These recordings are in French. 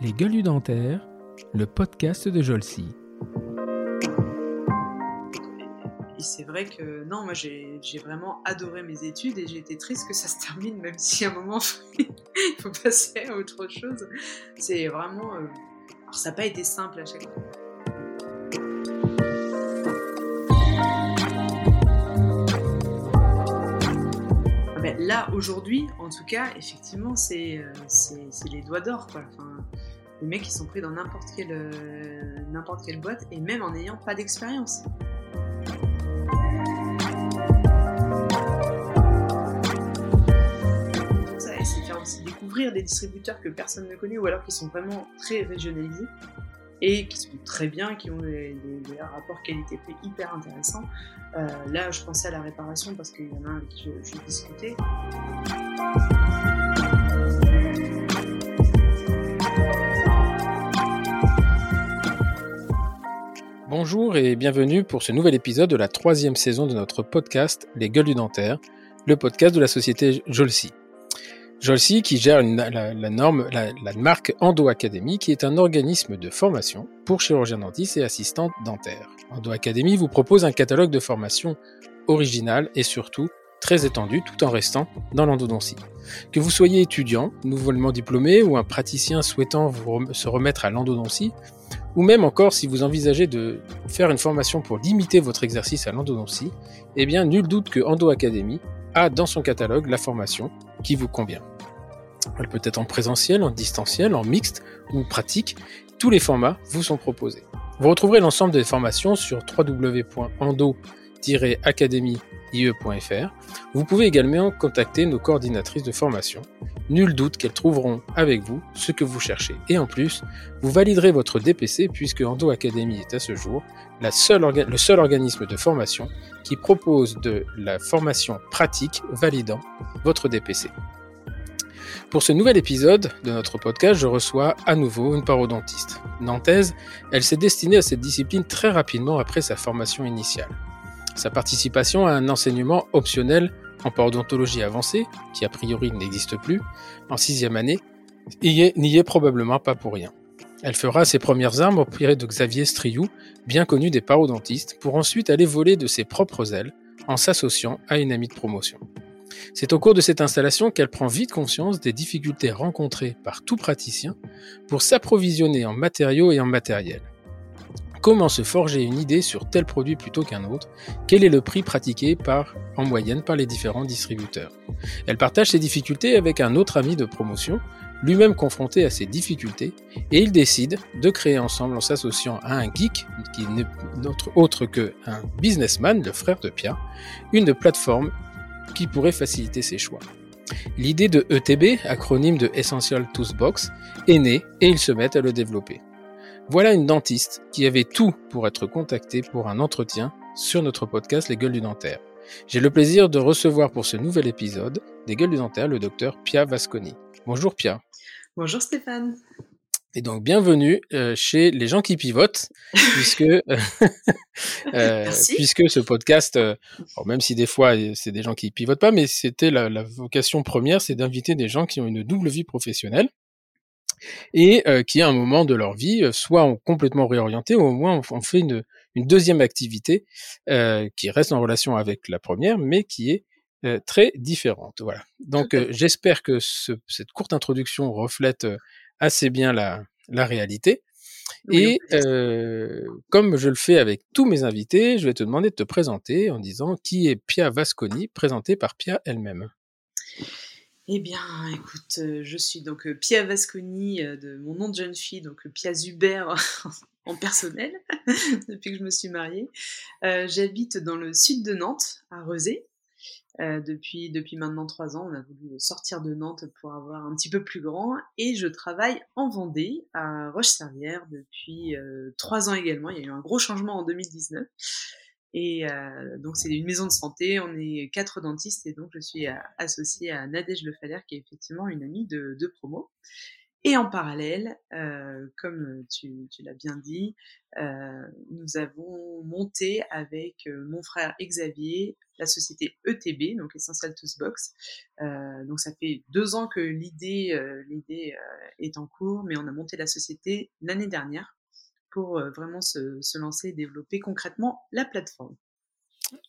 Les gueules dentaires, le podcast de Jolcy. Et c'est vrai que non, moi j'ai vraiment adoré mes études et j'ai été triste que ça se termine, même si à un moment il faut passer à autre chose. C'est vraiment. Euh, alors ça n'a pas été simple à chaque fois. Là, aujourd'hui, en tout cas, effectivement, c'est euh, les doigts d'or. Enfin, les mecs, ils sont pris dans n'importe quelle, euh, n'importe quelle boîte, et même en n'ayant pas d'expérience. découvrir des distributeurs que personne ne connaît ou alors qui sont vraiment très régionalisés et qui sont très bien, qui ont des, rapports qualité-prix hyper intéressants. Euh, là, je pensais à la réparation parce qu'il y en a un avec qui je, discutais. Bonjour et bienvenue pour ce nouvel épisode de la troisième saison de notre podcast Les Gueules du Dentaire, le podcast de la société Jolsi. Jolsi qui gère la, norme, la, marque Endo Academy, qui est un organisme de formation pour chirurgiens dentistes et assistantes dentaires. Endo Academy vous propose un catalogue de formation original et surtout très étendu tout en restant dans l'endodontie. Que vous soyez étudiant, nouvellement diplômé ou un praticien souhaitant se remettre à l'endodontie, ou même encore si vous envisagez de faire une formation pour limiter votre exercice à l'endodontie, eh bien nul doute que Endo Academy a dans son catalogue la formation qui vous convient. Elle peut être en présentiel, en distanciel, en mixte ou pratique. Tous les formats vous sont proposés. Vous retrouverez l'ensemble des formations sur www.endo-academy.ie.fr. Vous pouvez également contacter nos coordinatrices de formation. Nul doute qu'elles trouveront avec vous ce que vous cherchez. Et en plus, vous validerez votre DPC puisque Endo Academy est à ce jour la seule le seul organisme de formation qui propose de la formation pratique validant votre DPC. Pour ce nouvel épisode de notre podcast, je reçois à nouveau une parodontiste. Nantaise, elle s'est destinée à cette discipline très rapidement après sa formation initiale. Sa participation à un enseignement optionnel en parodontologie avancée, qui a priori n'existe plus, en sixième année, n'y est, probablement pas pour rien. Elle fera ses premières armes auprès de Xavier Striou, bien connu des parodontistes, pour ensuite aller voler de ses propres ailes en s'associant à une amie de promotion. C'est au cours de cette installation qu'elle prend vite conscience des difficultés rencontrées par tout praticien pour s'approvisionner en matériaux et en matériel. Comment se forger une idée sur tel produit plutôt qu'un autre? Quel est le prix pratiqué par, en moyenne par les différents distributeurs? Elle partage ses difficultés avec un autre ami de promotion, lui-même confronté à ces difficultés, et ils décident de créer ensemble en s'associant à un geek, qui n'est autre que un businessman, le frère de Pierre, une plateforme qui pourrait faciliter ses choix. L'idée de ETB, acronyme de Essential Tools Box, est née et ils se mettent à le développer. Voilà une dentiste qui avait tout pour être contactée pour un entretien sur notre podcast Les Gueules du Dentaire. J'ai le plaisir de recevoir pour ce nouvel épisode des Gueules du Dentaire le docteur Pia Vasconi. Bonjour Pia. Bonjour Stéphane. Et donc, bienvenue euh, chez les gens qui pivotent, puisque, euh, euh puisque ce podcast, même si des fois c'est des gens qui pivotent pas, mais c'était la, la, vocation première, c'est d'inviter des gens qui ont une double vie professionnelle et qui, à un moment de leur vie, soit ont complètement réorienté, ou au moins ont, fait une, une, deuxième activité qui reste en relation avec la première, mais qui est très différente. Voilà. Donc, j'espère que ce, cette courte introduction reflète assez bien la, la réalité. et euh, comme je le fais avec tous mes invités, je vais te demander de te présenter en disant qui est Pia Vasconi, présentée par Pia elle-même. Eh bien, écoute, euh, je suis donc euh, Pia Vasconi de mon nom de jeune fille, donc Pia Zuber en personnel, depuis que je me suis mariée. J'habite dans le sud de Nantes, à Rezé, euh, depuis, depuis maintenant trois ans, on a voulu sortir de Nantes pour avoir un petit peu plus grand. Et je travaille en Vendée, à Roche-Servière, depuis euh, trois ans également. Il y a eu un gros changement en 2019. Et euh, donc c'est une maison de santé, on est quatre dentistes et donc je suis associée à Nadège Le Faller qui est effectivement une amie de, de promo. Et en parallèle, comme tu, l'as bien dit, nous avons monté avec mon frère Xavier la société ETB, donc Essential Toastbox. donc ça fait deux ans que l'idée l'idée est en cours, mais on a monté la société l'année dernière pour vraiment se, se, lancer et développer concrètement la plateforme.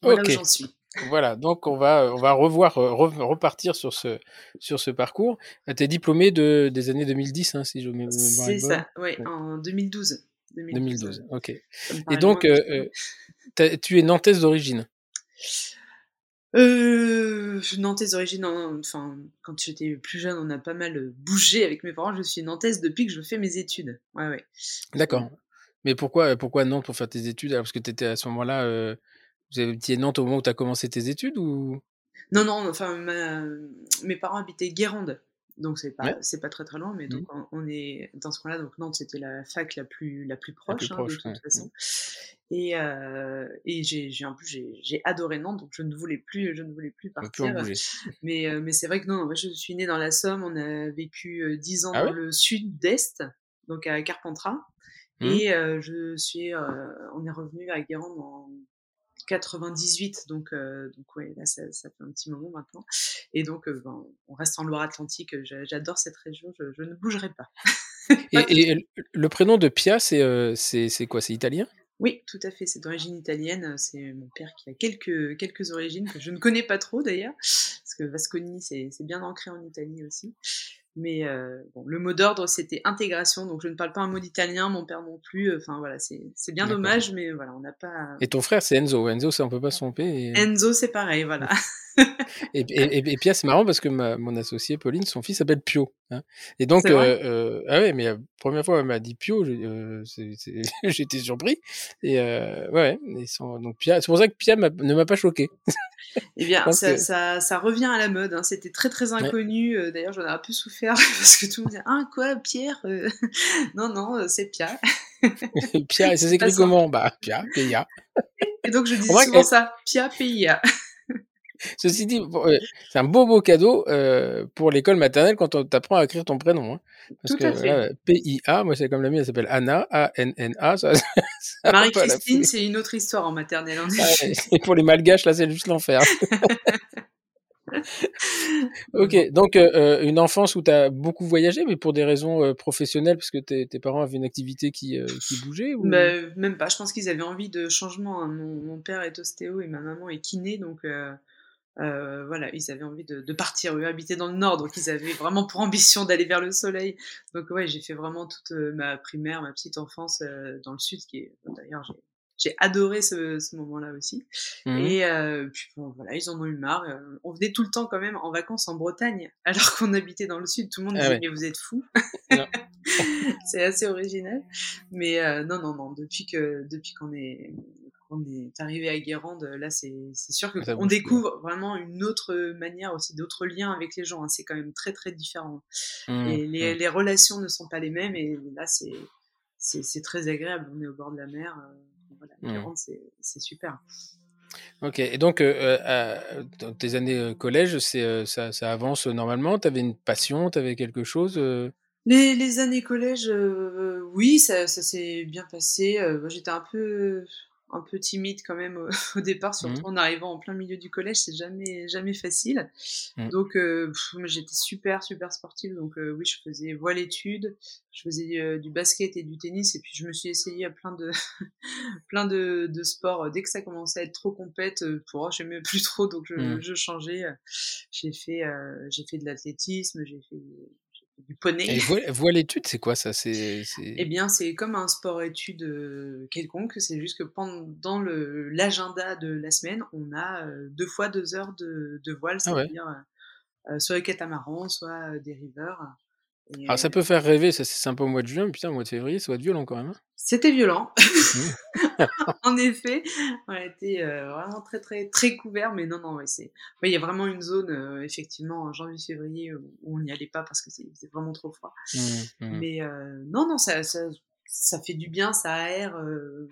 Voilà où j'en suis. Voilà, donc on va, on va revoir, repartir sur ce, sur ce parcours. Tu es diplômé de, des années 2010, hein, si je me C'est ça, oui, en 2012. 2012, ok. Et donc, euh, tu es nantaise d'origine? Euh, nantaise d'origine, enfin, quand j'étais plus jeune, on a pas mal bougé avec mes parents. Je suis nantaise depuis que je fais mes études. Ouais, ouais. D'accord. Mais pourquoi, pourquoi Nantes pour faire tes études? Parce que tu étais à ce moment-là vous étiez Nantes au moment où tu as commencé tes études ou? Non, non, enfin, mes parents habitaient Guérande. Donc c'est pas c'est pas très très loin, mais donc mmh. on, est dans ce coin-là. Donc Nantes c'était la fac la plus la plus proche, hein, de toute façon. Et, euh, et j'ai un peu j'ai adoré Nantes, donc je ne voulais plus je ne voulais plus partir. mais euh, mais c'est vrai que non, moi je suis née dans la Somme. On a vécu 10 euh, ans ah dans le sud-est, donc à Carpentras. Mmh. Et je suis on est revenu à Guérande en 98, donc, donc ouais, là ça, fait un petit moment maintenant. Et donc ben, on reste en Loire-Atlantique, j'adore cette région, je, ne bougerai pas. et, le prénom de Pia, c'est c'est quoi C'est italien? Oui, tout à fait, c'est d'origine italienne. C'est mon père qui a quelques, quelques origines que je ne connais pas trop d'ailleurs, parce que Vasconi, c'est bien ancré en Italie aussi. Mais euh, bon, le mot d'ordre, c'était intégration, donc je ne parle pas un mot d'italien, mon père non plus. Enfin voilà, c'est bien dommage, mais voilà, on n'a pas. Et ton frère, c'est Enzo. Enzo, ça on peut pas se tromper. Enzo, c'est pareil, voilà. et, et, Pia, c'est marrant parce que ma, mon associé Pauline, son fils s'appelle Pio. Hein. Et donc, euh, euh, ah ouais, mais la première fois elle m'a dit Pio, euh, j'étais surpris. Et ouais, donc c'est pour ça que Pia ne m'a pas choqué. Eh bien, ça, ça, ça, revient à la mode. Hein. C'était très très inconnu. D'ailleurs, j'en ai un peu souffert parce que tout le monde dit Ah, quoi, Pierre Non, non, c'est Pia. Pia, ça s'écrit comment? Bah, Pia, Pia. Et donc, je dis souvent ça Pia, Pia. Ceci dit, c'est un beau beau cadeau euh, pour l'école maternelle quand on t'apprend à écrire ton prénom. Hein. Parce que P-I-A, moi c'est comme la mienne, elle s'appelle Anna, A-N-N-A. Marie-Christine, c'est une autre histoire en maternelle. En ah et pour les malgaches, là c'est juste l'enfer. ok, donc euh, euh, une enfance où tu as beaucoup voyagé, mais pour des raisons professionnelles, parce que tes, parents avaient une activité qui, qui bougeait ou... Bah, même pas, je pense qu'ils avaient envie de changement. Hein. Mon, mon, père est ostéo et ma maman est kiné, donc euh, voilà, ils avaient envie de, partir. Eux habitaient dans le nord, donc ils avaient vraiment pour ambition d'aller vers le soleil. Donc ouais, j'ai fait vraiment toute euh, ma primaire, ma petite enfance euh, dans le sud, qui est d'ailleurs j'ai adoré ce, moment-là aussi. Mmh Et puis bon, voilà, ils en ont eu marre. on venait tout le temps quand même en vacances en Bretagne, alors qu'on habitait dans le sud. Tout le monde ah disait mais vous êtes fous. c'est assez original. Mais non, non, non. Depuis que depuis qu'on est on est arrivé à Guérande, là, c'est sûr qu'on découvre vraiment une autre manière aussi, d'autres liens avec les gens. Hein. C'est quand même très, très différent. Mmh, et mmh. les, relations ne sont pas les mêmes. Et là, c'est très agréable. On est au bord de la mer. Euh, voilà, mmh. Guérande, c'est super. Ok, et donc, euh, euh, dans tes années collège, ça, ça, avance normalement? Tu avais une passion? Tu avais quelque chose les, les, années collège, oui, ça, ça s'est bien passé. J'étais un peu un peu timide quand même au, départ, surtout mmh. en arrivant en plein milieu du collège, c'est jamais jamais facile. Mmh. Donc euh, j'étais super super sportive, donc euh, oui je faisais voile études, je faisais euh, du basket et du tennis, et puis je me suis essayé à plein de plein de, de, sports. Dès que ça commençait à être trop compète, pour oh, j'aimais plus trop, donc je, mmh. je changeais. J'ai fait j'ai fait de l'athlétisme, j'ai fait du poney. Et voile, c'est quoi ça? C'est, Eh bien, c'est comme un sport étude euh, quelconque. C'est juste que pendant le, l'agenda de la semaine, on a euh, deux fois deux heures de, de voile, ah c'est-à-dire euh, soit les catamarans, soit des rivers. Ah, ça peut faire rêver, ça c'est sympa au mois de juin, putain, au mois de février, ça va être violent quand même. Hein. C'était violent. Mmh. en effet, on a été euh, vraiment très très très couvert, mais non non, c'est, il y a vraiment une zone euh, effectivement en janvier-février où on n'y allait pas parce que c'est, vraiment trop froid. Mmh, mmh. Mais euh, non non, ça, ça, ça, fait du bien, ça aère,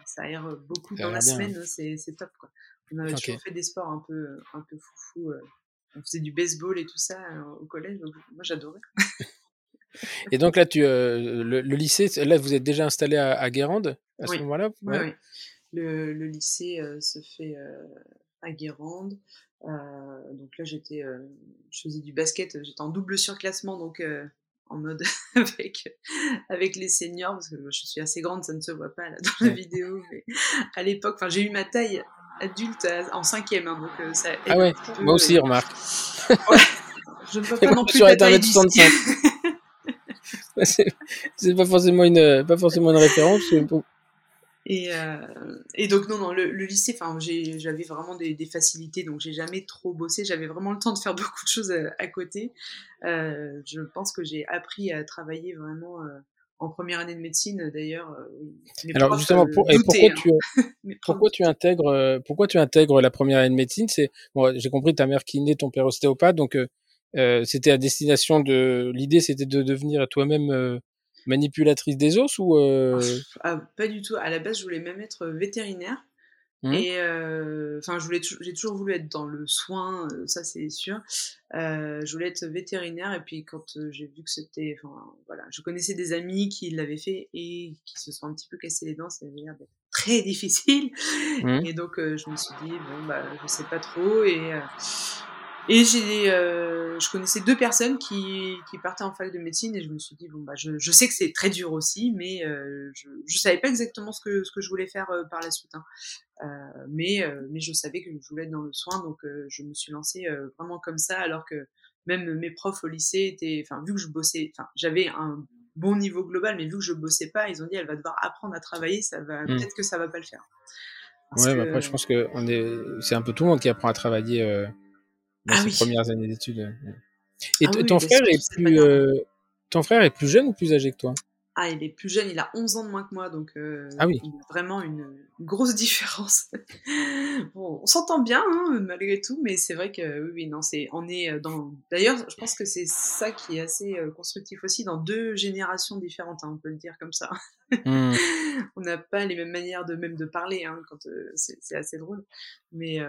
ça aère beaucoup dans la semaine, hein, c'est, top quoi. On a toujours fait des sports un peu un peu foufou. on faisait du baseball et tout ça au collège, donc moi j'adorais. Et donc là, tu, le, lycée, là, vous êtes déjà installé à, Guérande à ce moment-là? Oui, oui. Le, le, lycée se fait à Guérande. donc là, j'étais, je faisais du basket, j'étais en double surclassement, donc en mode avec, avec les seniors, parce que je suis assez grande, ça ne se voit pas là, dans la vidéo, mais à l'époque, j'ai eu ma taille adulte en cinquième, hein, donc euh, ça Ah ouais, moi aussi, remarque. je ne peux pas non plus la taille c'est pas forcément une, pas forcément une référence. Et, euh, et, donc non, non, le, lycée, enfin, j'avais vraiment des, facilités, donc j'ai jamais trop bossé. J'avais vraiment le temps de faire beaucoup de choses euh, à, côté. Euh, je pense que j'ai appris à travailler vraiment en première année de médecine, d'ailleurs. Alors justement, pour, et pourquoi, tu, pourquoi tu intègres, pourquoi tu intègres la première année de médecine? C'est bon, j'ai compris ta mère kiné, ton père ostéopathe, donc c'était à destination de l'idée, c'était de devenir toi-même manipulatrice des os ou euh... ah, Pas du tout. À la base, je voulais même être vétérinaire. Mmh. Et enfin, je voulais, j'ai toujours voulu être dans le soin, ça c'est sûr. Euh, je voulais être vétérinaire et puis quand j'ai vu que c'était, voilà, je connaissais des amis qui l'avaient fait et qui se sont un petit peu cassés les dents, ça avait l'air d'être très difficile. Mmh. Et donc je me suis dit bon bah je sais pas trop et et j'ai, euh, je connaissais deux personnes qui, qui, partaient en fac de médecine et je me suis dit bon bah je, je sais que c'est très dur aussi, mais euh, je, je savais pas exactement ce que ce que je voulais faire euh, par la suite. Hein. Mais mais je savais que je voulais être dans le soin, donc je me suis lancée vraiment comme ça, alors que même mes profs au lycée étaient, enfin vu que je bossais, enfin j'avais un bon niveau global, mais vu que je bossais pas, ils ont dit elle va devoir apprendre à travailler, ça va mmh. peut-être que ça va pas le faire. ouais, bah après je pense que on est, c'est un peu tout le monde qui apprend à travailler dans ah ses premières années d'études. Et ah ton frère est plus, euh, ton frère est plus jeune ou plus âgé que toi? Ah, il est plus jeune, il a 11 ans de moins que moi, donc euh, ah oui. il a vraiment une, grosse différence. bon, on s'entend bien hein, malgré tout, mais c'est vrai que oui, oui, non, c'est, on est euh, dans. D'ailleurs, je pense que c'est ça qui est assez constructif aussi dans deux générations différentes, hein, on peut le dire comme ça. Mmh. on n'a pas les mêmes manières de même de parler, hein, quand c'est, assez drôle, mais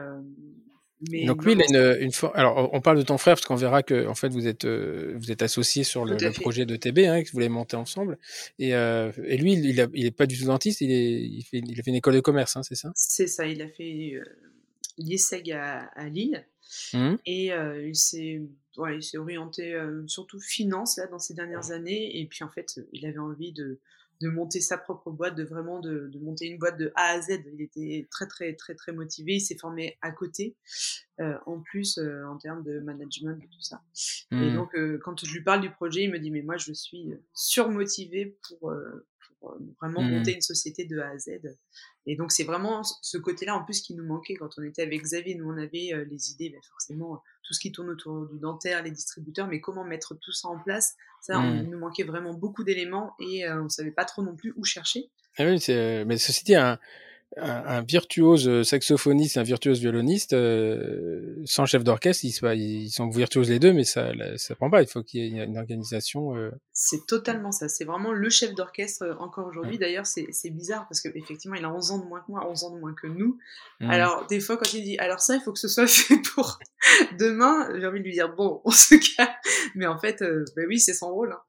donc lui, il a une, une Alors, on parle de ton frère parce qu'on verra que en fait vous êtes euh, vous êtes associés sur le, projet de TB, hein, que vous voulez monter ensemble. Et, euh, et lui, il, a, il est pas du tout dentiste, il est il fait il a fait une école de commerce, hein, c'est ça? C'est ça, il a fait euh, à, à, Lille. Mmh. et euh, il s'est ouais, il s'est orienté surtout finance là dans ces dernières années. Et puis en fait il avait envie de de monter sa propre boîte, de vraiment de, de, monter une boîte de A à Z. Il était très très très très motivé. Il s'est formé à côté, euh, en plus euh, en termes de management et tout ça. Et mmh. donc euh, quand je lui parle du projet, il me dit mais moi je suis surmotivé pour, pour vraiment mmh. monter une société de A à Z. Et donc c'est vraiment ce côté-là en plus qui nous manquait quand on était avec Xavier. Nous on avait les idées, ben, forcément tout ce qui tourne autour du dentaire, les distributeurs, mais comment mettre tout ça en place? Ça, on, mmh. nous manquait vraiment beaucoup d'éléments et on ne savait pas trop non plus où chercher. Ah oui, mais dit, un, un, virtuose euh, saxophoniste, un virtuose violoniste, euh, sans chef d'orchestre, ils, ils, sont virtuoses les deux, mais ça, ça prend pas. Il faut qu'il y ait une organisation. Euh. C'est totalement ça. C'est vraiment le chef d'orchestre encore aujourd'hui. D'ailleurs, c'est bizarre parce qu'effectivement, il a 11 ans de moins que moi, 11 ans de moins que nous. Mmh. Alors, des fois, quand il dit, alors ça, il faut que ce soit fait pour demain, j'ai envie de lui dire, bon, on se calme. Mais en fait, ben oui, c'est son rôle. Hein.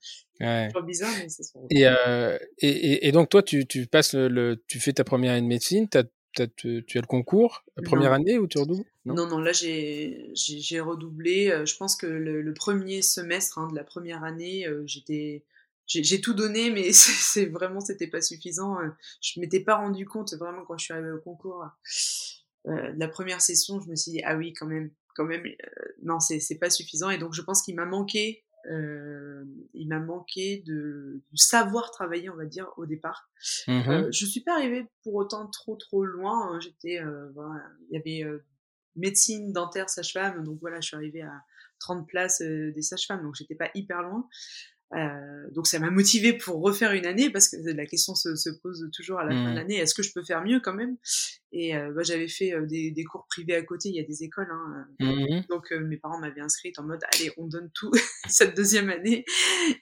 Ouais. C'est bizarre, mais c'est son Et, euh, et, et, et, donc, toi, tu, tu passes le, tu fais ta première année de médecine, as, as, tu, tu as le concours, la première année ou tu redoubles? Non, non, non, là, j'ai redoublé. Euh, je pense que le, le premier semestre hein, de la première année, euh, j'étais j'ai tout donné, mais c'est vraiment c'était pas suffisant. Euh, je m'étais pas rendu compte vraiment quand je suis arrivée au concours euh, de la première session, je me suis dit ah oui quand même, quand même, euh, non c'est pas suffisant et donc je pense qu'il m'a manqué euh, il m'a manqué de, du savoir travailler, on va dire, au départ. Mmh euh, je suis pas arrivée pour autant trop trop loin. Hein. J'étais, euh, voilà, il y avait euh, médecine, dentaire, sage-femme, donc voilà, je suis arrivée à 30 places des sages-femmes, donc j'étais pas hyper loin. Euh, donc ça m'a motivé pour refaire une année parce que la question se, se pose toujours à la fin de mmh. l'année est-ce que je peux faire mieux quand même? Et euh, bah, j'avais fait euh, des, des, cours privés à côté il y a des écoles hein, mmh. donc mes parents m'avaient inscrite en mode allez on donne tout cette deuxième année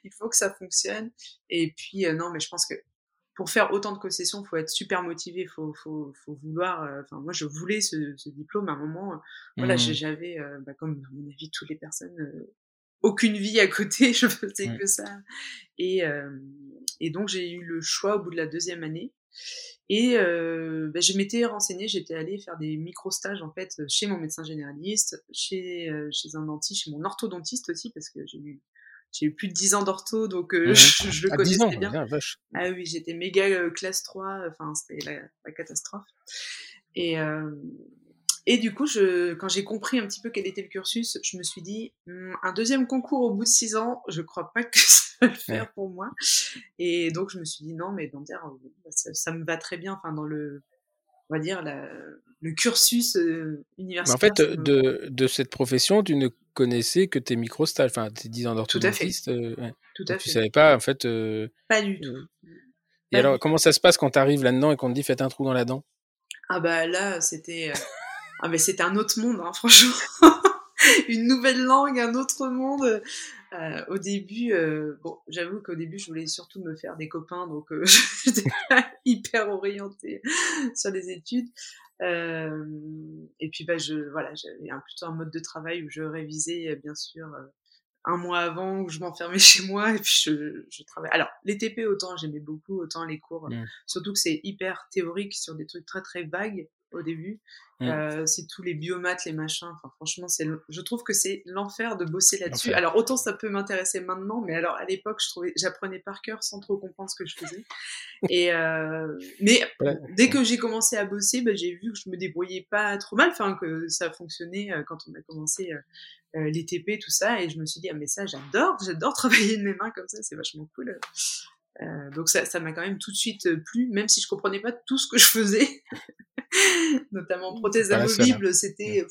il faut que ça fonctionne et puis non mais je pense que pour faire autant de concessions, faut être super motivé, faut, faut, faut vouloir. Enfin, moi, je voulais ce, ce, diplôme à un moment. Voilà, mmh. j'avais, bah, comme à mon avis, toutes les personnes, aucune vie à côté, je faisais que ça. Et, et donc j'ai eu le choix au bout de la deuxième année. Et euh, bah, je m'étais renseignée, j'étais allée faire des micro-stages en fait chez mon médecin généraliste, chez, chez un dentiste, chez mon orthodontiste aussi, parce que j'ai eu, j'ai eu plus de 10 ans d'ortho, donc je, je, le connaissais bien. Ah oui, j'étais méga classe 3, enfin c'était la, la, catastrophe. Et, et du coup, je, quand j'ai compris un petit peu quel était le cursus, je me suis dit, «Hum, un deuxième concours au bout de six ans, je crois pas que ça va le faire pour moi. Et donc, je me suis dit, non, mais dentaire, euh, ça, ça me va très bien, enfin, dans le, on va dire, la, le cursus euh, universitaire. en fait, de, de, cette profession, tu ne connaissais que tes micro-stages, enfin, tes 10 ans d'orthodontiste. Tout à fait. Euh, Tout à fait. Tu savais pas, en fait. pas du tout. Et alors, comment ça se passe quand tu arrives là-dedans et qu'on te dit, faites un trou dans la dent? Ah, bah là, c'était. Ah mais c'était un autre monde, hein, franchement. Une nouvelle langue, un autre monde. Euh, au début, euh, bon, j'avoue qu'au début, je voulais surtout me faire des copains, donc euh, j'étais pas hyper orientée sur les études. Euh, et puis, bah, je, voilà, j'avais un, plutôt un mode de travail où je révisais, bien sûr, un mois avant, où je m'enfermais chez moi et puis je, je travaillais. Alors, les TP, autant j'aimais beaucoup, autant les cours, mmh. surtout que c'est hyper théorique sur des trucs très très vagues au début. Mmh. Euh, c'est tous les biomates, les machins. Enfin, franchement, c'est, je trouve que c'est l'enfer de bosser là-dessus. Alors, autant ça peut m'intéresser maintenant, mais alors à l'époque, je trouvais, j'apprenais par cœur sans trop comprendre ce que je faisais. Et euh, mais dès que j'ai commencé à bosser, bah, j'ai vu que je me débrouillais pas trop mal, enfin que ça fonctionnait euh, quand on a commencé euh, les TP, tout ça. Et je me suis dit, ah mais ça, j'adore, j'adore travailler de mes mains comme ça, c'est vachement cool. Euh, donc ça, ça m'a quand même tout de suite plu, même si je comprenais pas tout ce que je faisais. notamment prothèse amovible, c'était.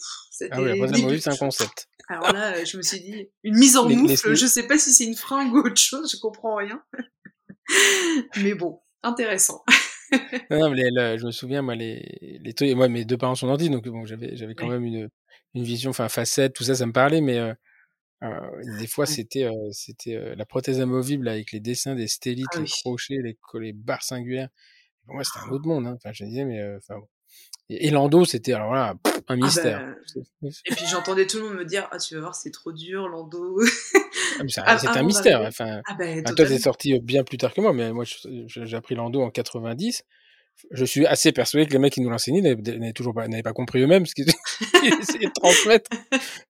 Ah oui, prothèse amovible, c'est un concept. Alors là, je me suis dit, une mise en moufle, je sais pas si c'est une fringue ou autre chose, je comprends rien. mais bon, intéressant. non, mais je me souviens, moi, les, les moi, mes deux parents sont dentistes, donc bon, j'avais, j'avais quand même une, une vision, enfin, facette, tout ça, ça me parlait, mais euh, euh, des fois, c'était, euh, c'était la prothèse amovible avec les dessins des stélites, ah les crochets, les, les barres singulières. Pour moi, c'était un autre monde, hein. Enfin, je disais, mais, enfin, et, Lando, c'était alors voilà, un ah mystère. Bah, et puis j'entendais tout le monde me dire Ah, tu vas voir, c'est trop dur, Lando. Ah, c'est un ah, mystère. Enfin, bah, toi, t'es sorti bien plus tard que moi, mais moi, j'ai appris Lando en 90. Je suis assez persuadé que les mecs qui nous l'enseignaient n'avaient toujours pas, n'avaient pas compris eux-mêmes ce qu'ils essayaient de transmettre.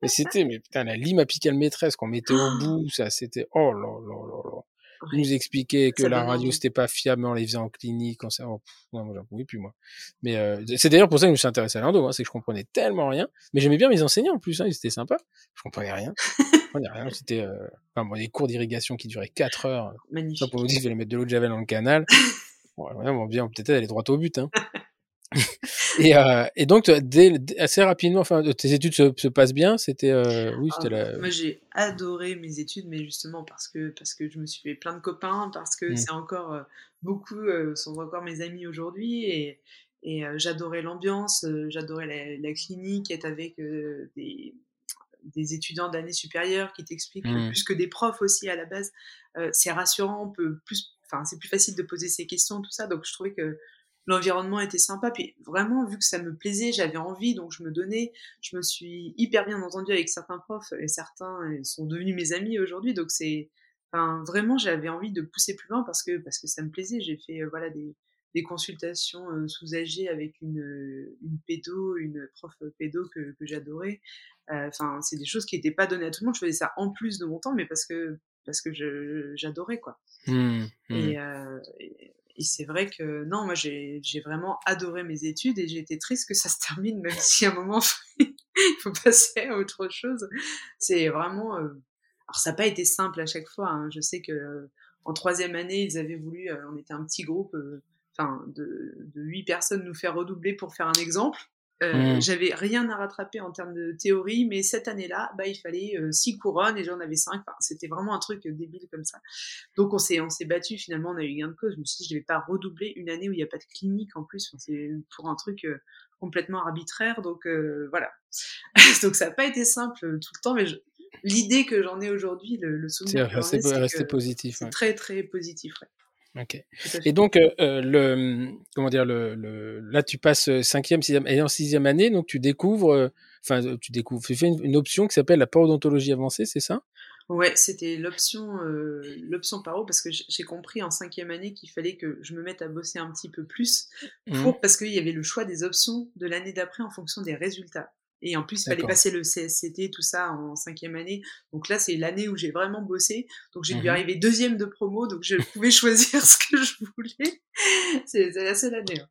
Mais c'était, mais putain, la lime apicale maîtresse qu'on mettait au bout, ça, c'était, oh là là là là nous expliquer que la radio c'était pas fiable, mais on les faisait en clinique, en ça. Oh, non, moi j'en pouvais plus moi. Mais euh, c'est d'ailleurs pour ça que je me suis intéressé à l'endo, hein, c'est que je comprenais tellement rien. Mais j'aimais bien mes enseignants en plus, hein, ils étaient sympas. Je comprenais rien. je comprenais rien. C'était euh, enfin, bon, des cours d'irrigation qui duraient 4 heures. Magnifique. Ça pour vous dire, il fallait mettre de l'eau de javel dans le canal. bon, vraiment bien, peut-être aller droit au but. Hein. et, euh, et, donc, dès, assez rapidement, enfin, tes études se, se passent bien. C'était, euh, oui, c'était ah, la... Moi, j'ai adoré mes études, mais justement parce que parce que je me suis fait plein de copains, parce que mmh. c'est encore euh, beaucoup euh, sont encore mes amis aujourd'hui, et, et j'adorais l'ambiance, j'adorais la, la, clinique, être avec des des étudiants d'année supérieure qui t'expliquent mmh. plus que des profs aussi à la base. c'est rassurant, on peut plus, enfin, c'est plus facile de poser ses questions, tout ça. Donc, je trouvais que l'environnement était sympa. Puis vraiment, vu que ça me plaisait, j'avais envie, donc je me donnais. Je me suis hyper bien entendue avec certains profs et certains sont devenus mes amis aujourd'hui. Donc c'est, enfin, vraiment, j'avais envie de pousser plus loin parce que parce que ça me plaisait. J'ai fait euh, voilà des, des consultations euh, sous âgées avec une, une pédo, une prof pédo que, que j'adorais. Euh, enfin, c'est des choses qui n'étaient pas données à tout le monde. Je faisais ça en plus de mon temps, mais parce que parce que j'adorais quoi. Mmh, mmh. et, et c'est vrai que non, moi j'ai vraiment adoré mes études et j'ai été triste que ça se termine, même si à un moment il faut passer à autre chose. C'est vraiment. Euh, alors ça n'a pas été simple à chaque fois. Hein. Je sais que euh, en troisième année, ils avaient voulu, euh, on était un petit groupe, enfin de huit personnes, nous faire redoubler pour faire un exemple. Euh, mmh. J'avais rien à rattraper en termes de théorie, mais cette année-là, bah, il fallait euh, six couronnes et j'en avais cinq. Enfin, c'était vraiment un truc débile comme ça. Donc on s'est on s'est battu. Finalement, on a eu gain de cause. Je me suis dit, je vais pas redoubler une année où il n'y a pas de clinique en plus. Enfin, c'est pour un truc euh, complètement arbitraire. Donc voilà. donc ça n'a pas été simple tout le temps, mais l'idée que j'en ai aujourd'hui, le, le souvenir, c'est rester positif. C'est très très positif. Ouais. Ok. Et donc, euh, euh, le, comment dire, le, le, là, tu passes euh, cinquième, sixième, et en sixième année, donc tu découvres, enfin, tu découvres, tu fais une, option qui s'appelle la parodontologie avancée, c'est ça? Ouais, c'était l'option euh, l'option paro parce que j'ai compris en cinquième année qu'il fallait que je me mette à bosser un petit peu plus Mmh. pour parce qu'il y avait le choix des options de l'année d'après en fonction des résultats. Et en plus, il fallait passer le CSCT, tout ça en cinquième année. Donc là, c'est l'année où j'ai vraiment bossé. Donc j'ai dû Mhm. arriver deuxième de promo, donc je pouvais choisir ce que je voulais. C'est c'est la seule année. hein.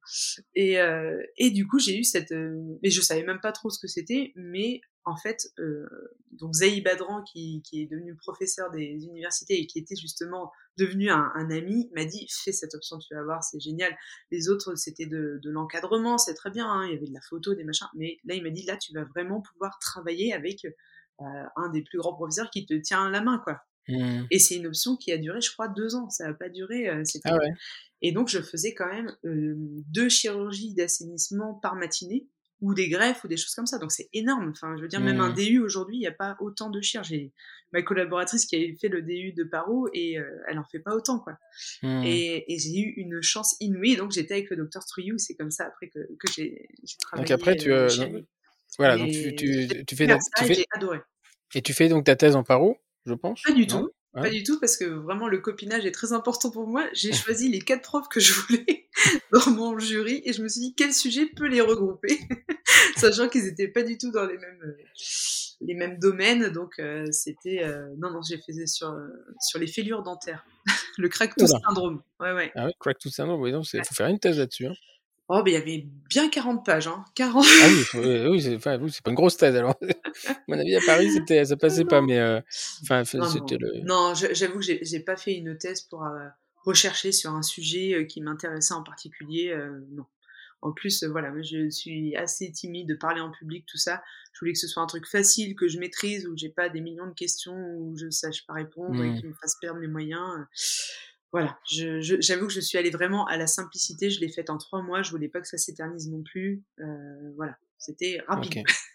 Et, euh, et du coup, j'ai eu cette... euh, mais je savais même pas trop ce que c'était, mais en fait, euh, donc Zahi Badran, qui, qui est devenu professeur des universités et qui était justement devenu un, un ami, m'a dit fais cette option, tu vas voir, c'est génial. Les autres, c'était de, de l'encadrement, c'est très bien, hein, il y avait de la photo, des machins, mais là, il m'a dit là, tu vas vraiment pouvoir travailler avec euh, un des plus grands professeurs qui te tient la main, quoi. Mmh. Et c'est une option qui a duré, je crois, deux ans. Ça n'a pas duré. euh, Ah ouais. Et donc, je faisais quand même euh, deux chirurgies d'assainissement par matinée, ou des greffes, ou des choses comme ça. Donc, c'est énorme. Enfin, je veux dire, même un Mhm. DU aujourd'hui, il n'y a pas autant de chir. J'ai ma collaboratrice qui avait fait le DU de paro et euh, elle en fait pas autant, quoi. Mmh. Et, et j'ai eu une chance inouïe. Donc, j'étais avec le docteur Struyou. C'est comme ça après que, que j'ai travaillé. Donc après, tu, euh, euh, donc- voilà, donc tu, tu, j'ai tu fais ça tu fais, adoré. et tu fais donc ta thèse en paro, je pense Pas du non? tout. Hein Pas du tout, parce que vraiment le copinage est très important pour moi. J'ai choisi les quatre profs que je voulais dans mon jury et je me suis dit quel sujet peut les regrouper, sachant qu'ils étaient pas du tout dans les mêmes, euh, les mêmes domaines. Donc euh, c'était euh, non non j'ai fait sur euh, sur les fêlures dentaires, le crack-tooth Oula. syndrome. Ouais ouais. Ah ouais, crack syndrome, oui, il faut faire une thèse là-dessus. Hein. Oh ben il y avait bien 40 pages, hein. 40. Ah oui, euh, oui, c'est enfin, pas une grosse thèse alors. à mon avis, à Paris, ça passait pas, mais euh, enfin, Non, c'était le. Non, j'avoue que j'ai pas fait une thèse pour euh, rechercher sur un sujet qui m'intéressait en particulier. non. En plus, voilà, je suis assez timide de parler en public, tout ça. Je voulais que ce soit un truc facile, que je maîtrise, où j'ai pas des millions de questions, où je sache pas répondre et Mm. qui me fasse perdre mes moyens. Voilà, je- je- j'avoue que je suis allée vraiment à la simplicité. Je l'ai faite en trois mois. Je voulais pas que ça s'éternise non plus. Euh, voilà, c'était rapide. Ok.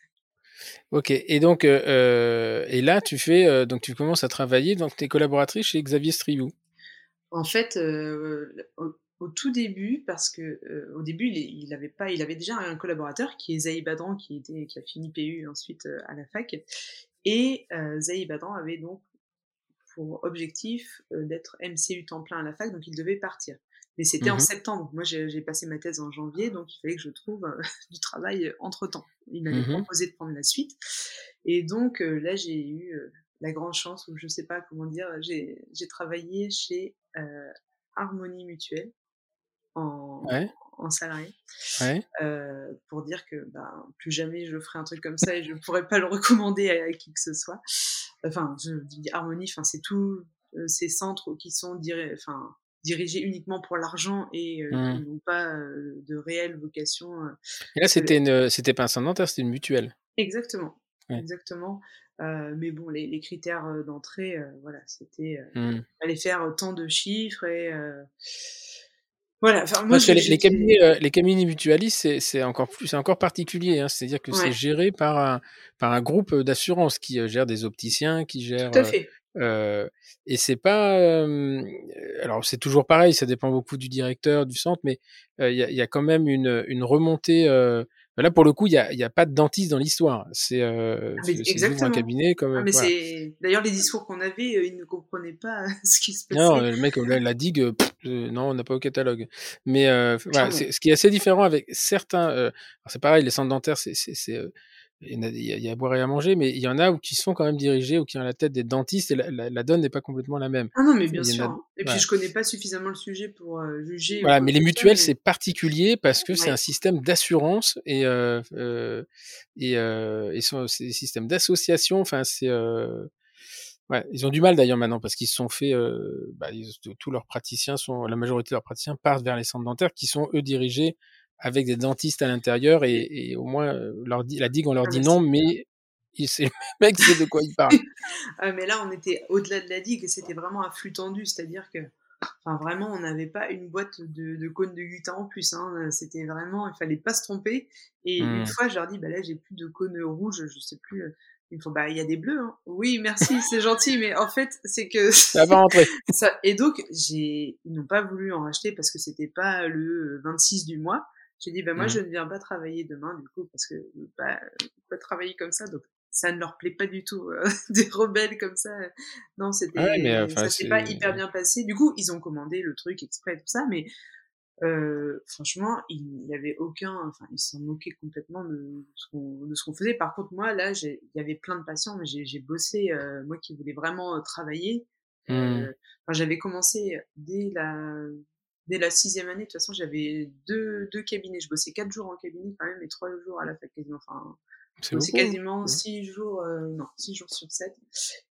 Ok. Et donc, euh, euh, et là, tu fais, euh, donc tu commences à travailler, donc tes collaboratrices chez Xavier Striou. En fait, au, au tout début, parce que au début, il, il avait pas, il avait déjà un collaborateur qui est Zahi Badran, qui était, qui a fini PU ensuite à la fac, et euh, Zahi Badran avait donc pour objectif euh, d'être MCU temps plein à la fac, donc il devait partir. Mais c'était en Mhm. septembre. Moi, j'ai passé ma thèse en janvier, donc il fallait que je trouve euh, du travail entre temps. Il m'avait Mhm. proposé de prendre la suite, et donc euh, là, j'ai eu euh, la grande chance, ou je sais pas comment dire, j'ai travaillé chez euh, Harmonie Mutuelle en, Ouais. en salarié Ouais. euh, pour dire que bah, plus jamais je ferai un truc comme ça et je pourrais pas le recommander à, à qui que ce soit. Enfin, je dis Harmonie, enfin c'est tous euh, ces centres qui sont diri- enfin, dirigés uniquement pour l'argent et euh, Mhm. qui n'ont pas euh, de réelle vocation. euh. Et là, c'était une, c'était pas un centre dentaire, c'était une mutuelle. Exactement, Ouais. exactement. Euh, mais bon, les, les critères euh, d'entrée, euh, voilà, c'était euh, Hmm. fallait faire autant de chiffres et euh, voilà. Enfin, moi, Parce que j'ai- les, les j'étais- cabinets, euh, les cabinets mutualistes, c'est, encore plus, c'est encore particulier. Hein. C'est-à-dire que c'est géré par un, par un groupe d'assurance qui euh, gère des opticiens, qui gère. Tout à euh, fait. euh, et c'est pas. euh, alors c'est toujours pareil, ça dépend beaucoup du directeur du centre, mais euh, il y, a, il y a quand même une, une remontée. Là, pour le coup, il y a, y a pas de dentiste dans l'histoire. C'est, euh, Ah, un cabinet comme. Ah, mais voilà. d'ailleurs les discours qu'on avait, euh, ils ne comprenaient pas ce qui se passait. Non, le mec, la, la digue, pff, euh, non, on n'a pas au catalogue. Mais euh, voilà, ce qui est assez différent avec certains. euh, alors c'est pareil, les centres dentaires, c'est, euh, il y, a, il y à boire et à manger, mais il y en a où qui sont quand même dirigés ou qui ont à la tête des dentistes et la, la, la donne n'est pas complètement la même. Ah non, mais bien sûr. a- hein. Et puis je connais pas suffisamment le sujet pour euh, juger. Voilà, mais les mutuelles, mais- c'est particulier parce que c'est Ouais. un système d'assurance et, euh, euh, et, c'est des systèmes d'association. Enfin, c'est. Ouais, ils ont du mal d'ailleurs maintenant parce qu'ils se sont fait. Bah, ils- tous leurs praticiens sont. La majorité de leurs praticiens partent vers les centres dentaires qui sont eux dirigés avec des dentistes à l'intérieur et, et au moins euh, leur dit, la digue on leur Ah, dit non, mais il- c'est le mec sait de quoi il parle. Ah, mais là, on était au-delà de la digue et c'était vraiment un flux tendu, c'est-à-dire que, enfin, vraiment, on n'avait pas une boîte de, de cônes de Utah en plus. Hein. C'était vraiment, il fallait pas se tromper. Et une fois, je leur dis, bah là, j'ai plus de cônes rouges, je sais plus. euh, font, bah, il y a des bleus. Hein. Oui, merci, c'est gentil, mais en fait, c'est que Ça va rentrer. ça. Et donc, j'ai, ils n'ont pas voulu en racheter parce que c'était pas le 26 du mois. J'ai dit, bah, moi, Mhm. je ne viens pas travailler demain, du coup, parce que veux pas, travailler comme ça. Donc, ça ne leur plaît pas du tout. euh, des rebelles comme ça. Non, c'était, Ah ouais, euh, ça s'est pas hyper bien passé. Du coup, ils ont commandé le truc exprès et tout ça, mais euh, franchement, il n'y avait aucun, enfin, ils s'en moquaient complètement de ce qu'on, faisait. Par contre, moi, là, j'ai- il y avait plein de patients, mais j'ai, j'ai bossé, euh, moi qui voulais vraiment euh, travailler. Euh, enfin, j'avais commencé dès la, dès la sixième année. De toute façon, j'avais deux, deux cabinets. Je bossais quatre jours en cabinet quand même et trois jours à la fac quasiment. Enfin, C'est beaucoup. quasiment Ouais. six jours, euh, non, six jours sur sept.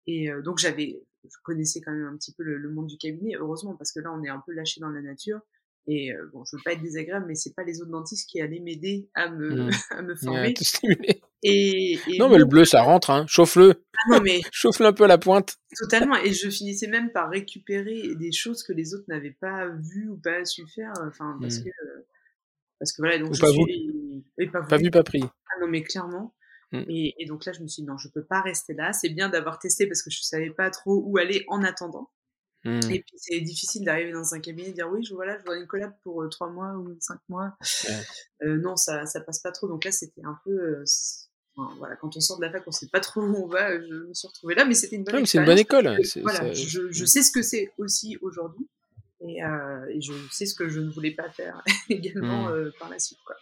Et euh, donc j'avais, je connaissais quand même un petit peu le, le monde du cabinet, heureusement, parce que là on est un peu lâché dans la nature. Et euh, bon, je veux pas être désagréable, mais c'est pas les autres dentistes qui allaient m'aider à me, Hmm. à me former. Et, et Non, mais le bleu, ça rentre, hein. Chauffe-le. ah non, mais Chauffe-le un peu à la pointe. totalement. Et je finissais même par récupérer des choses que les autres n'avaient pas vues ou pas su faire. Enfin, parce Hmm. que, parce que voilà, donc Ou je pas suis, oui, pas vu, pas pris. Ah non, mais clairement. Et, et donc là, je me suis dit, non, je peux pas rester là. C'est bien d'avoir testé parce que je savais pas trop où aller en attendant. Hmm. Et puis, c'est difficile d'arriver dans un cabinet et dire, oui, je, voilà, je vois une collab pour euh, trois mois ou cinq mois. Ouais. Euh, non, ça, ça passe pas trop. Donc là, c'était un peu, euh, enfin, voilà, quand on sort de la fac, on sait pas trop où on va. Je me suis retrouvée là, mais c'était une bonne mais c'est une bonne école. parce que, C'est- voilà, ça- je, je sais ce que c'est aussi aujourd'hui. Et, et je sais ce que je ne voulais pas faire également euh, par la suite. Quoi.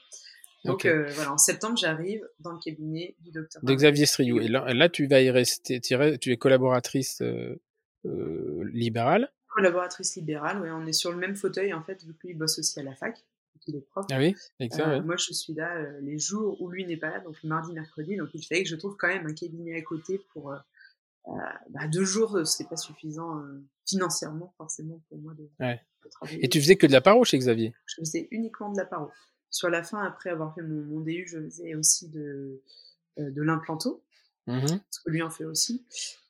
Donc euh, voilà, en septembre, j'arrive dans le cabinet du docteur. de Xavier Striou. Et là, là, tu vas y rester. Tu es- collaboratrice euh, libérale. Collaboratrice libérale, ouais, on est sur le même fauteuil en fait, vu que lui il bosse aussi à la fac, qu'il est prof. Ah oui, exact. Euh, ouais. Moi je suis là euh, les jours où lui n'est pas là, donc mardi, mercredi, donc il fallait que je trouve quand même un cabinet à côté pour euh, euh, bah, deux jours, euh, c'était pas suffisant euh, financièrement forcément pour moi de, Ouais. de travailler. Et tu faisais que de la paro chez Xavier? Je faisais uniquement de la paro. Sur la fin, après avoir fait mon, mon DU, je faisais aussi de, euh, de l'implanto. Mhm. parce que lui en fait aussi.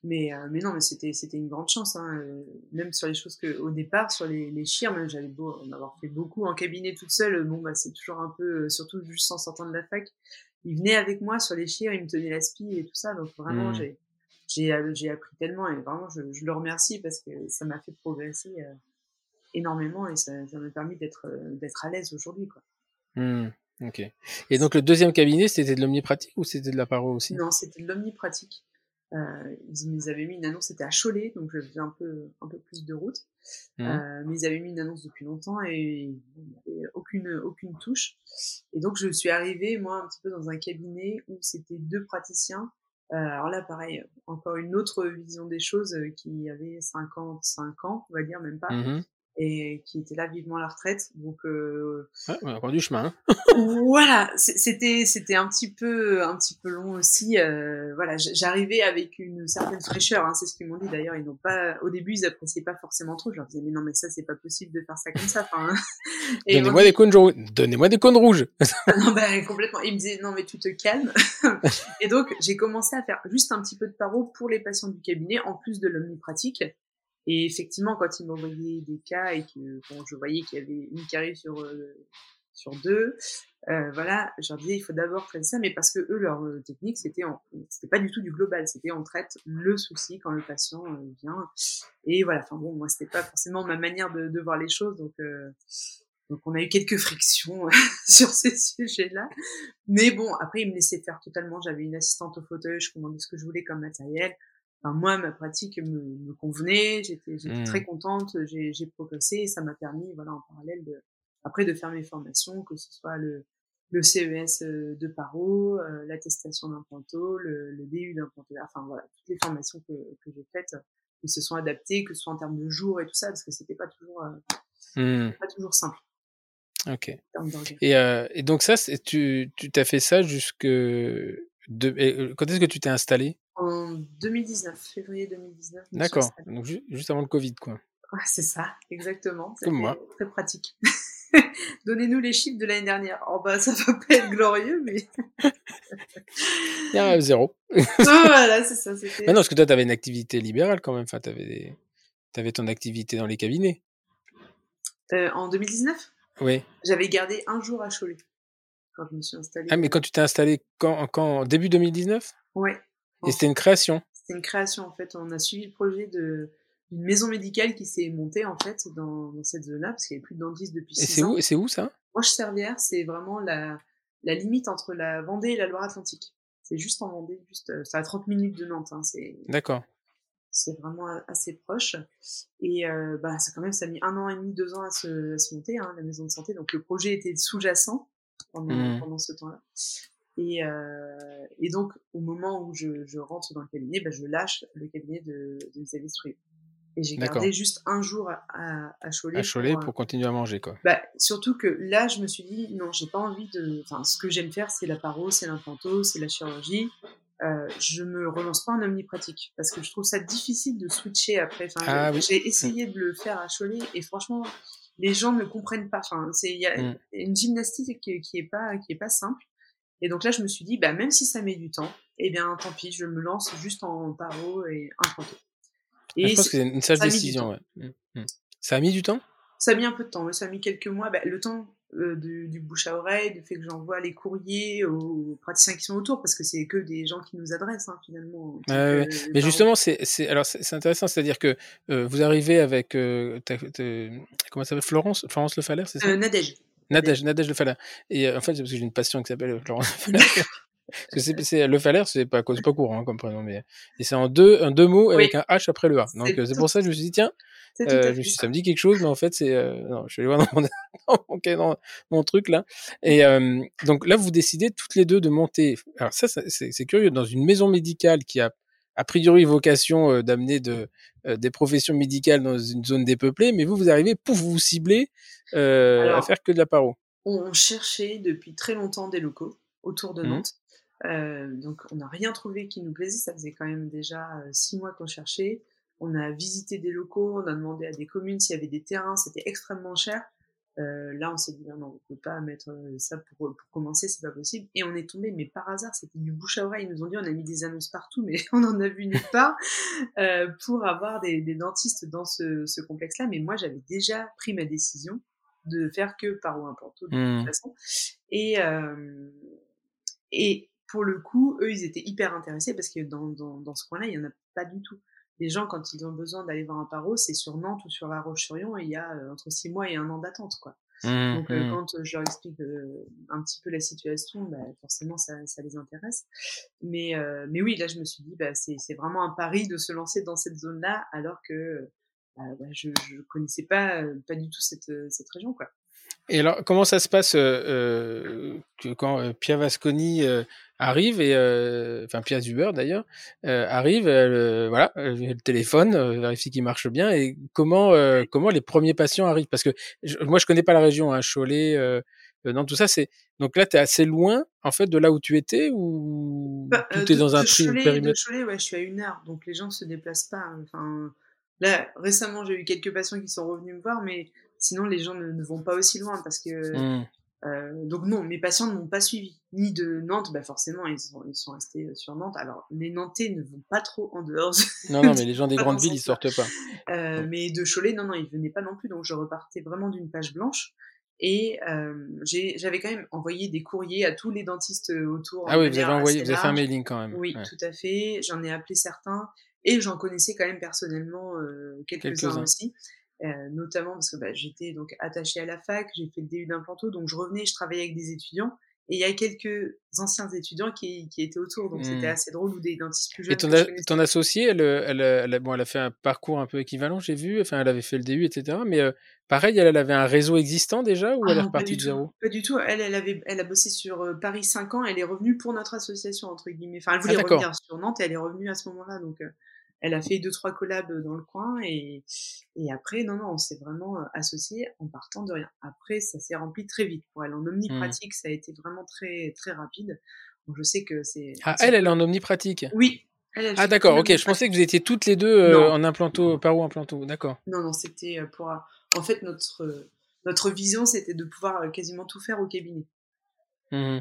Mais, euh, mais non, mais c'était, c'était une grande chance. Hein. euh, Même sur les choses que, au départ, sur les, les chires, même j'avais beau en avoir fait beaucoup en cabinet toute seule, bon, bah, c'est toujours un peu, euh, surtout juste en sortant de la fac. Il venait avec moi sur les chires, il me tenait la spie et tout ça. Donc vraiment, Mm. j'ai, j'ai, j'ai appris tellement et vraiment, je, je le remercie parce que ça m'a fait progresser énormément et ça, m'a permis d'être, d'être à l'aise aujourd'hui, quoi. Hmm, Ok. Et donc le deuxième cabinet, c'était de l'omnipratique ou c'était de la paro aussi? Non, c'était de l'omnipratique. Euh, ils avaient mis une annonce, c'était à Cholet, donc je faisais un peu, un peu plus de route. Mhm. Euh, mais ils avaient mis une annonce depuis longtemps et il n'y avait aucune, aucune touche. Et donc je suis arrivée, moi, un petit peu dans un cabinet où c'était deux praticiens. Euh, alors là, pareil, encore une autre vision des choses qui avait 55 ans, on va dire, même pas, Mhm. Et qui était là vivement à la retraite. Donc euh, Ouais, on a encore du chemin. hein. voilà, c'était c'était un petit peu un petit peu long aussi. euh, voilà, j'arrivais avec une certaine fraîcheur. Hein, c'est ce qu'ils m'ont dit d'ailleurs. Ils n'ont pas au début ils appréciaient pas forcément trop. Je leur disais mais non mais ça c'est pas possible de faire ça comme ça. Enfin, hein. Donnez-moi dit, des cônes jaunes. Donnez-moi des cônes rouges. non bah complètement. Ils me disaient non mais tu te calmes. et donc j'ai commencé à faire juste un petit peu de paro pour les patients du cabinet en plus de l'omnipratique. Et effectivement, quand ils m'envoyaient des cas et que bon, je voyais qu'il y avait une carie sur euh, sur deux, euh, voilà, je leur disais il faut d'abord traiter ça, mais parce que eux leur euh, technique c'était c'était pas du tout du global, c'était on traite le souci quand le patient euh, vient. Et voilà, enfin bon, moi c'était pas forcément ma manière de, de voir les choses, donc euh, donc on a eu quelques frictions sur ces sujets-là. Mais bon, après, ils me laissaient faire totalement. J'avais une assistante au fauteuil, je commandais ce que je voulais comme matériel. Enfin, moi, ma pratique me, me convenait, j'étais j'étais Mm. très contente, j'ai progressé et ça m'a permis, voilà, en parallèle, de, après de faire mes formations, que ce soit le, le CES euh, de paro, euh, l'attestation d'implanto, le, le DU d'implanto, enfin voilà, toutes les formations que, que j'ai faites, qui se sont adaptées, que ce soit en termes de jours et tout ça, parce que c'était pas toujours, euh, Hmm, pas toujours simple Ok. Et, euh, et donc ça, tu tu t'as fait ça jusque de, quand est-ce que tu t'es installé En 2019, février 2019. je me suis D'accord. Donc ju- juste avant le Covid, quoi. Ouais, c'est ça, exactement. Comme moi. Très pratique. Donnez-nous les chiffres de l'année dernière. Oh bah ça va pas être glorieux, mais Il y a zéro. Ah, voilà, c'est ça. Mais non, parce que toi, tu avais une activité libérale quand même. Enfin, tu avais, ton activité dans les cabinets. Euh, en 2019, Oui. j'avais gardé un jour à Cholet quand je me suis installée. Ah, mais quand tu t'es installé quand, quand début 2019 Ouais. Et c'était une création. C'était une création en fait. On a suivi le projet de d'une maison médicale qui s'est montée en fait dans, dans cette zone-là parce qu'il n'y avait plus de dentiste depuis Et 6 c'est ans. où, et c'est où ça? Roche-Servière, c'est vraiment la, la limite entre la Vendée et la Loire-Atlantique. C'est juste en Vendée, juste, ça à 30 minutes de Nantes. Hein, c'est. D'accord. C'est vraiment assez proche. Et bah, ça quand même, ça a mis un an et demi, deux ans à se, à se monter, hein, la maison de santé. Donc le projet était sous-jacent pendant, mmh. pendant ce temps-là. Et, euh, et, donc, au moment où je, je rentre dans le cabinet, bah, je lâche le cabinet de, de Xavier Et j'ai gardé juste un jour à, à, Cholet. À Cholet pour, pour, continuer à manger, quoi. Bah, surtout que là, je me suis dit, non, j'ai pas envie de. Enfin, ce que j'aime faire, c'est la paro, c'est l'implanto, c'est la chirurgie. Euh, je me relance pas en omnipratique parce que je trouve ça difficile de switcher après. Enfin, ah, j'ai oui. essayé de le faire à Cholet et franchement, les gens ne comprennent pas. Enfin, c'est il y a mmh. une gymnastique qui, qui est pas qui est pas simple. Et donc là, je me suis dit, bah, même si ça met du temps, eh bien, tant pis, je me lance juste en paro et implanté. Et je pense que c'est une sage décision. Ouais. Mmh, mmh. Ça a mis du temps? Ça a mis un peu de temps, ça a mis quelques mois. Bah, le temps euh, du, du, bouche à oreille, du fait que j'envoie les courriers aux praticiens qui sont autour, parce que c'est que des gens qui nous adressent hein, finalement. Euh, mais justement, c'est alors c'est intéressant, c'est-à-dire que euh, vous arrivez avec comment ça s'appelle? Florence, Florence Le Faller, c'est ça? Nadège. Nadège, Nadège Le Faller. Et en fait, c'est parce que j'ai une passion qui s'appelle Florence Le Faller. Parce que c'est le Faller, c'est pas, pas courant hein, comme prénom, mais et c'est en deux, en deux mots avec un H après le A. Donc c'est pour ça que je me suis dit tiens, euh, je me suis dit, ça me dit quelque chose, mais en fait c'est euh, non, je vais aller voir dans mon, dans mon, truc là. Et euh, donc là, vous décidez toutes les deux de monter. Alors ça, c'est curieux dans une maison médicale qui a a priori vocation euh, d'amener de des professions médicales dans une zone dépeuplée, mais vous vous arrivez, pouf, vous vous ciblez à faire que de la paro. On cherchait depuis très longtemps des locaux autour de mmh. Nantes. Euh, donc on n'a rien trouvé qui nous plaisait, ça faisait quand même déjà euh, six mois qu'on cherchait. On a visité des locaux, on a demandé à des communes s'il y avait des terrains, c'était extrêmement cher. Euh, là, on s'est dit non, on peut pas mettre euh, ça pour, pour commencer, c'est pas possible. Et on est tombé, mais par hasard, c'était du bouche à oreille. Ils nous ont dit, on a mis des annonces partout, mais on en a vu nulle part euh, pour avoir des, des, dentistes dans ce, ce complexe-là. Mais moi, j'avais déjà pris ma décision de faire que par ou un de toute mmh. façon. Et, euh, et pour le coup, eux, ils étaient hyper intéressés parce que dans, dans, dans ce coin-là, il n'y en a pas du tout. Les gens, quand ils ont besoin d'aller voir un paro, c'est sur Nantes ou sur La Roche-sur-Yon, et il y a euh, entre six mois et un an d'attente, quoi. Mmh, Donc, euh, mmh. quand euh, je leur explique un petit peu la situation, bah, forcément, ça, ça, les intéresse. Mais, mais oui, là, je me suis dit, bah, c'est vraiment un pari de se lancer dans cette zone-là, alors que bah je ne connaissais pas, pas du tout cette, cette région, quoi. Et alors, comment ça se passe euh, que quand Pierre Vasconi arrive et enfin Pierre Zuber d'ailleurs arrive, voilà, le téléphone, vérifie qu'il marche bien et comment comment les premiers patients arrivent? Parce que moi je connais pas la région, hein, Cholet, non tout ça c'est donc là tu es assez loin en fait de là où tu étais ou bah, tout est dans un tri, périmètre? Cholet, ouais, je suis à une heure donc les gens se déplacent pas. Enfin là récemment j'ai eu quelques patients qui sont revenus me voir mais Sinon, les gens ne, vont pas aussi loin parce que. Mmh. Euh, donc non, mes patients ne m'ont pas suivi. Ni de Nantes, bah forcément, ils sont, ils sont restés sur Nantes. Alors, les Nantais ne vont pas trop en dehors. Non, non, mais les gens des grandes villes, ils sortent pas. Euh, mais de Cholet, non, non, ils venaient pas non plus. Donc, je repartais vraiment d'une page blanche. Et euh, j'avais quand même envoyé des courriers à tous les dentistes autour. Ah oui, vous avez envoyé, vous avez fait un mailing quand même. Oui, tout à fait. J'en ai appelé certains et j'en connaissais quand même personnellement quelques-uns aussi. Euh, notamment parce que bah, j'étais donc attachée à la fac, j'ai fait le DU d'implanto, donc je revenais, je travaillais avec des étudiants, et il y a quelques anciens étudiants qui, qui étaient autour, donc c'était mmh. assez drôle, ou des dentistes plus jeunes. Et ton, ton associée, elle, elle, elle, bon, elle a fait un parcours un peu équivalent, j'ai vu, enfin elle avait fait le DU, etc. Mais euh, pareil, elle, avait un réseau existant déjà, ou elle est ah repartie de zéro? Pas du tout, elle, elle, avait, elle a bossé sur euh, Paris 5 ans, elle est revenue pour notre association, entre guillemets. Enfin, elle voulait ah, revenir sur Nantes, et elle est revenue à ce moment-là, donc elle a fait deux trois collabs dans le coin et, et après non non on s'est vraiment euh, associé en partant de rien. Après ça s'est rempli très vite pour elle en omnipratique mmh. ça a été vraiment très très rapide. Donc je sais que c'est ah elle elle est en omnipratique? Oui. ah d'accord ok je pensais que vous étiez toutes les deux euh, en implanto par où implanto d'accord. Non non c'était euh, pour en fait notre notre vision c'était de pouvoir quasiment tout faire au cabinet. Mmh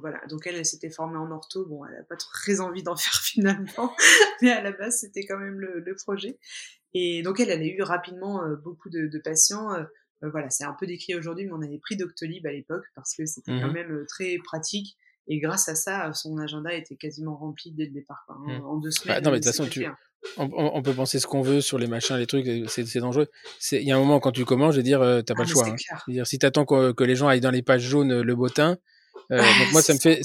voilà. Donc elle, elle s'était formée en ortho. Bon, elle n'a pas très envie d'en faire finalement, mais à la base, c'était quand même le, projet. Et donc elle, elle a eu rapidement euh, beaucoup de, patients. Euh, euh, voilà, c'est un peu décrit aujourd'hui, mais on avait pris Doctolib à l'époque parce que c'était quand mmh même très pratique. Et grâce à ça, son agenda était quasiment rempli dès le départ. Hein. Mmh. En deux bah, semaines. non, mais de toute façon, tu... on, peut penser ce qu'on veut sur les machins, les trucs, c'est dangereux. Il y a un moment quand tu commences, je veux dire, t'as pas ah, le choix. Hein. Dire, si t'attends que, que les gens aillent dans les pages jaunes le bottin, Euh, donc moi, ça me fait,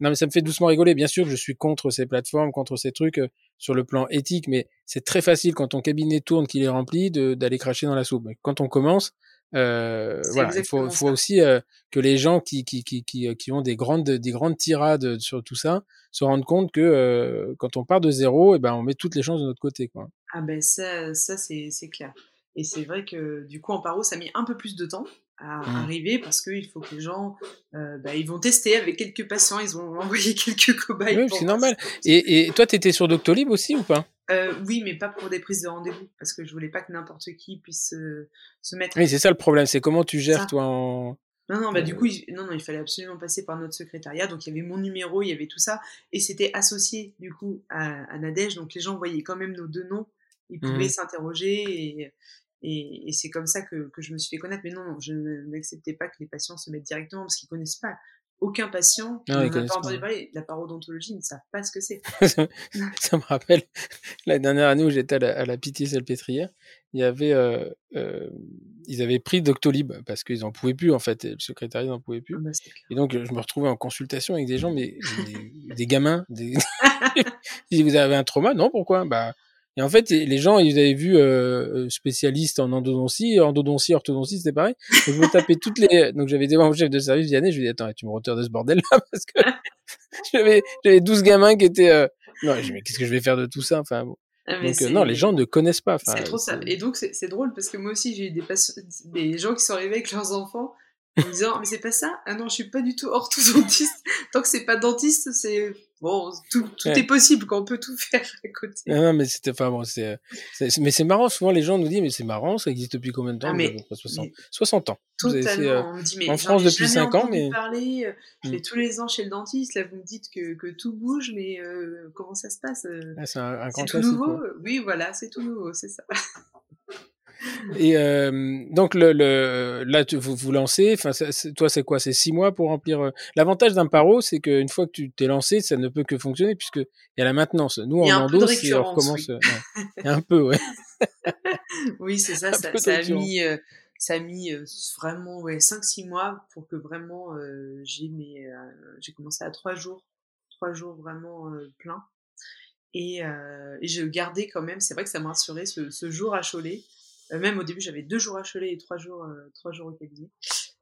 non mais ça me fait doucement rigoler. Bien sûr que je suis contre ces plateformes, contre ces trucs euh, sur le plan éthique, mais c'est très facile quand ton cabinet tourne, qu'il est rempli, d'aller cracher dans la soupe. Mais quand on commence, euh, voilà, il faut, faut aussi euh, que les gens qui, qui, qui, qui, qui ont des grandes, des grandes tirades sur tout ça se rendent compte que euh, quand on part de zéro, et eh ben on met toutes les chances de notre côté. Quoi. Ah ben ça, ça c'est clair. Et c'est vrai que du coup en paro, ça a mis un peu plus de temps à mmh. arriver parce qu'il faut que les gens, euh, bah, ils vont tester avec quelques patients, ils ont envoyé quelques cobayes. Oui, c'est normal. Et, et, toi, tu étais sur Doctolib aussi ou pas? Euh, Oui, mais pas pour des prises de rendez-vous parce que je voulais pas que n'importe qui puisse se mettre. Oui, c'est ça le problème, c'est comment tu gères toi en. Non, non, bah du coup, il, non, non, il fallait absolument passer par notre secrétariat. Donc, il y avait mon numéro, il y avait tout ça. Et c'était associé, du coup, à, à, Nadège. Donc, les gens voyaient quand même nos deux noms. Ils pouvaient mmh. s'interroger et, et, et c'est comme ça que, que, je me suis fait connaître. Mais non, je n'acceptais pas que les patients se mettent directement parce qu'ils connaissent pas. Aucun patient qui n'a pas entendu parler. La parodontologie, ils ne savent pas ce que c'est. ça me rappelle la dernière année où j'étais à la, à la pitié salpêtrière. Il y avait, euh, euh, ils avaient pris Doctolib parce qu'ils en pouvaient plus en fait. Le secrétariat n'en pouvait plus. Ah bah, et donc je me retrouvais en consultation avec des gens, mais des, des gamins. Des... vous avez un trauma Non, pourquoi? Bah et en fait, les gens, ils avaient vu euh, euh, spécialiste en endodontie, endodontie, orthodontie, c'était pareil. Donc, je me tapais toutes les. Donc, j'avais des mon chef de service Vianney. Je lui ai dit, attends, tu me retires de ce bordel-là parce que j'avais, j'avais 12 gamins qui étaient. Euh... Non, je mais qu'est-ce que je vais faire de tout ça? Enfin, bon. Ah, donc, euh, non, les gens ne connaissent pas. c'est trop ça. Et donc, c'est drôle parce que moi aussi, j'ai eu des, des gens qui sont arrivés avec leurs enfants en disant, mais c'est pas ça? Ah non, je suis pas du tout orthodontiste. Tant que c'est pas dentiste, c'est bon, tout, tout est possible, qu'on peut tout faire à côté. Non, non mais c'était, enfin bon, c'est, mais c'est marrant. Souvent, les gens nous disent, mais c'est marrant, ça existe depuis combien de temps? Ah, mais, 60, 60 ans. Totalement. Euh, on me dit, mais en France depuis 5 ans, mais parler. Euh, je vais mmh. tous les ans chez le dentiste. Là, vous me dites que, que tout bouge, mais euh, comment ça se passe ah, C'est tout nouveau? Oui, voilà, c'est tout nouveau, c'est ça. Et euh, donc le, le, là, tu, vous vous lancez. Enfin, toi, c'est quoi? C'est six mois pour remplir. Euh, l'avantage d'un paro, c'est qu'une fois que tu t'es lancé, ça ne peut que fonctionner puisque il y a la maintenance. Nous, en endo, c'est on recommence. Oui. A un peu, ouais. oui, c'est ça. Ça, ça, a mis, euh, ça a mis vraiment ouais, 5-6 mois pour que vraiment j'ai mes, j'ai commencé à trois jours, trois jours vraiment plein. Et, et je gardais quand même. C'est vrai que ça m'a rassuré ce, ce jour à Cholet euh, même au début, j'avais deux jours à Cholet et trois jours, euh, trois jours au cabinet.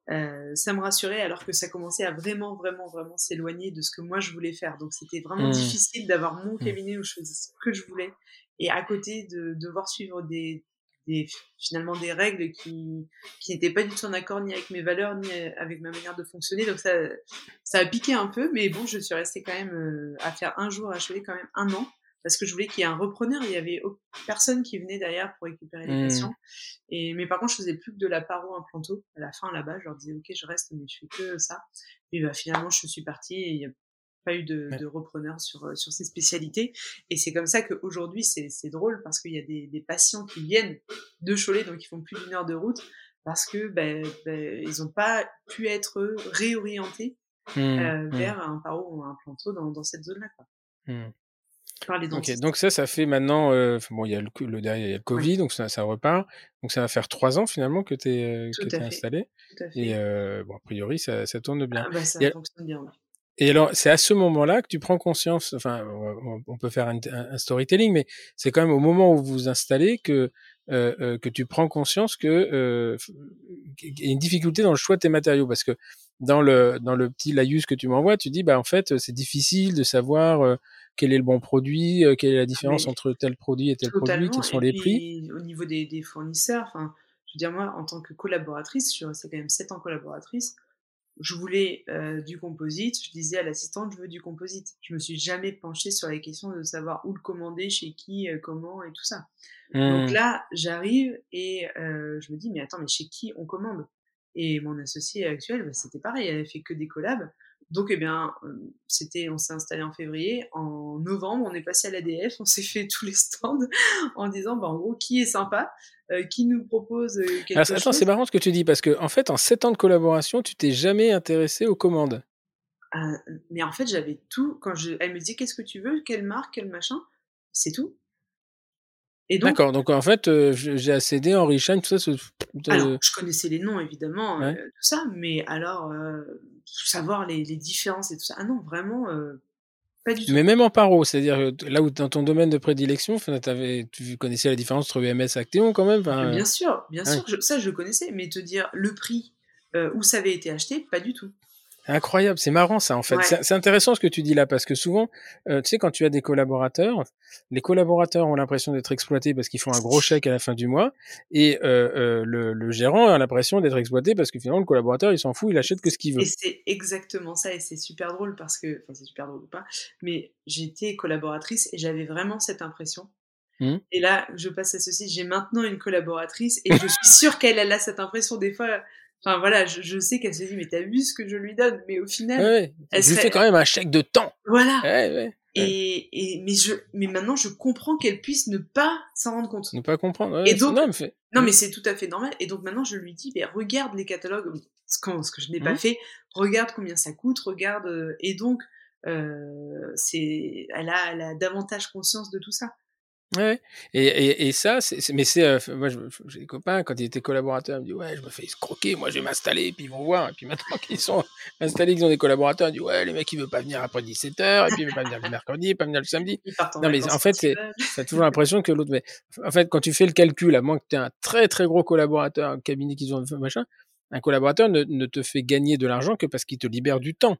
Euh, ça me rassurait alors que ça commençait à vraiment, vraiment, vraiment s'éloigner de ce que moi je voulais faire. Donc c'était vraiment mmh. difficile d'avoir mon mmh. cabinet où je faisais ce que je voulais et à côté de devoir suivre des, des finalement des règles qui, qui n'étaient pas du tout en accord ni avec mes valeurs ni avec ma manière de fonctionner. Donc ça, ça a piqué un peu, mais bon, je suis restée quand même à faire un jour à Cholet quand même un an parce que je voulais qu'il y ait un repreneur. Il y avait personne qui venait derrière pour récupérer les mmh. patients. Et mais par contre, je faisais plus que de la paro implanto. À la fin, là-bas, je leur disais ok, je reste, mais je fais que ça. Et bah, finalement, je suis partie et il n'y a pas eu de, de repreneur sur euh, sur ces spécialités. Et c'est comme ça qu'aujourd'hui, c'est c'est drôle parce qu'il y a des, des patients qui viennent de Cholet, donc ils font plus d'une heure de route parce que ben, ben ils n'ont pas pu être réorientés mmh. euh, mmh. vers un paro ou un planto dans, dans cette zone-là. Quoi. Donc ça, ça fait maintenant. Euh, bon, il y a le, le, il y a le Covid, donc ça, ça repart. Donc ça va faire trois ans finalement que tu es, que es installé. Et euh, bon, a priori, ça, ça tourne bien. Ah bah, ça et, fonctionne bien, oui. Et alors, c'est à ce moment-là que tu prends conscience. Enfin, on, peut faire un, un, storytelling, mais c'est quand même au moment où vous vous installez que euh, euh que tu prends conscience que euh, y a une difficulté dans le choix de tes matériaux, parce que dans le dans le petit laïus que tu m'envoies, tu dis bah en fait c'est difficile de savoir euh, quel est le bon produit, euh, quelle est la différence entre tel produit et tel produit, quels sont les prix? Au niveau des, des fournisseurs, je veux dire, moi, en tant que collaboratrice, je suis restée quand même 7 ans collaboratrice, je voulais euh, du composite, je disais à l'assistante, je veux du composite. Je me suis jamais penchée sur la question de savoir où le commander, chez qui, euh, comment et tout ça. Donc mmh. là, j'arrive et euh, je me dis, mais attends, mais chez qui on commande? Et mon associé actuel, bah, c'était pareil, elle avait fait que des collabs. Donc, eh bien, c'était, on s'est installé en février. En novembre, on est passé à l'ADF, on s'est fait tous les stands en disant, bah, en gros, qui est sympa, euh, qui nous propose euh, quelque Alors, Attends, c'est marrant ce que tu dis, parce que en fait, en sept ans de collaboration, tu t'es jamais intéressé aux commandes. Ah, mais en fait, j'avais tout. Quand je, elle me dit, qu'est-ce que tu veux, quelle marque, quel machin, c'est tout. D'accord, donc en fait, euh, j'ai accédé Henri Schein, tout ça. Alors, je connaissais les noms évidemment, tout ça, mais alors, savoir les, les différences et tout ça. Ah non, vraiment, euh, pas du tout. Mais même en paro, c'est-à-dire euh, là où dans ton domaine de prédilection, avais, tu connaissais la différence entre UMS et Actéon quand même Bien sûr, bien sûr, ça je connaissais, mais te dire le prix où ça avait été acheté, pas du tout. Incroyable, c'est marrant ça en fait. C'est intéressant ce que tu dis là parce que souvent, euh, tu sais, quand tu as des collaborateurs, les collaborateurs ont l'impression d'être exploités parce qu'ils font un gros chèque à la fin du mois et euh, euh, le, le, gérant a l'impression d'être exploité parce que finalement le collaborateur il s'en fout, il achète que ce qu'il veut. Et c'est exactement ça et c'est super drôle parce que, enfin c'est super drôle ou pas, mais j'étais collaboratrice et j'avais vraiment cette impression. Mmh. Et là, je passe à ceci, j'ai maintenant une collaboratrice et je suis sûre qu'elle a cette impression des fois Enfin voilà, je, sais qu'elle se dit mais t'as vu ce que je lui donne, mais au final, ouais, elle lui fait quand même un chèque de temps. Voilà. et, et, mais je mais maintenant je comprends qu'elle puisse ne pas s'en rendre compte. Ne pas comprendre. et donc non, mais, non mais c'est tout à fait normal. Et donc maintenant je lui dis mais regarde les catalogues, ce que, ce que je n'ai pas mmh. fait. Regarde combien ça coûte, regarde euh, et donc euh, c'est elle a, elle a davantage conscience de tout ça. Ouais, et, et, et ça, c'est, mais c'est, euh, moi, j'ai des copains, quand ils étaient collaborateurs, ils me disent, ouais, je me fais escroquer, moi, je vais m'installer, puis ils vont voir. Et puis maintenant qu'ils sont installés, qu'ils ont des collaborateurs, ils disent, ouais, les mecs, ils veulent pas venir après 17h, et puis ils veulent pas venir le mercredi, pas venir le samedi. Non, mais en fait, c'est, t'as toujours l'impression que l'autre, mais en fait, quand tu fais le calcul, à moins que tu aies un très, très gros collaborateur, un cabinet qu'ils ont, machin, un collaborateur ne, ne te fait gagner de l'argent que parce qu'il te libère du temps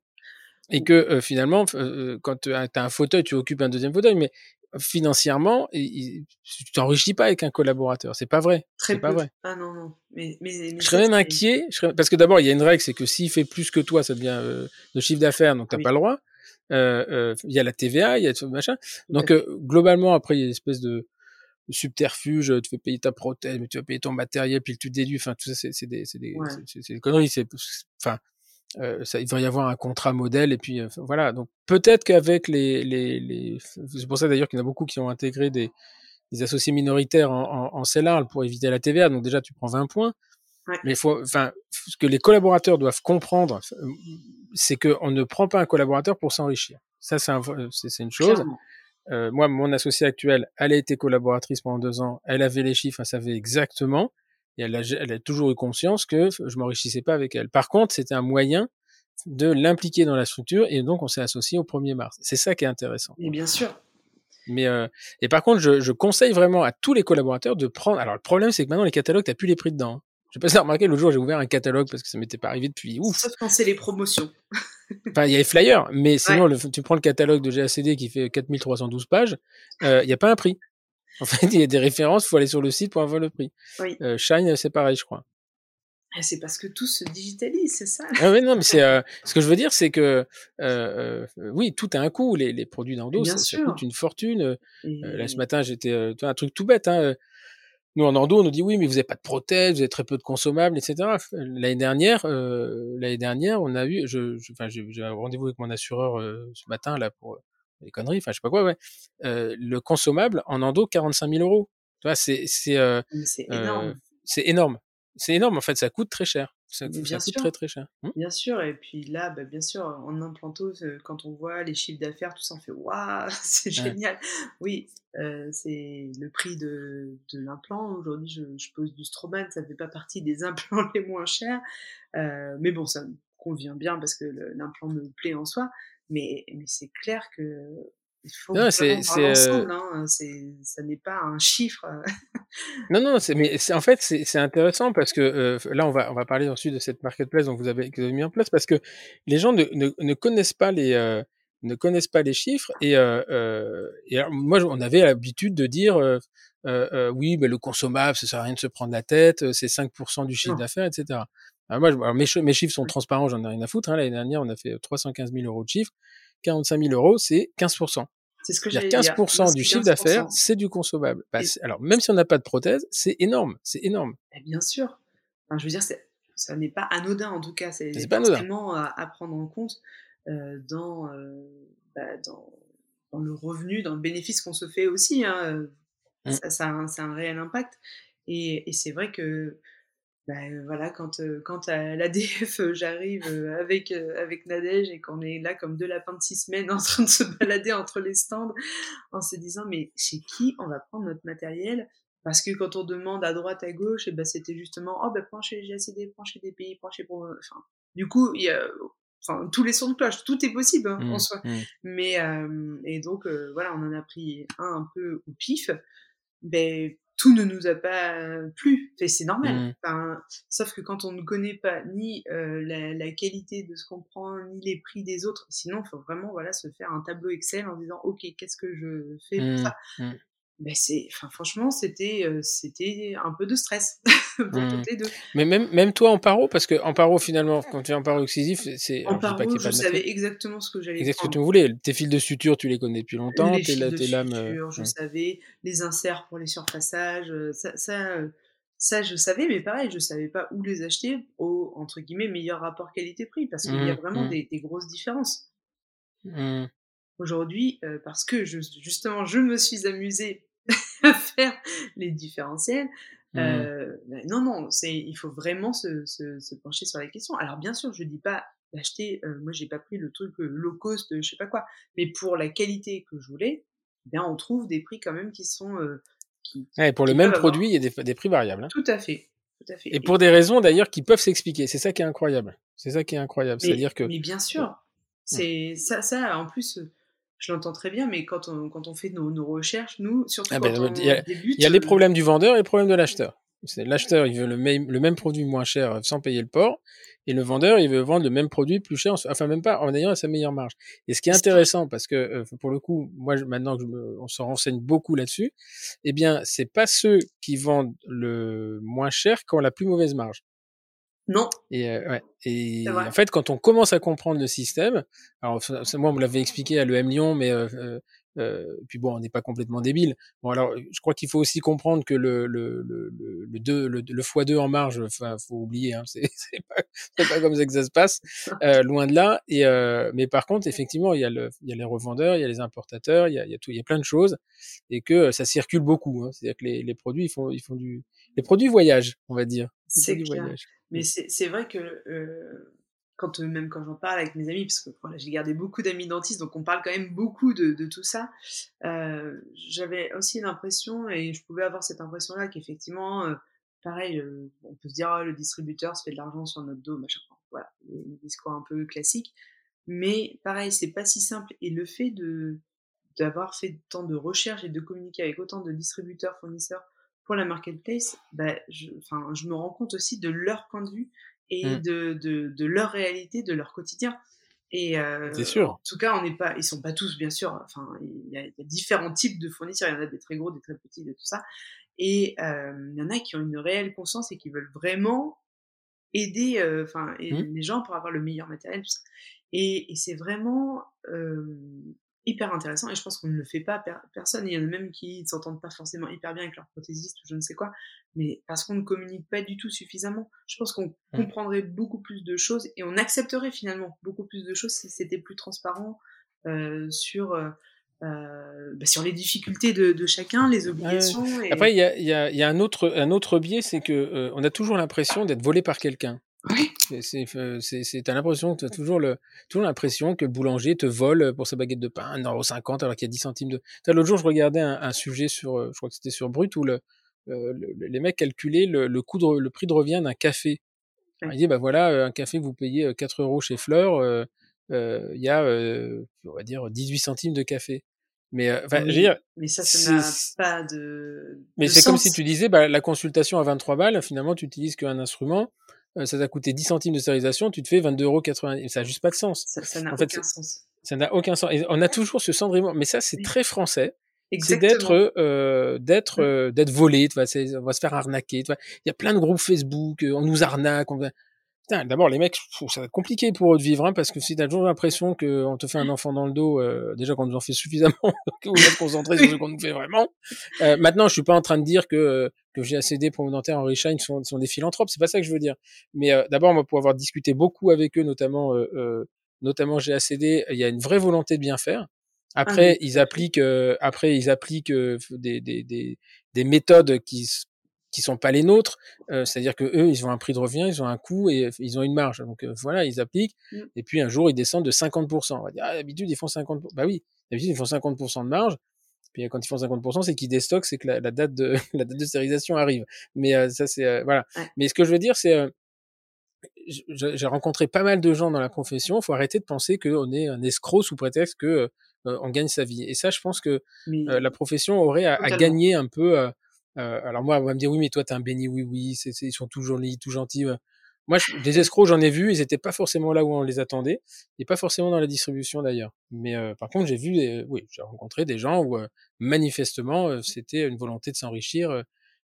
et que euh, finalement, euh, quand tu as un fauteuil, tu occupes un deuxième fauteuil, mais financièrement, tu t'enrichis pas avec un collaborateur. C'est pas vrai. Très pas vrai. Ah non, non. Mais, mais, je serais même inquiet. Parce que d'abord, il y a une règle, c'est que s'il fait plus que toi, ça devient euh, de chiffre d'affaires, donc t'as pas le droit. Euh, euh, il y a la TVA, il y a tout machin. Donc globalement, après, il y a une espèce de subterfuge, tu fais payer ta prothèse, mais tu vas payer ton matériel, puis tu déduis. Enfin, tout ça, c'est des, c'est des, des conneries. C'est, enfin, euh, ça, il va y avoir un contrat modèle et puis euh, voilà. Donc peut-être qu'avec les, les, les... c'est pour ça d'ailleurs qu'il y en a beaucoup qui ont intégré des, des associés minoritaires en, en, en pour éviter la TVA. Donc déjà tu prends 20 points. Mais faut, enfin, ce que les collaborateurs doivent comprendre, c'est qu'on ne prend pas un collaborateur pour s'enrichir. Ça, c'est un, une chose. Euh, moi, mon associé actuel, elle a été collaboratrice pendant deux ans. Elle avait les chiffres, elle savait exactement. Et elle a, elle a toujours eu conscience que je m'enrichissais pas avec elle. Par contre, c'était un moyen de l'impliquer dans la structure et donc on s'est associé au 1er mars. C'est ça qui est intéressant. Et bien sûr. Mais euh, et par contre, je, je, conseille vraiment à tous les collaborateurs de prendre. Alors le problème, c'est que maintenant les catalogues, t'as plus les prix dedans. Hein. Je sais pas si remarqué, l'autre jour j'ai ouvert un catalogue parce que ça m'était pas arrivé depuis ouf. Sauf quand c'est les promotions. enfin, il y a les flyers, mais sinon tu prends le catalogue de GACD qui fait 4312 pages, euh, il n'y a pas un prix. En fait, il y a des références, il faut aller sur le site pour avoir le prix. Oui. Euh, Shine, c'est pareil, je crois. Ah, c'est parce que tout se digitalise, c'est ça? Ah oui, non, mais c'est euh, ce que je veux dire, c'est que euh, euh, oui, tout a un coût. Les, les produits d'Endo, ça, ça, coûte une fortune. Là, ce matin, j'étais un truc tout bête. Hein. Nous, en Endo, on nous dit oui, mais vous n'avez pas de prothèses, vous avez très peu de consommables, etc. L'année dernière, l'année dernière, on a eu, je, je enfin, j'ai un rendez-vous avec mon assureur ce matin là pour les conneries, enfin je sais pas quoi, ouais. Euh, le consommable en endo 45 000 euros. Tu vois, c'est c'est euh, énorme. c'est énorme. C'est énorme en fait, ça coûte très cher. Ça, bien coûte très très cher. Hum? Bien sûr, et puis là, bah, bien sûr, en implanto, quand on voit les chiffres d'affaires, tout ça, on fait waouh, c'est génial. Oui, euh, c'est le prix de, de l'implant. Aujourd'hui, je, je, pose du Stroman, ça ne fait pas partie des implants les moins chers, euh, mais bon, ça me convient bien parce que l'implant me plaît en soi mais, mais c'est clair que il faut non, c'est, c'est, euh... hein, c'est, ça n'est pas un chiffre. Euh. non, non, c'est, mais c'est, en fait, c'est, c'est intéressant parce que euh, là, on va, on va parler ensuite de cette marketplace dont vous avez, que vous avez mis en place parce que les gens ne, ne, ne connaissent pas les, euh, ne connaissent pas les chiffres et, euh, euh et alors, moi, on avait l'habitude de dire oui, mais le consommable, ça sert à rien de se prendre la tête, c'est 5% du chiffre d'affaires, etc. Alors moi, alors mes, mes, chiffres sont transparents, j'en ai rien à foutre. Hein. L'année dernière, on a fait 315 000 euros de chiffre. 45 000 euros, c'est 15 c'est ce que j'ai 15% du chiffre d'affaires, c'est du consommable. Bah, alors, même si on n'a pas de prothèse, c'est énorme, c'est énorme. Et bien sûr. Enfin, je veux dire, ça n'est pas anodin en tout cas. C'est vraiment à, à, prendre en compte euh, dans, euh, bah, dans, dans, le revenu, dans le bénéfice qu'on se fait aussi. Hein. Mmh. Ça, ça, a un, ça, a un, réel impact. Et, et c'est vrai que ben voilà, quand, euh, quand à l'ADF, euh, j'arrive avec, avec Nadège et qu'on est là comme deux lapins de six semaines en train de se balader entre les stands en se disant mais chez qui on va prendre notre matériel? Parce que quand on demande à droite, à gauche, et ben c'était justement oh ben prends chez GACD, prends chez DPI, prends chez... Enfin, du coup, il y a, enfin tous les sons de cloche, tout est possible hein, en Mmh, soi. mmh. Mais euh, et donc euh, voilà, on en a pris un un peu au pif. Ben tout ne nous a pas plu, Enfin, c'est normal. Mmh. Enfin, sauf que quand on ne connaît pas ni euh, la, la qualité de ce qu'on prend, ni les prix des autres, sinon il faut vraiment voilà se faire un tableau Excel en disant ok qu'est-ce que je fais pour Mmh, ça? Ben c'est, enfin franchement c'était euh, c'était un peu de stress pour Mmh. toutes les deux. Mais même, même toi en paro, parce que en paro, finalement, quand tu es en paro exclusif, c'est. En je pas paro, je pas de savais exactement ce que j'allais Exact ce que tu voulais. Tes fils de suture, tu les connais depuis longtemps. les Tes, fils de lames. euh, suture, je ouais. savais, les inserts pour les surfaçages, ça, ça, ça, je savais, mais pareil, je savais pas où les acheter au entre guillemets meilleur rapport qualité-prix parce qu'il y a Mmh, vraiment mmh, des, des grosses différences. mmh. Aujourd'hui, euh, parce que je, justement, je me suis amusée à faire les différentiels. Mmh. Euh, ben non, non, c'est, il faut vraiment se, se, se pencher sur la question. Alors bien sûr, je dis pas d'acheter. euh, moi, j'ai pas pris le truc euh, low cost, je sais pas quoi, mais pour la qualité que je voulais, ben on trouve des prix quand même qui sont qui, Ouais, pour le même produit, il y a des, des prix variables. hein. Tout à fait, tout à fait. Et pour des raisons d'ailleurs qui peuvent s'expliquer. C'est ça qui est incroyable. C'est ça qui est incroyable. C'est-à-dire que. mais bien sûr, c'est ça, ça. En plus, je l'entends très bien, mais quand on quand on fait nos, nos recherches, nous, surtout Ah quand ben, on il y a- débute, Il y a les euh, problèmes du vendeur et les problèmes de l'acheteur. L'acheteur, il veut le même, le même produit moins cher sans payer le port, et le vendeur, il veut vendre le même produit plus cher, enfin même pas en ayant sa meilleure marge. Et ce qui est intéressant, parce que euh, pour le coup, moi maintenant que je me, on se renseigne beaucoup là-dessus, eh bien c'est pas ceux qui vendent le moins cher qui ont la plus mauvaise marge. Non, Et, euh, ouais. et en fait, quand on commence à comprendre le système, alors moi on me l'avait expliqué à l'EM Lyon, mais euh, euh, euh, puis bon, on n'est pas complètement débile. Bon alors, je crois qu'il faut aussi comprendre que le le le le, le, deux- le, le x2 en marge, enfin faut oublier, hein, c'est c'est pas c'est pas comme ça que ça se passe, euh, loin de là. Et euh, mais par contre, effectivement, il y a le il y a les revendeurs, il y a les importateurs, il y a il y a tout, il y a plein de choses et que euh, ça circule beaucoup. Hein, C'est-à-dire que les les produits ils font ils font du les produits voyagent, on va dire. C'est clair. voyagent. Mais c'est c'est vrai que euh, quand euh, même quand j'en parle avec mes amis, parce que voilà, j'ai gardé beaucoup d'amis dentistes, donc on parle quand même beaucoup de, de tout ça. euh, J'avais aussi l'impression, et je pouvais avoir cette impression-là, qu'effectivement, euh, pareil, euh, on peut se dire Ah, le distributeur se fait de l'argent sur notre dos, machin. Voilà, les discours un peu classiques. Mais pareil, c'est pas si simple. Et le fait de d'avoir fait tant de recherches et de communiquer avec autant de distributeurs, fournisseurs pour la marketplace, bah, je, enfin, je me rends compte aussi de leur point de vue et Mm. de, de, de leur réalité, de leur quotidien. Et euh, C'est sûr. en tout cas, on n'est pas, ils sont pas tous, bien sûr. Enfin, il y, a, il y a différents types de fournisseurs. Il y en a des très gros, des très petits, de tout ça. Et euh, il y en a qui ont une réelle conscience et qui veulent vraiment aider, euh, enfin, aider Mm. les gens pour avoir le meilleur matériel. Tout ça. Et, et c'est vraiment hyper intéressant. Et je pense qu'on ne le fait pas per- personne. Il y en a même qui ne s'entendent pas forcément hyper bien avec leur prothésiste ou je ne sais quoi, mais parce qu'on ne communique pas du tout suffisamment. Je pense qu'on Mm. comprendrait beaucoup plus de choses et on accepterait finalement beaucoup plus de choses si c'était plus transparent euh, sur euh, euh, bah, sur les difficultés de, de chacun, les obligations. Et... Après, il y a, y a, il y a un, autre, un autre biais, c'est que euh, on a toujours l'impression d'être volé par quelqu'un. Oui. C'est- C'est, euh, t'as l'impression, t'as toujours, le, toujours l'impression que le boulanger te vole pour sa baguette de pain 1,50€ alors qu'il y a 10 centimes de. L'autre jour, je regardais un, un sujet sur, euh, je crois que c'était sur Brut, où le, euh, le- les mecs calculaient le, le, coût de, le prix de revient d'un café. Ouais. Il dit, bah voilà, euh, un café vous payez euh, 4 euros chez Fleur, euh, euh, il y a, euh, on va dire, 18 centimes de café. Mais, euh, enfin, je veux Oui, dire, mais ça, ça n'a pas de. mais c'est comme si tu disais, bah, la consultation à 23 balles, finalement, tu utilises qu'un instrument, euh, ça t'a coûté 10 centimes de stérilisation, tu te fais 22,90 euros. Ça n'a juste pas de sens. Ça n'a fait, aucun sens. Ça n'a aucun sens. Et on a toujours ce cendrement. Mais ça, c'est Oui. très français. C'est d'être, euh, d'être, Mm. euh, d'être volé. Tu vois, c'est- on va se faire arnaquer. Tu vois. Il y a plein de groupes Facebook, euh, on nous arnaque. On d'abord, les mecs, pff, ça va être compliqué pour eux de vivre, hein, parce que si t'as toujours l'impression qu'on te fait un enfant dans le dos, euh, déjà qu'on nous en fait suffisamment, qu'on va se concentrer sur ce qu'on nous fait vraiment. Euh, maintenant, je suis pas en train de dire que, euh, que GACD, Promo Dentaire, Henri Schein sont, sont des philanthropes, c'est pas ça que je veux dire. Mais euh, d'abord, moi, pour avoir discuté beaucoup avec eux, notamment, euh, euh, notamment GACD, il y a une vraie volonté de bien faire. Après, Ah oui, ils appliquent, euh, après, ils appliquent euh, des, des, des, des méthodes qui, qui sont pas les nôtres. Euh, C'est-à-dire que eux, ils ont un prix de revient, ils ont un coût et ils ont une marge. Donc euh, voilà, ils appliquent. Mm. Et puis un jour, ils descendent de 50%. On va dire, ah, d'habitude, ils font 50%. Bah oui, d'habitude, ils font 50% de marge. Puis quand ils font 50%, c'est qu'ils déstockent, c'est que la, la date de la date de stérilisation arrive. Mais euh, ça, c'est voilà. Ouais. Mais ce que je veux dire, c'est j'ai rencontré pas mal de gens dans la profession. Il faut arrêter de penser qu'on est un escroc sous prétexte que on gagne sa vie. Et ça, je pense que la profession aurait à, gagner un peu. Alors moi, on va me dire oui, mais toi, t'es un béni, oui, oui, ils sont tout jolis, tout gentils. Moi, des escrocs, j'en ai vu, ils étaient pas forcément là où on les attendait, et pas forcément dans la distribution d'ailleurs. Mais par contre, j'ai vu, oui, j'ai rencontré des gens où manifestement, c'était une volonté de s'enrichir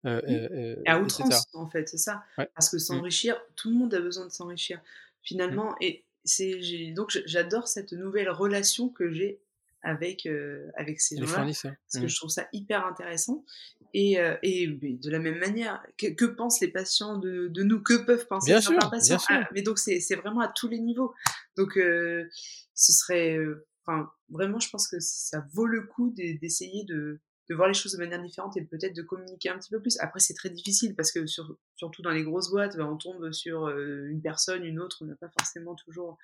euh, euh, à outrance, en fait, c'est ça. Parce que mmh. s'enrichir, tout le monde a besoin de s'enrichir, finalement. Mmh. Et c'est, donc j'adore cette nouvelle relation que j'ai avec, euh, avec ces gens-là. Parce que mmh. je trouve ça hyper intéressant. Et, et de la même manière, que, pensent les patients de, de, nous? Que peuvent penser bien certains patients? ah, Mais donc, c'est vraiment à tous les niveaux. Donc, ce serait. Enfin, vraiment, je pense que ça vaut le coup d'essayer de, de voir les choses de manière différente et peut-être de communiquer un petit peu plus. Après, c'est très difficile parce que surtout dans les grosses boîtes, ben, on tombe sur euh, une personne, une autre, on n'a pas forcément toujours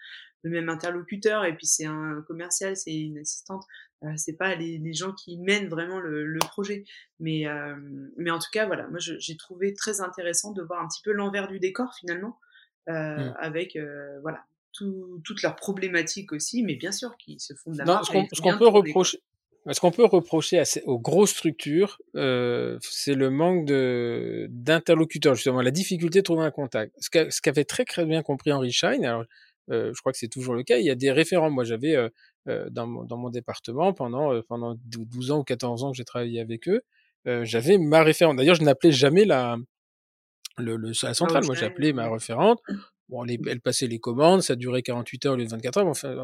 le même interlocuteur. Et puis c'est un commercial, c'est une assistante, euh, c'est pas les, gens qui mènent vraiment le, projet. Mais, euh, mais en tout cas, voilà, moi j'ai trouvé très intéressant de voir un petit peu l'envers du décor finalement, mmh. avec voilà toutes leurs problématiques aussi, mais bien sûr qui se font de la non, Ce qu'on peut reprocher, ce qu'on peut reprocher aux grosses structures, euh, c'est le manque de d'interlocuteurs, justement, la difficulté de trouver un contact? Ce qu'avait très, très bien compris Henry Schein, alors euh, je crois que c'est toujours le cas, il y a des référents. Moi, j'avais euh, euh dans, mon, dans mon département, pendant, euh, pendant 12 ans ou 14 ans que j'ai travaillé avec eux, euh, j'avais ma référente. D'ailleurs, je n'appelais jamais la, le, le, la centrale, moi j'appelais ma référente. Bon, elle passait les commandes, ça durait 48 heures au lieu de 24 heures. Enfin,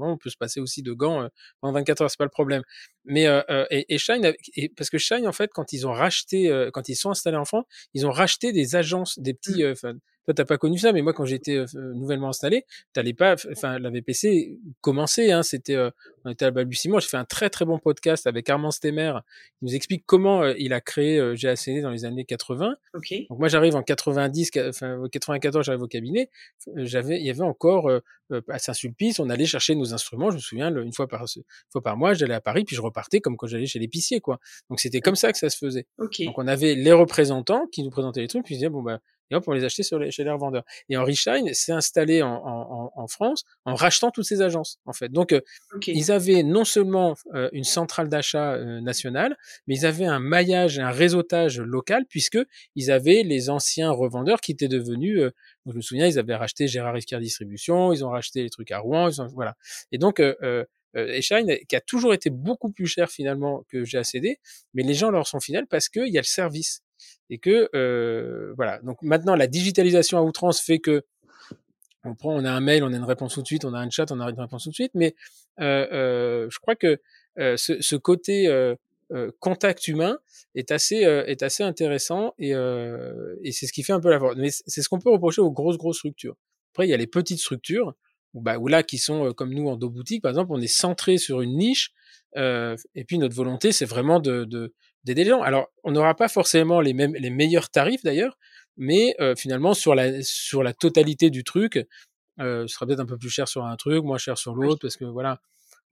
on peut se passer aussi de gants euh, pendant 24 heures, c'est pas le problème. Mais euh, euh, et, et, Shine, et, parce que Shine, en fait, quand ils ont racheté, quand ils sont installés en France, ils ont racheté des agences, des petits, mmh. Toi, t'as pas connu ça, mais moi, quand j'étais euh, nouvellement installé, t'allais pas, enfin, la VPC commençait, hein, c'était, euh, on était à balbutiement. J'ai fait un très très bon podcast avec Armand Stemmer, qui nous explique comment euh, il a créé GACD dans les années 80. Okay. Donc moi, j'arrive en 90, enfin, 94, j'arrive au cabinet. J'avais, il y avait encore à Saint-Sulpice, on allait chercher nos instruments. Je me souviens, une fois par, une fois par mois, j'allais à Paris, puis je repartais comme quand j'allais chez l'épicier, quoi. Donc c'était comme ça que ça se faisait. Okay. Donc on avait les représentants qui nous présentaient les trucs, puis ils disaient bon bah et hop, on les achetait sur les, chez les revendeurs. Et Henry Schein s'est installé en, en, en, France en rachetant toutes ces agences, en fait. Donc, euh, ils avaient non seulement euh, une centrale d'achat euh, nationale, mais ils avaient un maillage et un réseautage local, puisque ils avaient les anciens revendeurs qui étaient devenus, je me souviens, ils avaient racheté Gérard Rifkier Distribution, ils ont racheté les trucs à Rouen, voilà. Et donc, euh, Shine, qui a toujours été beaucoup plus cher finalement que GACD, mais les gens leur sont fidèles parce qu'il y a le service et que euh, voilà. Donc maintenant, la digitalisation à outrance fait que on prend, on a un mail, on a une réponse tout de suite, on a un chat, on a une réponse tout de suite. Mais euh, euh, je crois que ce, côté contact humain est assez est assez intéressant et, c'est ce qui fait un peu la force. Mais c'est ce qu'on peut reprocher aux grosses grosses structures. Après, il y a les petites structures où, bah, là qui sont comme nous en dos boutique par exemple, on est centré sur une niche. et puis notre volonté, c'est vraiment de, d'aider les gens. Alors, on n'aura pas forcément les mêmes, les meilleurs tarifs d'ailleurs, mais euh, finalement sur la sur la totalité du truc, euh, ce sera peut-être un peu plus cher sur un truc, moins cher sur l'autre, parce que voilà.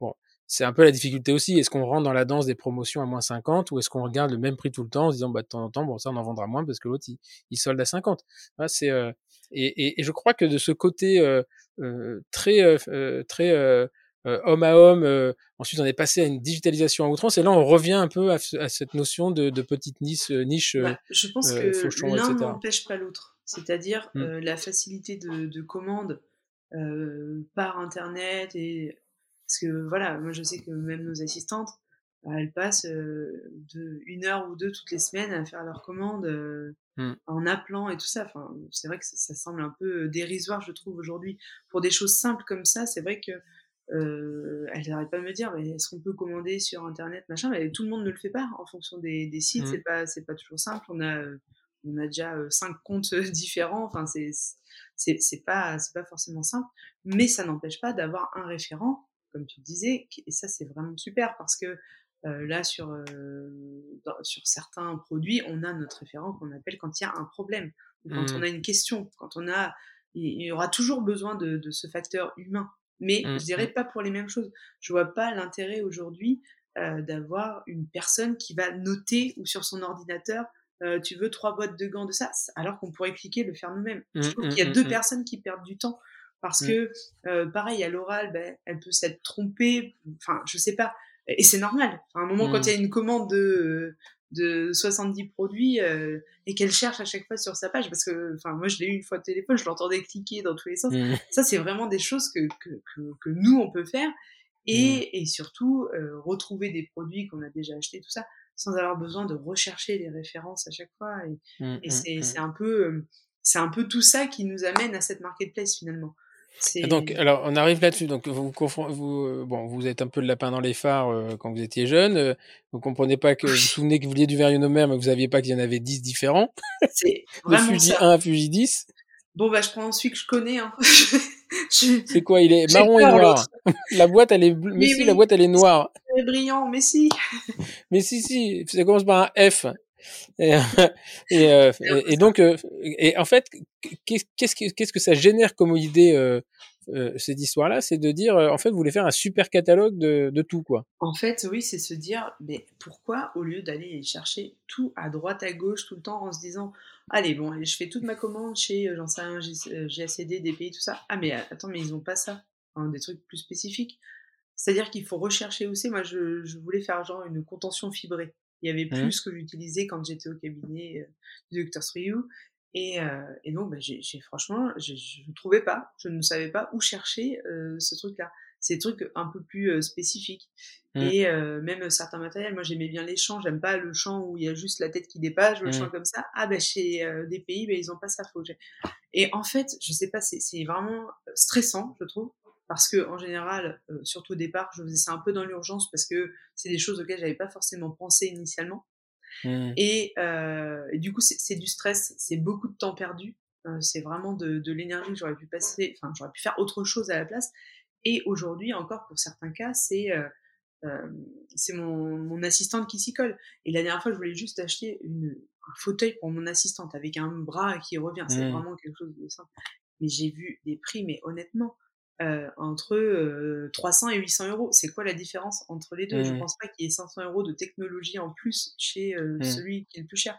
Bon, c'est un peu la difficulté aussi. Est-ce qu'on rentre dans la danse des promotions à moins 50 ou est-ce qu'on regarde le même prix tout le temps en se disant bah de temps en temps bon ça on en vendra moins parce que l'autre il, il solde à 50. Voilà, c'est euh, et, et, et, je crois que de ce côté euh, euh, très euh, très euh, homme à homme. Euh, ensuite, on est passé à une digitalisation à outrance. Et là, on revient un peu à, cette notion de, de petite niche. Euh, niche bah, je pense que l'un n'empêche pas l'autre. C'est-à-dire mmh. la facilité de, de commande par Internet. Et... Parce que voilà, moi, je sais que même nos assistantes, bah, elles passent de une heure ou deux toutes les semaines à faire leurs commandes mmh. en appelant et tout ça. Enfin, c'est vrai que ça, ça, semble un peu dérisoire, je trouve, aujourd'hui. Pour des choses simples comme ça, c'est vrai que euh, elle n'arrête pas de me dire mais est-ce qu'on peut commander sur internet machin? Mais tout le monde ne le fait pas en fonction des, des sites. Mmh. c'est pas c'est pas toujours simple. On a on a déjà euh, cinq comptes différents. Enfin c'est c'est pas c'est pas forcément simple. Mais ça n'empêche pas d'avoir un référent comme tu disais et ça c'est vraiment super parce que euh, là sur euh, sur certains produits on a notre référent qu'on appelle quand il y a un problème. Ou quand mmh. on a une question. Quand on a il y aura toujours besoin de, de ce facteur humain mais mmh, je dirais mmh. pas pour les mêmes choses. Je vois pas l'intérêt aujourd'hui euh, d'avoir une personne qui va noter ou sur son ordinateur tu veux trois boîtes de gants de ça, alors qu'on pourrait cliquer le faire nous-mêmes. Je Mmh, trouve mmh, qu'il y a mmh, deux personnes qui perdent du temps parce que, euh, pareil, à l'oral, ben, elle peut s'être trompée, enfin, je sais pas, et c'est normal. À un moment, quand il y a une commande de, de 70 produits euh, et qu'elle cherche à chaque fois sur sa page, parce que, enfin, moi, je l'ai eu une fois au téléphone, je l'entendais cliquer dans tous les sens. Mmh. Ça, c'est vraiment des choses que, que, que, que nous, on peut faire. Et, et surtout, euh, retrouver des produits qu'on a déjà achetés, tout ça, sans avoir besoin de rechercher les références à chaque fois. Et, Mmh, et mmh, c'est mmh. c'est un peu, euh, c'est un peu tout ça qui nous amène à cette marketplace finalement. Donc, alors, on arrive là-dessus. Donc, vous, vous, euh, bon, vous êtes un peu le lapin dans les phares euh, quand vous étiez jeune. euh, vous comprenez pas que vous vous souvenez que vous vouliez du verionomère, mais vous saviez pas qu'il y en avait 10 différents. c'est vraiment fusil ça. 1 à fusil 10. Bon bah je prends celui que je connais. Hein. C'est quoi Il est marron et noir? La boîte, elle est bleue. Mais Mais si, oui. la boîte, elle est noire. C'est brillant, mais si. Mais si, si, ça commence par un F. Et, et, euh, et- et donc, et en fait, qu'est-ce que qu'est-ce que ça génère comme idée euh, euh, cette histoire-là? C'est de dire, euh, en fait, vous voulez faire un super catalogue de, de tout, quoi. En fait, oui, c'est se dire, mais pourquoi au lieu d'aller chercher tout à droite, à gauche, tout le temps, en se disant, allez, bon, allez, je fais toute ma commande chez, euh, j'en sais rien, J- euh, GACD, DPI, tout ça. Ah, mais attends, mais ils ont pas ça. Enfin, des trucs plus spécifiques. C'est-à-dire qu'il faut rechercher aussi. Moi, je, je voulais faire genre une contention fibrée. Il y avait plus Mhm. ce que j'utilisais quand j'étais au cabinet euh, du Dr. Sriou. Et, euh, et donc, bah, j'ai j'ai- franchement, je ne trouvais pas, je ne savais pas où chercher euh, ce truc-là. C'est des trucs un peu plus euh, spécifiques. Mhm. Et euh, même certains matériels, moi j'aimais bien les champs, j'aime pas le champ où il y a juste la tête qui dépasse, je veux le champ comme ça. Ah bah chez euh, des pays, bah, ils ont pas ça, faut Et en fait, je sais pas, c'est c'est vraiment stressant, je trouve, parce que en général, euh, surtout au départ, je faisais ça un peu dans l'urgence parce que c'est des choses auxquelles j'avais pas forcément pensé initialement. Mmh. Et, euh, et du coup, c'est du stress, c'est beaucoup de temps perdu, euh, c'est vraiment de, de l'énergie que j'aurais pu passer, enfin, j'aurais pu faire autre chose à la place. Et aujourd'hui, encore pour certains cas, c'est euh, c'est mon, mon assistante qui s'y colle. Et la dernière fois, je voulais juste acheter une, un fauteuil pour mon assistante avec un bras qui revient. C'est Mm. vraiment quelque chose de simple. Mais j'ai vu des prix, mais honnêtement, euh, entre euh, 300 et 800 euros. C'est quoi la différence entre les deux? Je Mm. pense pas qu'il y ait 500 euros de technologie en plus chez euh, Mm. celui qui est le plus cher.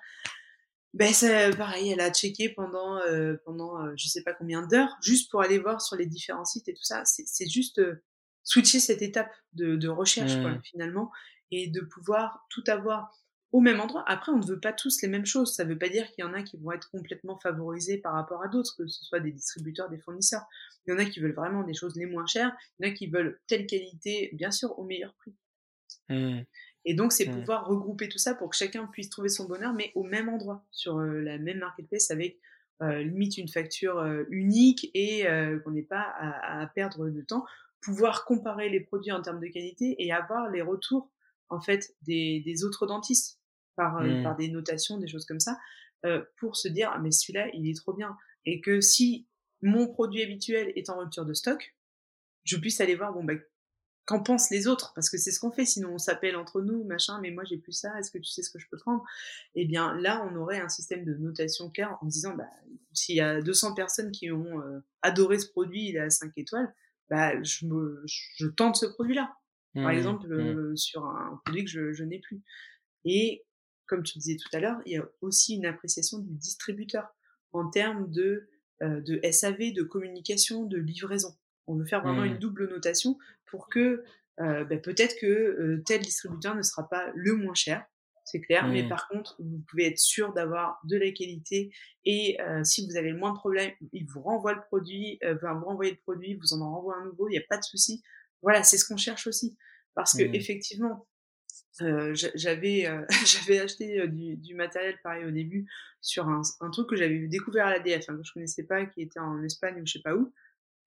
Ben, c'est pareil, elle a checké pendant, euh, pendant euh, je sais pas combien d'heures, juste pour aller voir sur les différents sites et tout ça. C'est juste euh, switcher cette étape de, de recherche, quoi, Mm. finalement, et de pouvoir tout avoir au même endroit. Après, on ne veut pas tous les mêmes choses. Ça ne veut pas dire qu'il y en a qui vont être complètement favorisés par rapport à d'autres, que ce soit des distributeurs, des fournisseurs. Il y en a qui veulent vraiment des choses les moins chères. Il y en a qui veulent telle qualité, bien sûr, au meilleur prix. Mmh. Et donc, c'est Mm. pouvoir regrouper tout ça pour que chacun puisse trouver son bonheur, mais au même endroit, sur euh, la même marketplace, avec euh, limite une facture euh, unique et qu'on n'ait pas à, à perdre de temps. Pouvoir comparer les produits en termes de qualité et avoir les retours en fait des, des autres dentistes par, euh, Mm. par des notations, des choses comme ça, euh, pour se dire ah mais celui-là il est trop bien et que si mon produit habituel est en rupture de stock, je puisse aller voir bon bah qu'en pensent les autres parce que c'est ce qu'on fait sinon on s'appelle entre nous machin mais moi j'ai plus ça est-ce que tu sais ce que je peux prendre? Et bien là on aurait un système de notation clair en disant bah s'il y a 200 personnes qui ont euh, adoré ce produit il est à 5 étoiles bah je me je tente ce produit là par Mmh. exemple Mmh. euh, sur un produit que je, je n'ai plus et comme tu disais tout à l'heure il y a aussi une appréciation du distributeur en termes de euh, de SAV de communication de livraison on veut faire vraiment Mmh. une double notation pour que euh, bah, peut-être que euh, tel distributeur ne sera pas le moins cher, c'est clair, mais Mm. par contre, vous pouvez être sûr d'avoir de la qualité et si vous avez le moins de problèmes, il vous renvoie le produit, enfin, vous renvoyez le produit, vous en en renvoie un nouveau, il n'y a pas de souci. Voilà, c'est ce qu'on cherche aussi. Parce que Mm. effectivement, euh, j'a- j'avais euh, j'avais acheté euh, du, du matériel pareil au début sur un, un truc que j'avais découvert à l'ADF, hein, que je connaissais pas, qui était en Espagne ou je sais pas où.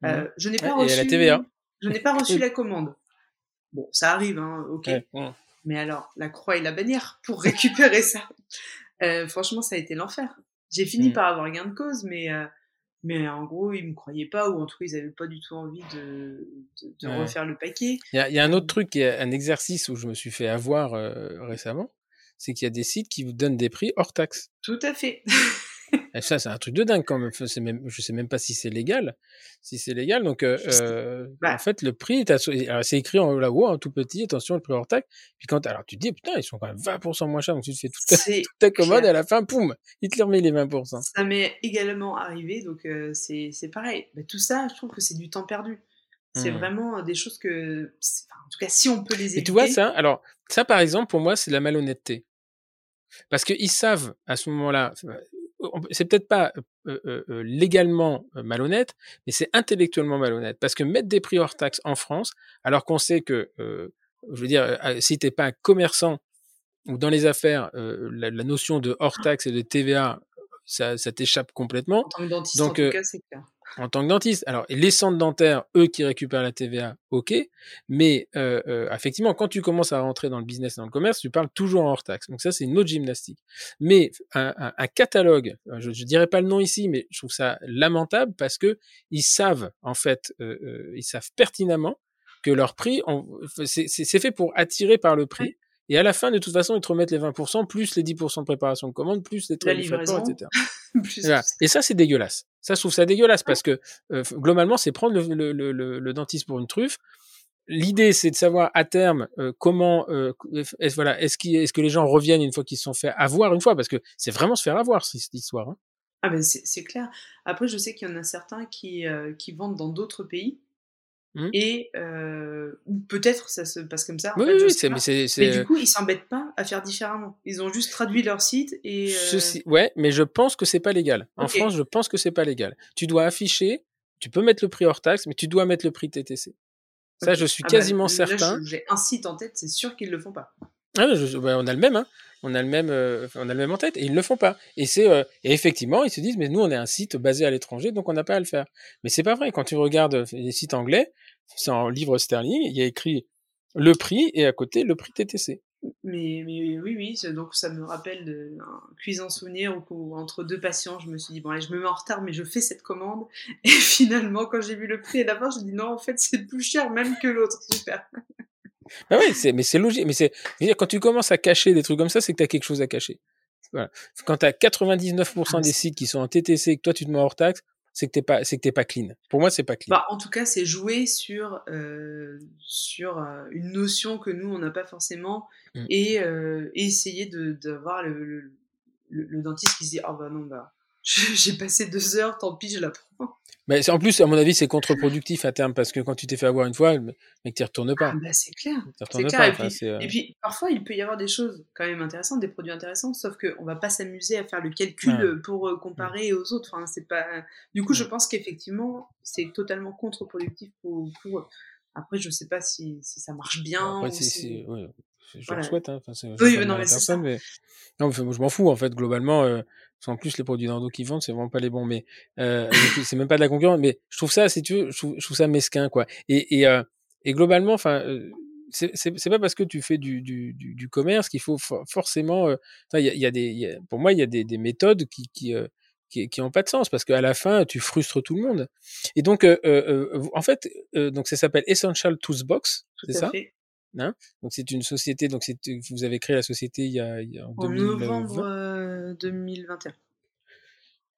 Euh, Mmh. je n'ai pas et à reçu la je n'ai pas reçu la commande. Bon, ça arrive, hein, ok. Ouais. Mmh. Mais alors, la croix et la bannière pour récupérer ça. Euh, franchement, ça a été l'enfer. J'ai fini Mm. par avoir gain de cause, mais, euh, mais en gros, ils me croyaient pas, ou en tout cas, ils avaient pas du tout envie de, de, de Ouais. refaire le paquet. Il y a, il y a un autre truc, qui est un exercice où je me suis fait avoir euh, récemment, c'est qu'il y a des sites qui vous donnent des prix hors taxe. Tout à fait. ça, c'est un truc de dingue quand même. C'est même, je sais même pas si c'est légal. Si c'est légal. Donc, euh, euh Bah. en fait, le prix, c'est écrit en là-haut, en tout petit, attention, le prix hors taxe. Puis quand, alors tu te dis, putain, ils sont quand même 20% moins chers. Donc tu te fais toute ta, toute ta commode clair. et à la fin, poum, il te les remet les 20%. Ça m'est également arrivé, donc euh, c'est pareil. Bah, tout ça, je trouve que c'est du temps perdu. C'est Hmm. vraiment des choses que, enfin, en tout cas, si on peut les éviter. Et tu vois ça, alors ça par exemple pour moi c'est de la malhonnêteté. Parce qu'ils savent à ce moment-là, c'est peut-être pas euh, euh, euh, légalement malhonnête, mais c'est intellectuellement malhonnête. Parce que mettre des prix hors taxe en France, alors qu'on sait que, euh, je veux dire, euh, si t'es pas un commerçant ou dans les affaires, la, la notion de hors taxe et de TVA, ça, ça t'échappe complètement En tant que dentiste, Donc, en tout cas, c'est clair. En tant que dentiste. Alors, les centres dentaires, eux qui récupèrent la TVA, ok, mais euh, euh, effectivement, quand tu commences à rentrer dans le business, dans le commerce, tu parles toujours en hors taxe. Donc ça, c'est une autre gymnastique. Mais un, un- un catalogue, je, je dirais pas le nom ici, mais je trouve ça lamentable parce que ils savent en fait, euh, euh, ils savent pertinemment que leur prix, on- c'est fait pour attirer par le prix. Et à la fin, de toute façon, ils te remettent les 20%, plus les 10% de préparation de commande, plus les La traits de frais de port, livraison. etc. Plus Voilà. Et ça, c'est dégueulasse. Ça, je trouve ça dégueulasse parce que euh, globalement, c'est prendre le, le, le, le- le dentiste pour une truffe. L'idée, c'est de savoir à terme euh, comment, euh, voilà, est-ce que les gens reviennent une fois qu'ils se sont fait avoir une fois, parce que c'est vraiment se faire avoir cette histoire. Hein. Ah ben c'est clair. Après, je sais qu'il y en a certains qui, qui vendent dans d'autres pays. Mhm. Et euh, ou peut-être ça se passe comme ça. En Oui, fait, oui, oui, mais du coup, ils s'embêtent pas à faire différemment. Ils ont juste traduit leur site et. euh, Ceci, ouais, mais je pense que c'est pas légal. En. France, je pense que c'est pas légal. Tu dois afficher, tu peux mettre le prix hors taxe, mais tu dois mettre le prix TTC. Ça, je suis Ah bah, quasiment là, certain. J'ai un site en tête, c'est sûr qu'ils le font pas. Ah, je- bah, on a le même, hein. On a le même, euh, on a le même en tête et ils le font pas. Et c'est, euh, et effectivement, ils se disent, mais nous, on est un site basé à l'étranger, donc on n'a pas à le faire. Mais c'est pas vrai. Quand tu regardes euh, les sites anglais, c'est en livre sterling, il y a écrit le prix et à côté le prix TTC. Mais, mais oui, oui, donc ça me rappelle de, un cuisant souvenir où, où entre deux patients, je me suis dit, bon, allez, je me mets en retard, mais je fais cette commande. Et finalement, quand j'ai vu le prix à la fin, j'ai dit, non, en fait, c'est plus cher même que l'autre. Super. Bah ouais, c'est, mais c'est logique. Mais c'est, je quand tu commences à cacher des trucs comme ça, c'est que tu as quelque chose à cacher. Voilà. Quand tu as 99% Ah, des sites qui sont en TTC et que toi tu te mets hors taxe, c'est que t'es pas, c'est que t'es pas clean. Pour moi, c'est pas clean. Bah, en tout cas, c'est jouer sur, euh, sur euh, une notion que nous, on n'a pas forcément Mm. et, euh, et essayer de- d'avoir le, le, le- le dentiste qui se dit, oh bah non, bah, j'ai passé deux heures, tant pis, je la prends. Mais en plus, à mon avis, c'est contre-productif à terme parce que quand tu t'es fait avoir une fois, le mec, t'y retournes Ah, pas. bah, c'est clair. C'est retournes clair. pas. Et puis, euh, et puis, parfois, il peut y avoir des choses quand même intéressantes, des produits intéressants, sauf qu'on va pas s'amuser à faire le calcul Ouais. pour euh, comparer aux autres. Enfin, c'est pas... Du coup, je pense qu'effectivement, c'est totalement contre-productif pour. Après, je sais pas si, si ça marche bien. Après, ou si- je Voilà. le souhaite. Hein. Enfin, c'est, Oui, non, mais personne, mais non, enfin, je m'en fous en fait. Globalement, euh, qu'en plus les produits d'endo qu'ils vendent, c'est vraiment pas les bons. Mais euh, c'est même pas de la concurrence. Mais je trouve ça, si tu veux, je trouve, je trouve ça mesquin, quoi. Et et, euh, et globalement, enfin. Euh, c'est c'est pas parce que tu fais du, du, du, du commerce qu'il faut for- forcément. euh, Il y, a, y a des, y a- pour moi, il y a des, des méthodes qui qui, euh, qui qui ont pas de sens parce qu'à la fin, tu frustres tout le monde. Et donc, euh, euh, en fait, euh, donc ça s'appelle Essential Toolsbox, Tout c'est ça? fait. Donc c'est une société, donc c'est vous avez créé la société il y a, il y a en, En 2020. novembre euh, 2021.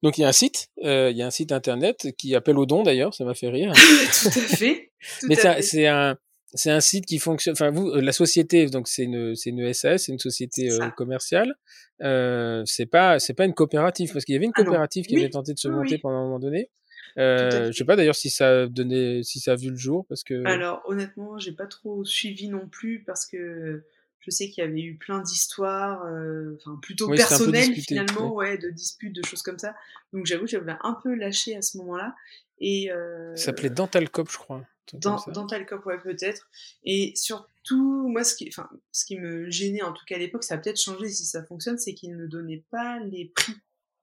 Donc il y a un site, euh, il y a un site internet qui appelle au don d'ailleurs, ça m'a fait rire. Tout à fait. Tout Mais c'est un c'est un site qui fonctionne. Enfin vous, euh, la société, donc c'est une c'est une SAS, c'est une société euh, commerciale. Euh, c'est pas c'est pas une coopérative parce qu'il y avait une Ah coopérative qui Oui, avait tenté de se oui, monter oui. pendant un moment donné. Euh, je sais pas d'ailleurs si ça a donné si ça a vu le jour parce que Alors honnêtement, j'ai pas trop suivi non plus parce que je sais qu'il y avait eu plein d'histoires, euh, enfin plutôt Oui, personnelles finalement, ouais, de disputes, de choses comme ça. Donc j'avoue, j'avais un peu lâché à ce moment-là. Et euh, ça s'appelait Dentalcop, je crois. dans, ça. dans Talcop, ouais, peut-être. Et surtout, moi, ce qui, enfin, ce qui me gênait, en tout cas à l'époque, ça a peut-être changé si ça fonctionne, c'est qu'ils ne donnaient pas les prix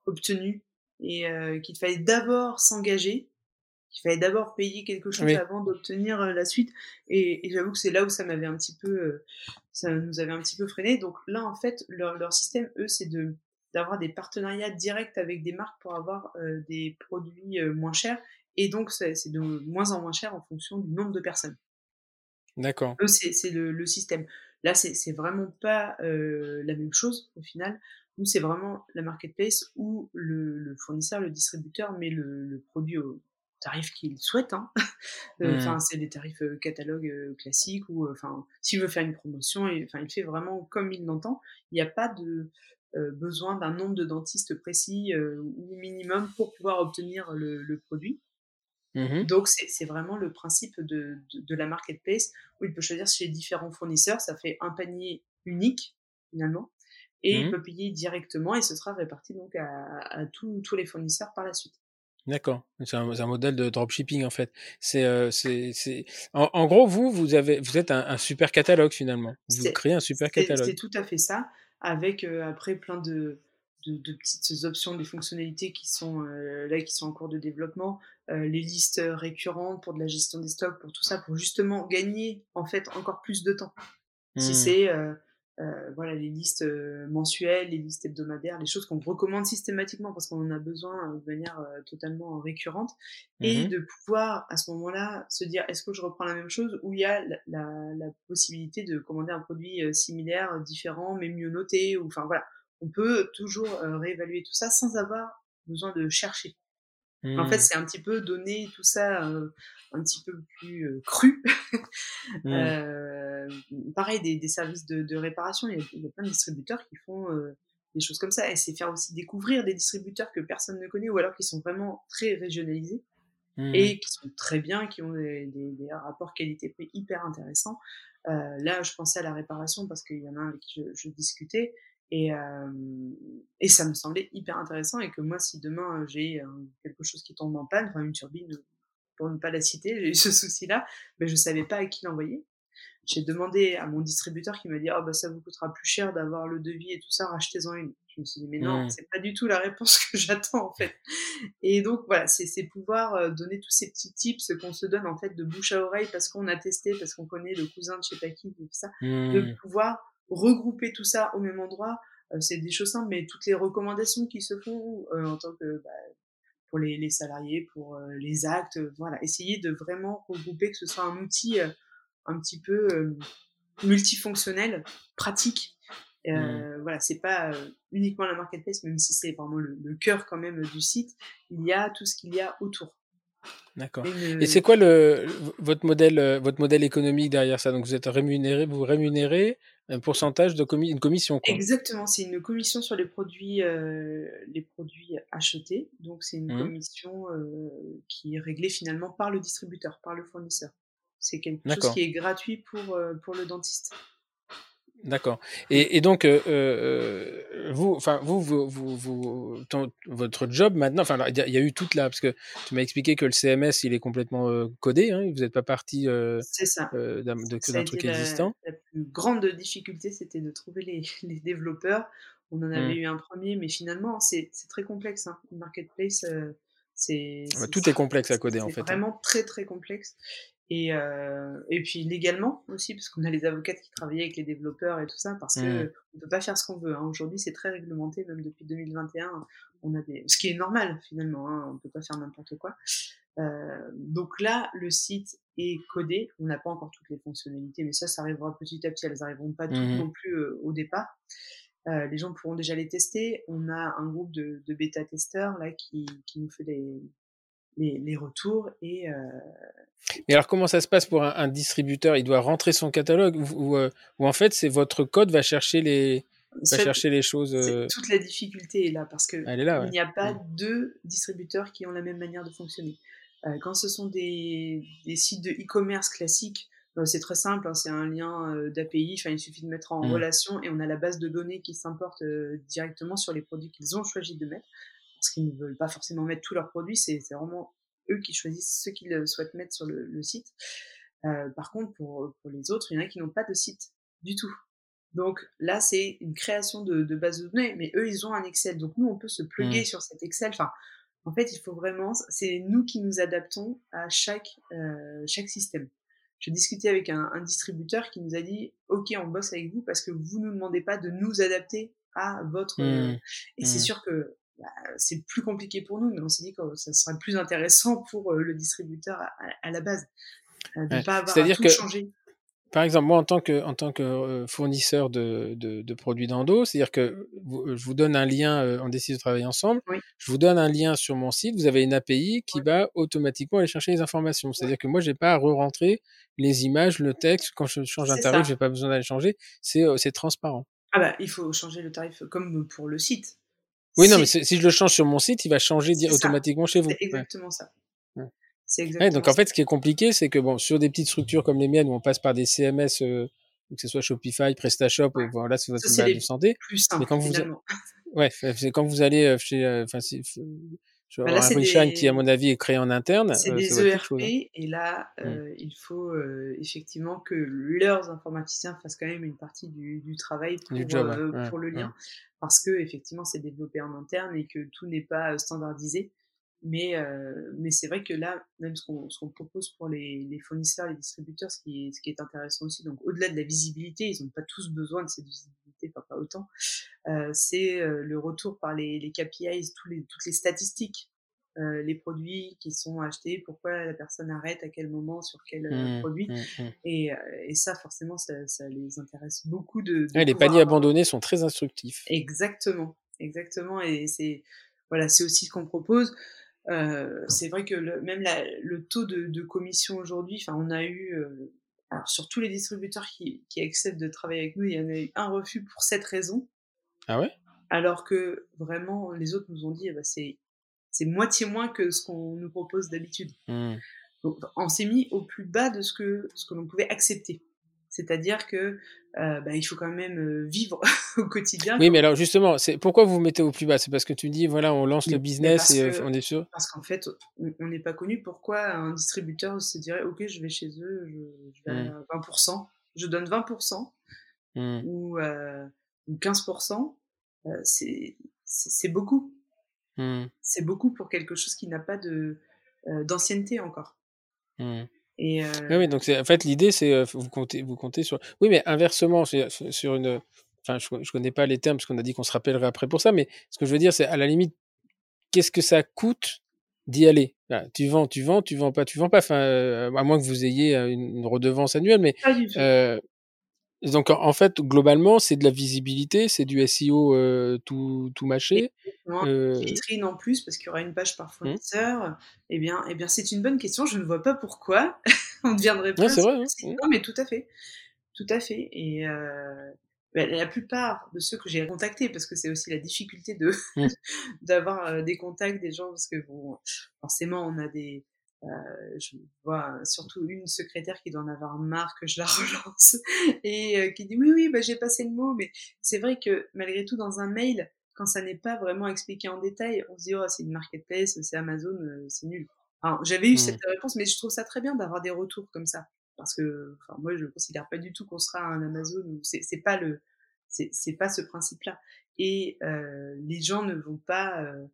obtenus et euh, qu'il fallait d'abord s'engager, qu'il fallait d'abord payer quelque chose Oui. avant d'obtenir euh, la suite. Et, et j'avoue que c'est là où ça m'avait un petit peu, euh, ça nous avait un petit peu freiné. Donc là, en fait, leur, leur système, eux, c'est de d'avoir des partenariats directs avec des marques pour avoir des produits moins chers. Et donc, c'est de moins en moins cher en fonction du nombre de personnes. D'accord. Eux, c'est le, le système. Là, c'est c'est vraiment pas la même chose au final. Nous, c'est vraiment la marketplace où le, fournisseur, le distributeur met le, produit au tarif qu'il souhaite. Hein. Euh, enfin, c'est des tarifs euh, catalogue euh, classiques ou enfin, s'il veut faire une promotion, enfin, il fait vraiment comme il l'entend. Il n'y a pas de besoin d'un nombre de dentistes précis ou minimum pour pouvoir obtenir le, produit. Mmh Donc, c'est vraiment le principe de, de, la marketplace où il peut choisir chez différents fournisseurs. Ça fait un panier unique, finalement et il mmh peut payer directement et ce sera réparti donc à, tous les fournisseurs par la suite. D'accord, c'est un, modèle de dropshipping en fait. C'est, c'est, en, gros vous vous avez, vous êtes un, super catalogue finalement. Vous créez un super catalogue. C'est tout à fait ça, avec après plein de, de, petites options, des fonctionnalités qui sont là, qui sont en cours de développement, les listes récurrentes pour de la gestion des stocks, pour tout ça, pour justement gagner en fait encore plus de temps. Si mmh. c'est euh, voilà, les listes euh, mensuelles, les listes hebdomadaires, les choses qu'on recommande systématiquement parce qu'on en a besoin euh, de manière totalement récurrente, et mmh de pouvoir à ce moment-là se dire est-ce que je reprends la même chose ou il y a la, possibilité de commander un produit similaire, différent, mais mieux noté, ou enfin voilà, on peut toujours réévaluer tout ça sans avoir besoin de chercher. En fait, mmh. c'est un petit peu donner tout ça un petit peu plus cru. Mmh. euh, pareil, des, des services de, de, réparation, il y, a, il y, a, plein de distributeurs qui font des choses comme ça. Et c'est faire aussi découvrir des distributeurs que personne ne connaît ou alors qui sont vraiment très régionalisés mmh. et qui sont très bien, qui ont des, des, des rapports qualité-prix hyper intéressants. Euh, là, je pensais à la réparation parce qu'il y en a un avec qui je, je discutais. Et, euh, et ça me semblait hyper intéressant et que moi, si demain j'ai quelque chose qui tombe en panne, enfin une turbine, pour ne pas la citer, j'ai eu ce souci-là, mais je savais pas à qui l'envoyer. J'ai demandé à mon distributeur qui m'a dit, oh, bah, ça vous coûtera plus cher d'avoir le devis et tout ça, rachetez-en une. Je me suis dit, mais non, mmh. c'est pas du tout la réponse que j'attends, en fait. Et donc, voilà, c'est pouvoir donner tous ces petits tips qu'on se donne, en fait, de bouche à oreille parce qu'on a testé, parce qu'on connaît le cousin de chez sais et tout ça, de mmh. pouvoir regrouper tout ça au même endroit. c'est des choses simples, mais toutes les recommandations qui se font en tant que bah, pour les, les, salariés, pour les actes, voilà, essayer de vraiment regrouper que ce soit un outil un petit peu multifonctionnel, pratique. Mmh. Voilà, c'est pas uniquement la marketplace, même si c'est vraiment le, le, cœur quand même du site. Il y a tout ce qu'il y a autour. D'accord. Et c'est quoi le, votre, modèle, votre modèle économique derrière ça? Donc vous êtes rémunéré, vous rémunérez un pourcentage de commis une commission. Quoi. Exactement, c'est une commission sur les produits, euh, les produits achetés. Donc c'est une mmh. commission euh, qui est réglée finalement par le distributeur, par le fournisseur. C'est quelque chose qui est gratuit pour, euh, pour le dentiste. D'accord. Et, et, donc, euh, euh, vous, enfin, vous, vous, vous, votre job maintenant, enfin, il y, a eu toute la, parce que tu m'as expliqué que le CMS, il est complètement euh, codé, hein, vous n'êtes pas parti d'un truc existant. La plus grande difficulté, c'était de trouver les, les, développeurs. On en avait mmh. eu un premier, mais finalement, c'est très complexe. Hein. marketplace, c'est tout est complexe à coder en fait. C'est hein. vraiment très très complexe. Et, euh, et puis légalement aussi, parce qu'on a les avocats qui travaillaient avec les développeurs et tout ça, parce que mmh. on peut pas faire ce qu'on veut. Hein. Aujourd'hui, c'est très réglementé, même depuis 2021, on a des, ce qui est normal finalement. Hein. On peut pas faire n'importe quoi. Euh, donc là, le site est codé. On n'a pas encore toutes les fonctionnalités, mais ça, ça arrivera petit à petit. Elles arriveront pas toutes mmh non plus euh, au départ. Euh, les gens pourront déjà les tester. On a un groupe de, de bêta-testeurs là qui, qui nous fait les, les, les retours et, euh, et alors, comment ça se passe pour un, distributeur? Il doit rentrer son catalogue ou, euh, ou, en fait, c'est votre code va chercher les, va chercher les choses. Euh... Toute la difficulté est là parce que il n'y a pas mmh. deux distributeurs qui ont la même manière de fonctionner. Euh, quand ce sont des, des sites de e-commerce classiques, c'est très simple, hein, c'est un lien euh, d'API, il suffit de mettre en mmh. relation et on a la base de données qui s'importe directement sur les produits qu'ils ont choisi de mettre parce qu'ils ne veulent pas forcément mettre tous leurs produits, c'est vraiment eux qui choisissent ce qu'ils souhaitent mettre sur le, site. Euh, par contre, pour, pour, les autres, il y en a qui n'ont pas de site du tout. Donc là, c'est une création de, de, base de données, mais eux, ils ont un Excel. Donc nous, on peut se plugger mmh. sur cet Excel. Enfin, en fait, il faut vraiment, c'est nous qui nous adaptons à chaque, euh, chaque système. Je discutais avec un, un, distributeur qui nous a dit, OK, on bosse avec vous parce que vous ne nous demandez pas de nous adapter à votre... Mmh. et c'est mmh. sûr que c'est plus compliqué pour nous, mais on s'est dit que ça serait plus intéressant pour euh, le distributeur à, la base, euh, de ne pas avoir à tout changer. par exemple, moi, en tant que, en tant que euh, fournisseur de, de, de produits d'endo, c'est-à-dire que vous- je vous donne un lien, on décide de travailler ensemble, Oui. je vous donne un lien sur mon site, vous avez une API qui va automatiquement aller chercher les informations. C'est-à-dire que moi, j'ai pas à re-rentrer les images, le texte. Quand je change un tarif, ça. j'ai pas besoin d'aller changer. C'est c'est transparent. Ah bah, il faut changer le tarif comme pour le site. Oui, non, mais si je le change sur mon site, il va changer ça. automatiquement chez vous. C'est Ouais. exactement ça. Ouais. C'est Ouais, exactement donc en fait, ce qui est compliqué, c'est que bon, sur des petites structures comme les miennes où on passe par des CMS, euh, que ce soit Shopify, PrestaShop, et voilà, c'est votre Ça, c'est les de santé. plus simple, quand vous-. Ouais, c'est quand vous allez euh, chez, euh, enfin, si, je vais Bah là, avoir un Reshine des- qui, à mon avis, est créé en interne. C'est euh, des ERP chose, hein. et là, Mm. euh, il faut euh, effectivement que leurs informaticiens fassent quand même une partie du, du travail pour, Du job, ouais. Ouais, pour le lien, ouais. parce que effectivement c'est développé en interne et que tout n'est pas standardisé. Mais, euh, mais c'est vrai que là, même ce qu'on qu'on propose pour les, les fournisseurs, les distributeurs, ce qui est, ce qui est intéressant aussi, donc au-delà de la visibilité, ils n'ont pas tous besoin de cette visibilité, enfin pas autant, euh, c'est euh, le retour par les, les KPIs, tous les, toutes les statistiques euh, les produits qui sont achetés, pourquoi la personne arrête, à quel moment, sur quel euh, Mm, produit. mm, mm. Et, euh, et ça, forcément, ça, ça les intéresse beaucoup de. de Ouais, les paniers avoir- abandonnés sont très instructifs. Exactement, exactement. Et c'est voilà, c'est aussi ce qu'on propose. Euh, c'est vrai que le, même la, le taux de, de commission aujourd'hui, enfin, on a eu, euh, alors sur tous les distributeurs qui, qui acceptent de travailler avec nous, il y en a eu un refus pour cette raison, Ah ouais? Alors que vraiment les autres nous ont dit, eh ben, c'est c'est moitié moins que ce qu'on nous propose d'habitude. Mm. Donc, on s'est mis au plus bas de ce que, ce que l'on pouvait accepter. C'est-à-dire que euh, bah, il faut quand même euh, vivre au quotidien. Oui, mais alors justement, c'est pourquoi vous vous mettez au plus bas? C'est parce que tu dis, voilà, on lance Mais- le business et euh, que- on est sûr? Parce qu'en fait, on n'est pas connu. Pourquoi un distributeur se dirait Ok, je vais chez eux, je, je vais Mm. à 20%, je donne 20% Mm. ou, euh, ou 15%, euh, c'est beaucoup. Mm. C'est beaucoup pour quelque chose qui n'a pas de d'ancienneté encore. Mm. Et euh, Oui, oui, donc en fait, l'idée, c'est euh, vous comptez, vous comptez sur. Oui, mais inversement, sur, sur une. Enfin, je, je connais pas les termes parce qu'on a dit qu'on se rappellerait après pour ça, mais ce que je veux dire, c'est à la limite, qu'est-ce que ça coûte d'y aller? Voilà, Tu vends, tu vends, tu vends pas, tu vends pas. Enfin, euh, à moins que vous ayez euh, une, une redevance annuelle, mais pas du tout. euh, donc en, fait, globalement, c'est de la visibilité, c'est du SEO euh, tout, tout mâché. Euh, vitrine en plus parce qu'il y aura une page Mmh. par fournisseur Eh bien, eh bien c'est une bonne question. Je ne vois pas pourquoi on ne viendrait pas. C'est vrai, hein. Mmh. Non, mais tout à fait, tout à fait. Et euh, bah, la plupart de ceux que j'ai contactés, parce que c'est aussi la difficulté de Mmh. d'avoir euh, des contacts des gens, parce que bon, forcément, on a des euh, je vois surtout une secrétaire qui doit en avoir marre que je la relance et euh, qui dit oui oui bah, j'ai passé le mot mais c'est vrai que malgré tout dans un mail quand ça n'est pas vraiment expliqué en détail on se dit oh c'est une marketplace c'est Amazon euh, c'est nul. Alors, j'avais eu Mm. cette réponse mais je trouve ça très bien d'avoir des retours comme ça parce que enfin, moi je considère pas du tout qu'on sera un Amazon ou c'est c'est pas le c'est c'est pas ce principe là et euh, les gens ne vont pas euh,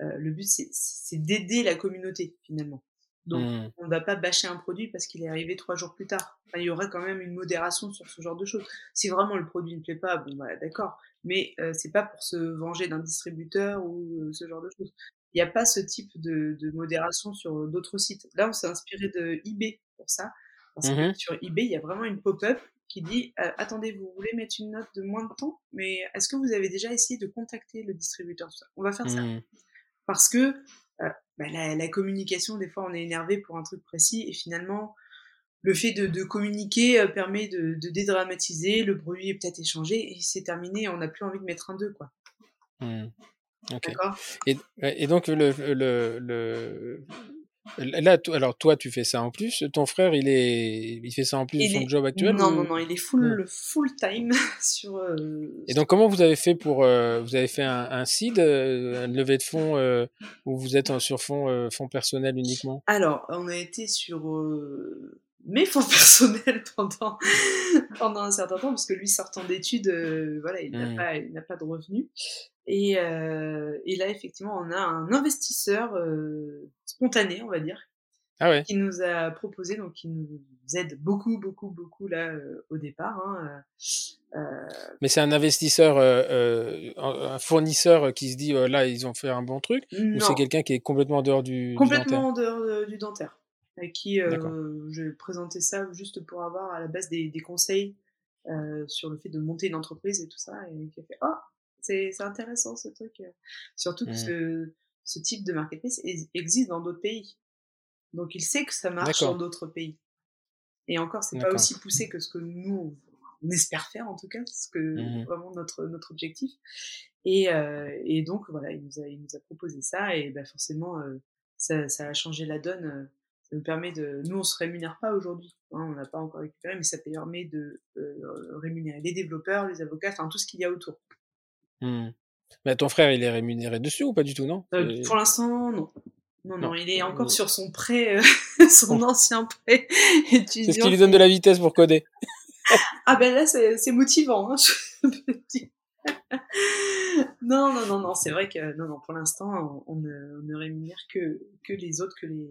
euh, le but c'est c'est d'aider la communauté finalement donc, Mm. on ne va pas bâcher un produit parce qu'il est arrivé trois jours plus tard. Enfin, il y aurait quand même une modération sur ce genre de choses. Si vraiment le produit ne plaît pas, bon, bah, d'accord. Mais euh, c'est pas pour se venger d'un distributeur ou euh, ce genre de choses. Il n'y a pas ce type de, de modération sur d'autres sites. Là, on s'est inspiré de eBay pour ça. Parce que Mhm. sur eBay, il y a vraiment une pop-up qui dit euh, Attendez, vous voulez mettre une note de moins de temps, mais est-ce que vous avez déjà essayé de contacter le distributeur? On va faire ça Mm. parce que bah, la, la communication, des fois, on est énervé pour un truc précis et finalement, le fait de, de communiquer euh, permet de, de dédramatiser, le bruit est peut-être échangé et c'est terminé, on n'a plus envie de mettre un 2, quoi. Mm. D'accord? Et, donc le, le, le là, alors toi tu fais ça en plus. Ton frère il est, il fait ça en plus de son est- job actuel. Non, ou- non, non, il est full, full time sur. euh, Et donc comment vous avez fait pour, euh, vous avez fait un, un seed, euh, une levée de fonds où vous êtes sur fonds, euh, fonds personnels uniquement? Alors, on a été sur mes fonds personnels pendant, pendant un certain temps, parce que lui, sortant d'études, euh, voilà, il n'a Mm. pas, il pas de revenus. Et, euh, et là, effectivement, on a un investisseur euh, spontané, on va dire, Ah ouais. qui nous a proposé, donc qui nous aide beaucoup, beaucoup, beaucoup là au départ. Hein, Mais c'est un investisseur, un fournisseur qui se dit là ils ont fait un bon truc, ou c'est quelqu'un qui est complètement en dehors du, du complètement dentaire? en dehors de- du dentaire. Avec qui euh, je présentais ça juste pour avoir à la base des, des conseils euh, sur le fait de monter une entreprise et tout ça, et qui a fait oh c'est intéressant ce truc, surtout que mmh. ce, ce type de marketplace existe dans d'autres pays, donc il sait que ça marche dans d'autres pays. Et encore, c'est pas aussi poussé que ce que nous on espère faire en tout cas, ce que mmh vraiment notre notre objectif. Et, euh, et donc voilà, il nous a il nous a proposé ça et bah forcément euh, ça, ça a changé la donne. Ça nous permet de, nous on se rémunère pas aujourd'hui, hein, on n'a pas encore récupéré, mais ça permet de euh, rémunérer les développeurs, les avocats, enfin tout ce qu'il y a autour. Mmh. Mais ton frère, il est rémunéré dessus ou pas du tout, non? Euh, Pour l'instant, non. Non, non, il est encore sur son prêt, euh, son ancien prêt étudiant. C'est ce qui lui donne de la vitesse pour coder. ah ben là, c'est motivant, hein, je peux dire. non, non, non, non, c'est vrai que non, non, pour l'instant, on, ne, on, ne, rémunère que, que les autres, que les,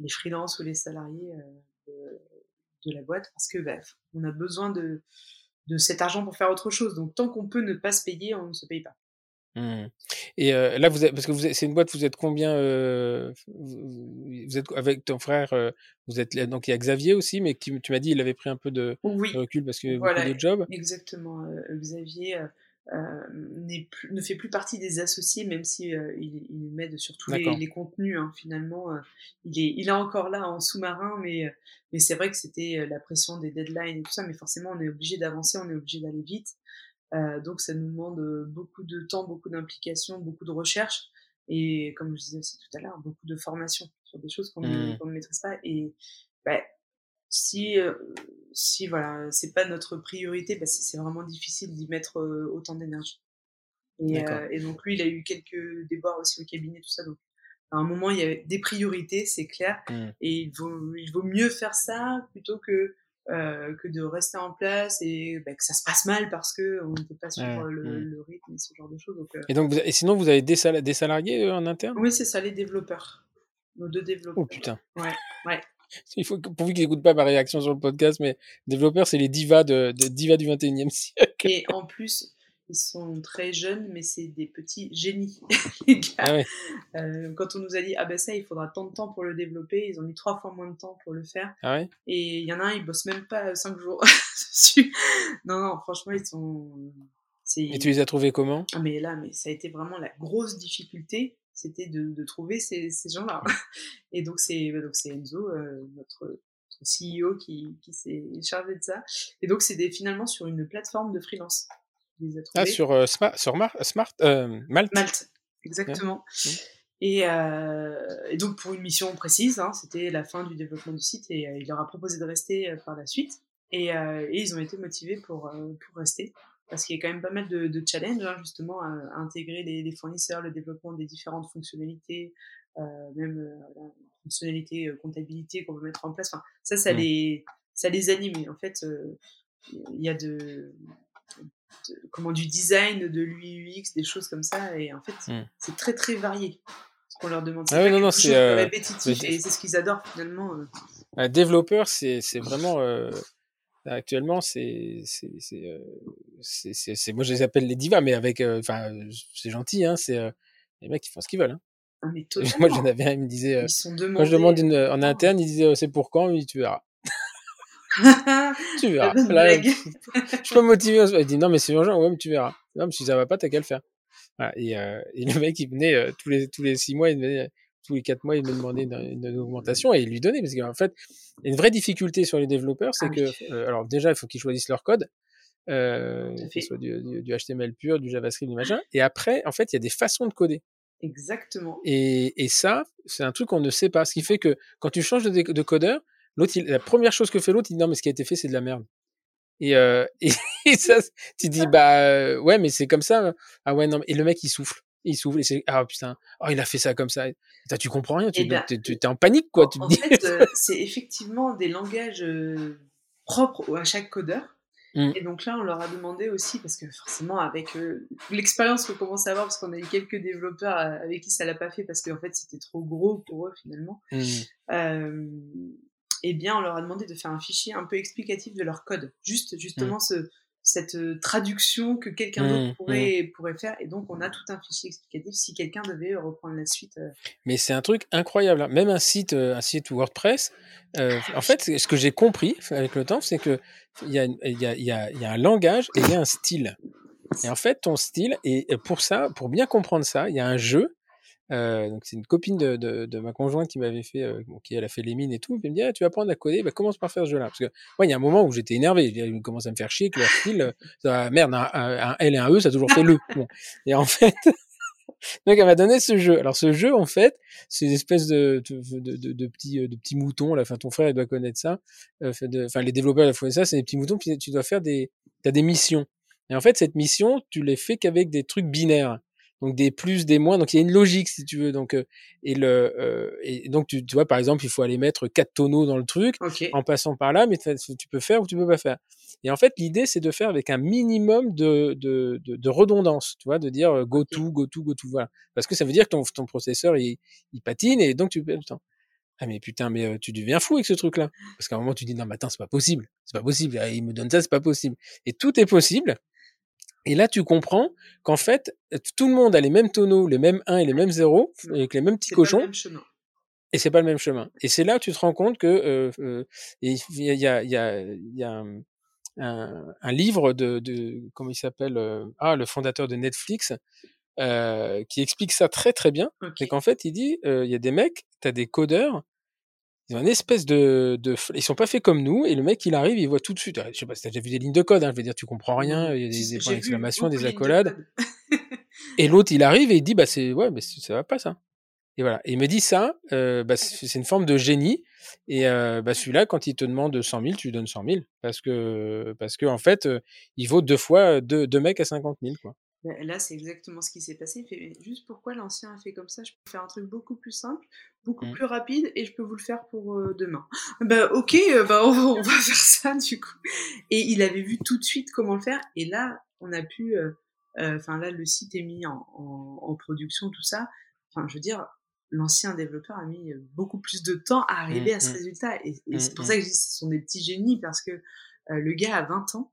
les freelances ou les salariés euh, de, de, la boîte, parce que bah, on a besoin de, de cet argent pour faire autre chose. Donc tant qu'on peut ne pas se payer, on ne se paye pas. Mmh. Et euh, là, vous êtes, parce que vous c'est une boîte, vous êtes combien euh, vous, êtes avec ton frère, euh, vous êtes donc il y a Xavier aussi, mais qui, tu m'as dit il avait pris un peu de, recul parce que voilà, beaucoup de jobs. Exactement, Xavier plus, ne fait plus partie des associés, même si il, il m'aide sur tous les, les, contenus. Hein, finalement, il est, il est encore là en sous-marin, mais mais c'est vrai que c'était la pression des deadlines et tout ça, mais forcément on est obligé d'avancer, on est obligé d'aller vite. Euh, donc ça nous demande euh, beaucoup de temps, beaucoup d'implication, beaucoup de recherche et comme je disais aussi tout à l'heure, beaucoup de formation sur des choses qu'on ne, mmh. maîtrise pas. Et bah, si euh, si voilà, c'est pas notre priorité, bah, c'est vraiment difficile d'y mettre autant d'énergie. Et, et, donc lui, il a eu quelques débats aussi au cabinet, tout ça. Donc à un moment, il y avait des priorités, c'est clair, mmh. et il vaut il vaut mieux faire ça plutôt que euh, que de rester en place et bah, que ça se passe mal parce que on ne peut pas suivre le, mmh. le, rythme et ce genre de choses. Donc, euh et donc, et sinon, vous avez des, des salariés euh, en interne? Oui, c'est ça, les développeurs. Nos deux développeurs. Oh putain. Ouais, ouais. Il faut, pourvu qu'ils n'écoutent pas ma réaction sur le podcast, mais développeurs, c'est les divas, de, de divas du 21e siècle. Et en plus, ils sont très jeunes, mais c'est des petits génies, les gars. Ah euh, quand on nous a dit, ah ben ça, il faudra tant de temps pour le développer, ils ont mis trois fois moins de temps pour le faire. Ah et il y en a un, il bosse même pas cinq jours dessus. non, non, franchement, ils sont. Et tu les as trouvés comment? Ah, Mais là, mais ça a été vraiment la grosse difficulté, c'était de, de, trouver ces, ces gens-là. Et donc, c'est donc Enzo, euh, notre, CEO, qui, qui s'est chargé de ça. Et donc, c'est finalement sur une plateforme de freelance. Ah, sur, euh, sur Mar Smart, euh, Malte. Malte, exactement. Et, euh, et, donc pour une mission précise, hein, c'était la fin du développement du site et il leur a proposé de rester par la suite. Et, et, ils ont été motivés pour, pour rester parce qu'il y a quand même pas mal de, de challenges hein, justement à, intégrer les, les, fournisseurs, le développement des différentes fonctionnalités, même la fonctionnalité comptabilité qu'on veut mettre en place. Enfin, ça, ça, mmh. les, ça les anime. Et en fait, il y a de comment du design, de l'UX, des choses comme ça. Et en fait, hmm. c'est très très varié ce qu'on leur demande. C'est ah non, non, c'est euh, répétitif et c'est ce qu'ils adorent finalement. Euh. Un développeur, c'est vraiment euh, actuellement, c'est c'est moi je les appelle les divas, mais avec enfin c'est gentil, hein, c'est les mecs qui font ce qu'ils veulent. Hein. Ah, mais moi j'en avais un, il me disait, quand je demande une, en interne, il disait c'est pour quand, il tu verras. tu verras. Là, je suis pas motivé. Il dit non, mais c'est urgent. Ouais, mais tu verras. Non, mais si ça va pas, t'as qu'à le faire. Voilà. Et, euh, et, le mec, il venait euh, tous les tous les six mois, il venait, tous les quatre mois, il me demandait une, une, augmentation et il lui donnait parce qu'en fait, une vraie difficulté sur les développeurs, c'est ah que euh, alors déjà, il faut qu'ils choisissent leur code. Euh, que ce soit du, du, du, HTML pur, du JavaScript, du machin. Et après, en fait, il y a des façons de coder. Exactement. Et, et ça, c'est un truc qu'on ne sait pas. Ce qui fait que quand tu changes de, de codeur, L'autre, la première chose que fait l'autre, il dit non, mais ce qui a été fait, c'est de la merde. Et, euh, et, ça, tu dis bah euh, ouais, mais c'est comme ça. Ah ouais, non. Et le mec, il souffle. Il souffle et c'est ah putain, oh, il a fait ça comme ça. tu comprends rien, tu eh ben, es, en panique quoi. En, tu fait, euh, c'est effectivement des langages euh, propres à chaque codeur. Mmh. Et donc là, on leur a demandé aussi, parce que forcément, avec l'expérience qu'on commence à avoir, parce qu'on a eu quelques développeurs avec qui ça l'a pas fait, parce qu'en fait, c'était trop gros pour eux finalement. Mmh. Euh, eh bien, on leur a demandé de faire un fichier un peu explicatif de leur code. Juste, justement, mmh. Cette traduction que quelqu'un d'autre mmh, pourrait, mmh. pourrait faire. Et donc, on a tout un fichier explicatif si quelqu'un devait reprendre la suite. Mais c'est un truc incroyable. Hein. Même un site, un site WordPress, en fait, ce que j'ai compris avec le temps, c'est qu'il y, a, y, a, y, a, y a un langage et il y a un style. Et en fait, ton style, et pour ça, pour bien comprendre ça, il y a un jeu euh, donc c'est une copine de, de, de, ma conjointe qui m'avait fait, euh, qui elle a fait les mines et tout. Elle me dit ah, tu vas apprendre à coder, bah, commence par faire ce jeu-là. Parce que moi, il y a un moment où j'étais énervé. Il commence à me faire chier que leur style, ça, merde, un, un, L et un E, ça a toujours fait le. Bon. Et en fait, donc elle m'a donné ce jeu. Alors ce jeu, en fait, c'est une espèce de, de, de, de, petits, de petits moutons. Là, enfin, ton frère, il doit connaître ça. Euh, enfin, les développeurs, ils font ça. C'est des petits moutons. Puis tu dois faire des, t'as des missions. Et en fait, cette mission, tu les fais qu'avec des trucs binaires donc des plus, des moins. Donc il y a une logique si tu veux. Donc euh, et le euh, et donc tu, tu, vois par exemple il faut aller mettre quatre tonneaux dans le truc en passant par là, mais tu peux faire ou tu peux pas faire. Et en fait l'idée c'est de faire avec un minimum de de, de, de redondance, tu vois, de dire euh, go to go to go to voilà, parce que ça veut dire que ton, ton processeur il, il patine et donc tu perds du temps. Ah mais putain, mais tu deviens fou avec ce truc-là. Parce qu'à un moment tu dis non mais attends c'est pas possible, c'est pas possible. Ah, il me donne ça, c'est pas possible. Et tout est possible et là, tu comprends qu'en fait, tout le monde a les mêmes tonneaux, les mêmes 1 et les mêmes 0, avec les mêmes petits cochons. Et c'est pas le même chemin. Et c'est là que tu te rends compte que euh, euh, il y a, y a, y a un, un, livre de, de comment il s'appelle euh, ah le fondateur de Netflix euh, qui explique ça très très bien. C'est qu'en fait il dit il y a des mecs, t'as des codeurs ils ont une espèce de, de, ils sont pas faits comme nous et le mec il arrive il voit tout de suite. Je sais pas si t'as déjà vu des lignes de code hein, je veux dire tu comprends rien il y a des, points d'exclamation des accolades. et l'autre il arrive et il dit bah c'est ouais mais ça va pas ça. Et voilà. Et il me dit ça euh, bah, c'est une forme de génie. Et euh, bah celui-là quand il te demande 100 000 tu lui donnes 100 000 parce que parce que en fait euh, il vaut deux fois deux, deux mecs à 50 000 quoi là, c'est exactement ce qui s'est passé. Il fait, juste pourquoi l'ancien a fait comme ça? Je peux faire un truc beaucoup plus simple, beaucoup mmh. plus rapide, et je peux vous le faire pour euh, demain. Bah, ok, euh, bah, on, va faire ça du coup. Et il avait vu tout de suite comment le faire. Et là, on a pu. Euh, enfin, là, le site est mis en, en, production, tout ça. Enfin, je veux dire, l'ancien développeur a mis beaucoup plus de temps à arriver mmh, à ce mmh. résultat. Et, c'est pour ça que je dis ce sont des petits génies, parce que le gars a 20 ans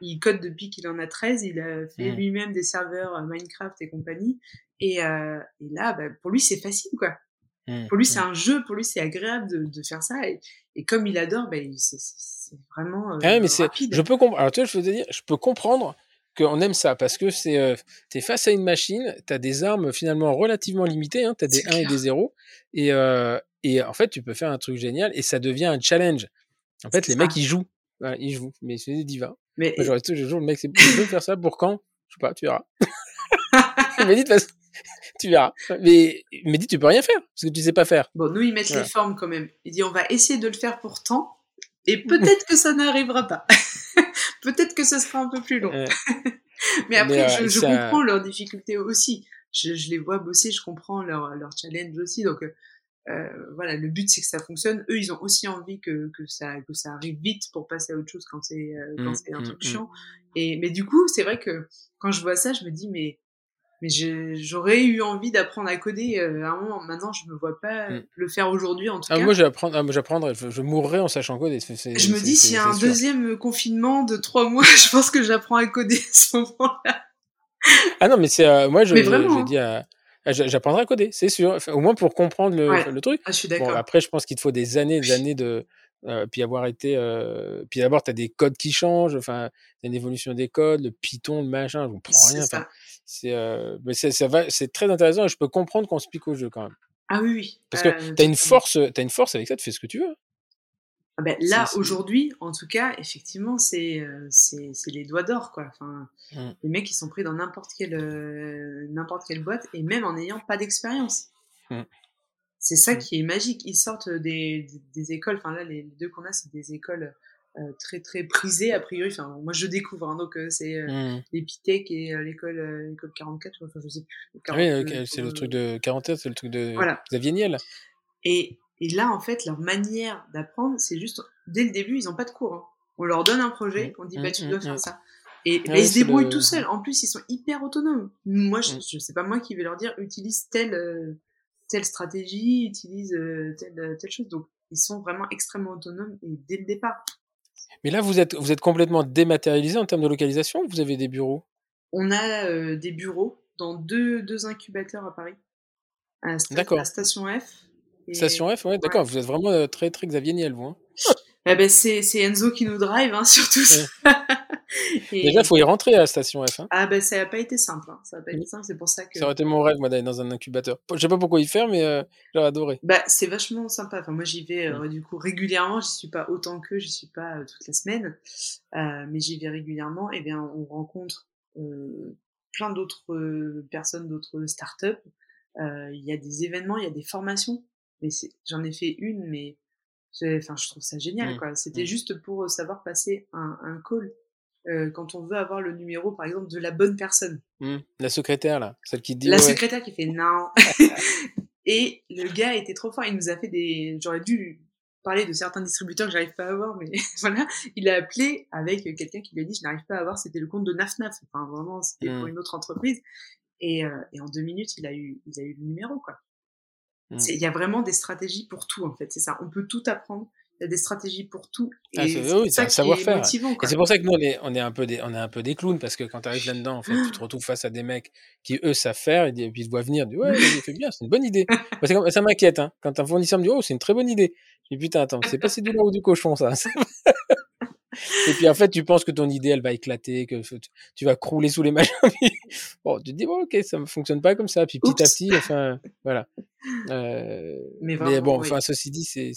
il code depuis qu'il en a 13, il a fait mmh. lui-même des serveurs euh, Minecraft et compagnie. Et, euh, et là, bah, pour lui, c'est facile, quoi. Mmh, pour lui, c'est mmh. un jeu, pour lui, c'est agréable de, de, faire ça. Et, et comme il adore, bah, c'est vraiment euh, ah mais rapide. Je peux comprendre. Alors, tu vois, je veux dire, je peux comprendre qu'on aime ça parce que c'est euh, t'es face à une machine, t'as des armes finalement relativement limitées, hein, t'as des 1 et des 0 et et en fait tu peux faire un truc génial et ça devient un challenge. En fait, les ça. mecs ils jouent, voilà, ils jouent, mais c'est des divas. Mais Moi, j'aurais toujours le mec, c'est tu veux faire ça pour quand? Je sais pas, tu verras. il m'a dit de façon, tu verras. Mais il m'a dit tu peux rien faire parce que tu sais pas faire. Bon, nous ils mettent voilà. les formes quand même. Il dit on va essayer de le faire pour tant et peut-être que ça n'arrivera pas. peut-être que ce sera un peu plus long. Mais après, Mais, euh, je, je ça... comprends leurs difficultés aussi. Je, je, les vois bosser, je comprends leur, leur challenge aussi. Donc, euh, voilà, le but c'est que ça fonctionne. Eux, ils ont aussi envie que, que ça que ça arrive vite pour passer à autre chose quand c'est euh, quand mmh, c'est un mmh, truc mmh. chiant. Et mais du coup, c'est vrai que quand je vois ça, je me dis mais mais j'aurais eu envie d'apprendre à coder euh, à un moment. Maintenant, je me vois pas le faire aujourd'hui en tout ah, cas. Moi, j'apprendrais, ah, j'apprendrais, je mourrais en sachant coder. je me dis s'il y a un sûr. deuxième confinement de trois mois, je pense que j'apprends à coder à ce moment-là. Ah non, mais c'est euh, moi, je, j'ai hein. dit à ah, j'apprendrai à coder, c'est sûr. Enfin, au moins pour comprendre le, ouais. le truc. Ah, je suis d'accord. Bon, après, je pense qu'il te faut des années, des années de. Euh, puis avoir été. Euh, puis d'abord, tu as des codes qui changent. Enfin, une évolution des codes, le Python, le machin, je comprends rien. Enfin, c'est, euh, mais c'est, ça va, c'est très intéressant et je peux comprendre qu'on se pique au jeu quand même. Ah oui, oui. Parce que tu as une force, as une force avec ça, tu fais ce que tu veux. Ah ben, là, aujourd'hui, en tout cas, effectivement, c'est euh, les doigts d'or, quoi. Enfin, mmh. Les mecs, ils sont pris dans n'importe quelle, euh, quelle boîte, et même en n'ayant pas d'expérience. Mmh. C'est ça mmh. qui est magique. Ils sortent des, des, des écoles, enfin là, les, les deux qu'on a, c'est des écoles euh, très très prisées, a priori. Enfin, moi, je découvre, hein, donc euh, c'est euh, l'Epitech et l'école l'école 44, enfin, je sais plus. 40, oui, c'est le truc de 44, c'est le truc de voilà. Xavier Niel. Et et là, en fait, leur manière d'apprendre, c'est juste, dès le début, ils n'ont pas de cours. Hein. On leur donne un projet, on dit, bah, tu dois faire ça. Et bah, ils se débrouillent le... tout seuls. En plus, ils sont hyper autonomes. Moi, je, je sais pas moi qui vais leur dire, utilise telle, euh, telle stratégie, utilise euh, telle, telle chose. Donc, ils sont vraiment extrêmement autonomes et dès le départ. Mais là, vous êtes, vous êtes complètement dématérialisé en termes de localisation ou vous avez des bureaux? On a euh, des bureaux dans deux, deux incubateurs à Paris. À, à Station F. Station F, ouais, d'accord. Vous êtes vraiment euh, très, très Xavier Niel, vous. hein. Eh ben, c'est Enzo qui nous drive, hein, surtout. Et- Déjà, il faut y rentrer à Station F. Hein. Ah ben ça n'a pas été simple, hein. ça n'a pas Mm. été simple, c'est pour ça que... Ça aurait été mon rêve, moi, d'aller dans un incubateur. Je sais pas pourquoi y faire, mais euh, j'aurais adoré. Bah, c'est vachement sympa. Enfin, moi, j'y vais Mm. euh, du coup régulièrement. J'y suis pas autant qu'eux, j'y suis pas euh, toute la semaine, Euh, mais j'y vais régulièrement. Et bien, on rencontre plein d'autres personnes, d'autres startups. Il y a des événements, il y a des formations. Mais j'en ai fait une, mais enfin, je trouve ça génial. Mm. quoi. C'était Mm. juste pour euh, savoir passer un, un call. euh, quand on veut avoir le numéro, par exemple, de la bonne personne. Hmm. La secrétaire, là, celle qui dit. La ouais, secrétaire qui fait non. et le gars était trop fort. Il nous a fait des. J'aurais dû parler de certains distributeurs que j'arrive pas à avoir, mais voilà. Il a appelé avec quelqu'un qui lui a dit je n'arrive pas à avoir. C'était le compte de Naf Naf. Enfin vraiment, c'était pour une autre entreprise. Et, euh, et en deux minutes, il a eu, il a eu le numéro quoi. Mm. Il y a vraiment des stratégies pour tout en fait. C'est ça. On peut tout apprendre. Il y a des stratégies pour tout. Et Ah, c'est- oui, ça un savoir-faire. Et c'est pour ça que nous, on est, on est un peu des, on est un peu des clowns, parce que quand tu arrives là-dedans, en fait, tu te retrouves face à des mecs qui, eux, savent faire, et puis ils te voient venir, ils disent, ouais, fais bien, c'est une bonne idée. Comme- ça m'inquiète, hein. Quand un fournisseur me dit, oh, c'est une très bonne idée. Je dis, putain, attends, c'est pas c'est du ou du cochon, ça. et puis, en fait, tu penses que ton idée, elle va éclater, que tu- vas crouler sous les machins. bon, tu te dis, bon, ok, ça ne fonctionne pas comme ça. Puis petit à petit, enfin, voilà. Euh, Mais bon, oui. enfin, ceci dit, c'est,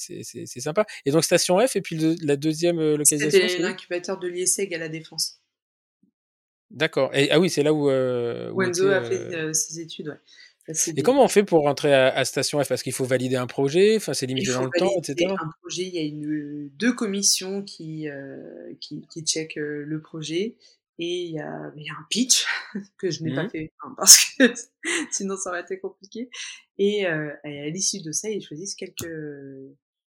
sympa. Et donc, Station F, et puis le- la deuxième euh, localisation, C'était l'incubateur de l'IESEG à la Défense. D'accord. Ah oui, c'est là où, euh, où Wenzo était, a fait euh, ses études, ouais. Et comment on fait pour rentrer à, à Station F? Parce qu'il faut valider un projet, enfin, c'est limité dans le temps, etc. un projet. Il y a une, deux commissions qui, euh, qui, qui checkent le projet. Et il y a, il y a un pitch que je n'ai pas Mhm. fait hein, parce que sinon ça aurait été compliqué. Et, euh, et à l'issue de ça, ils choisissent quelques.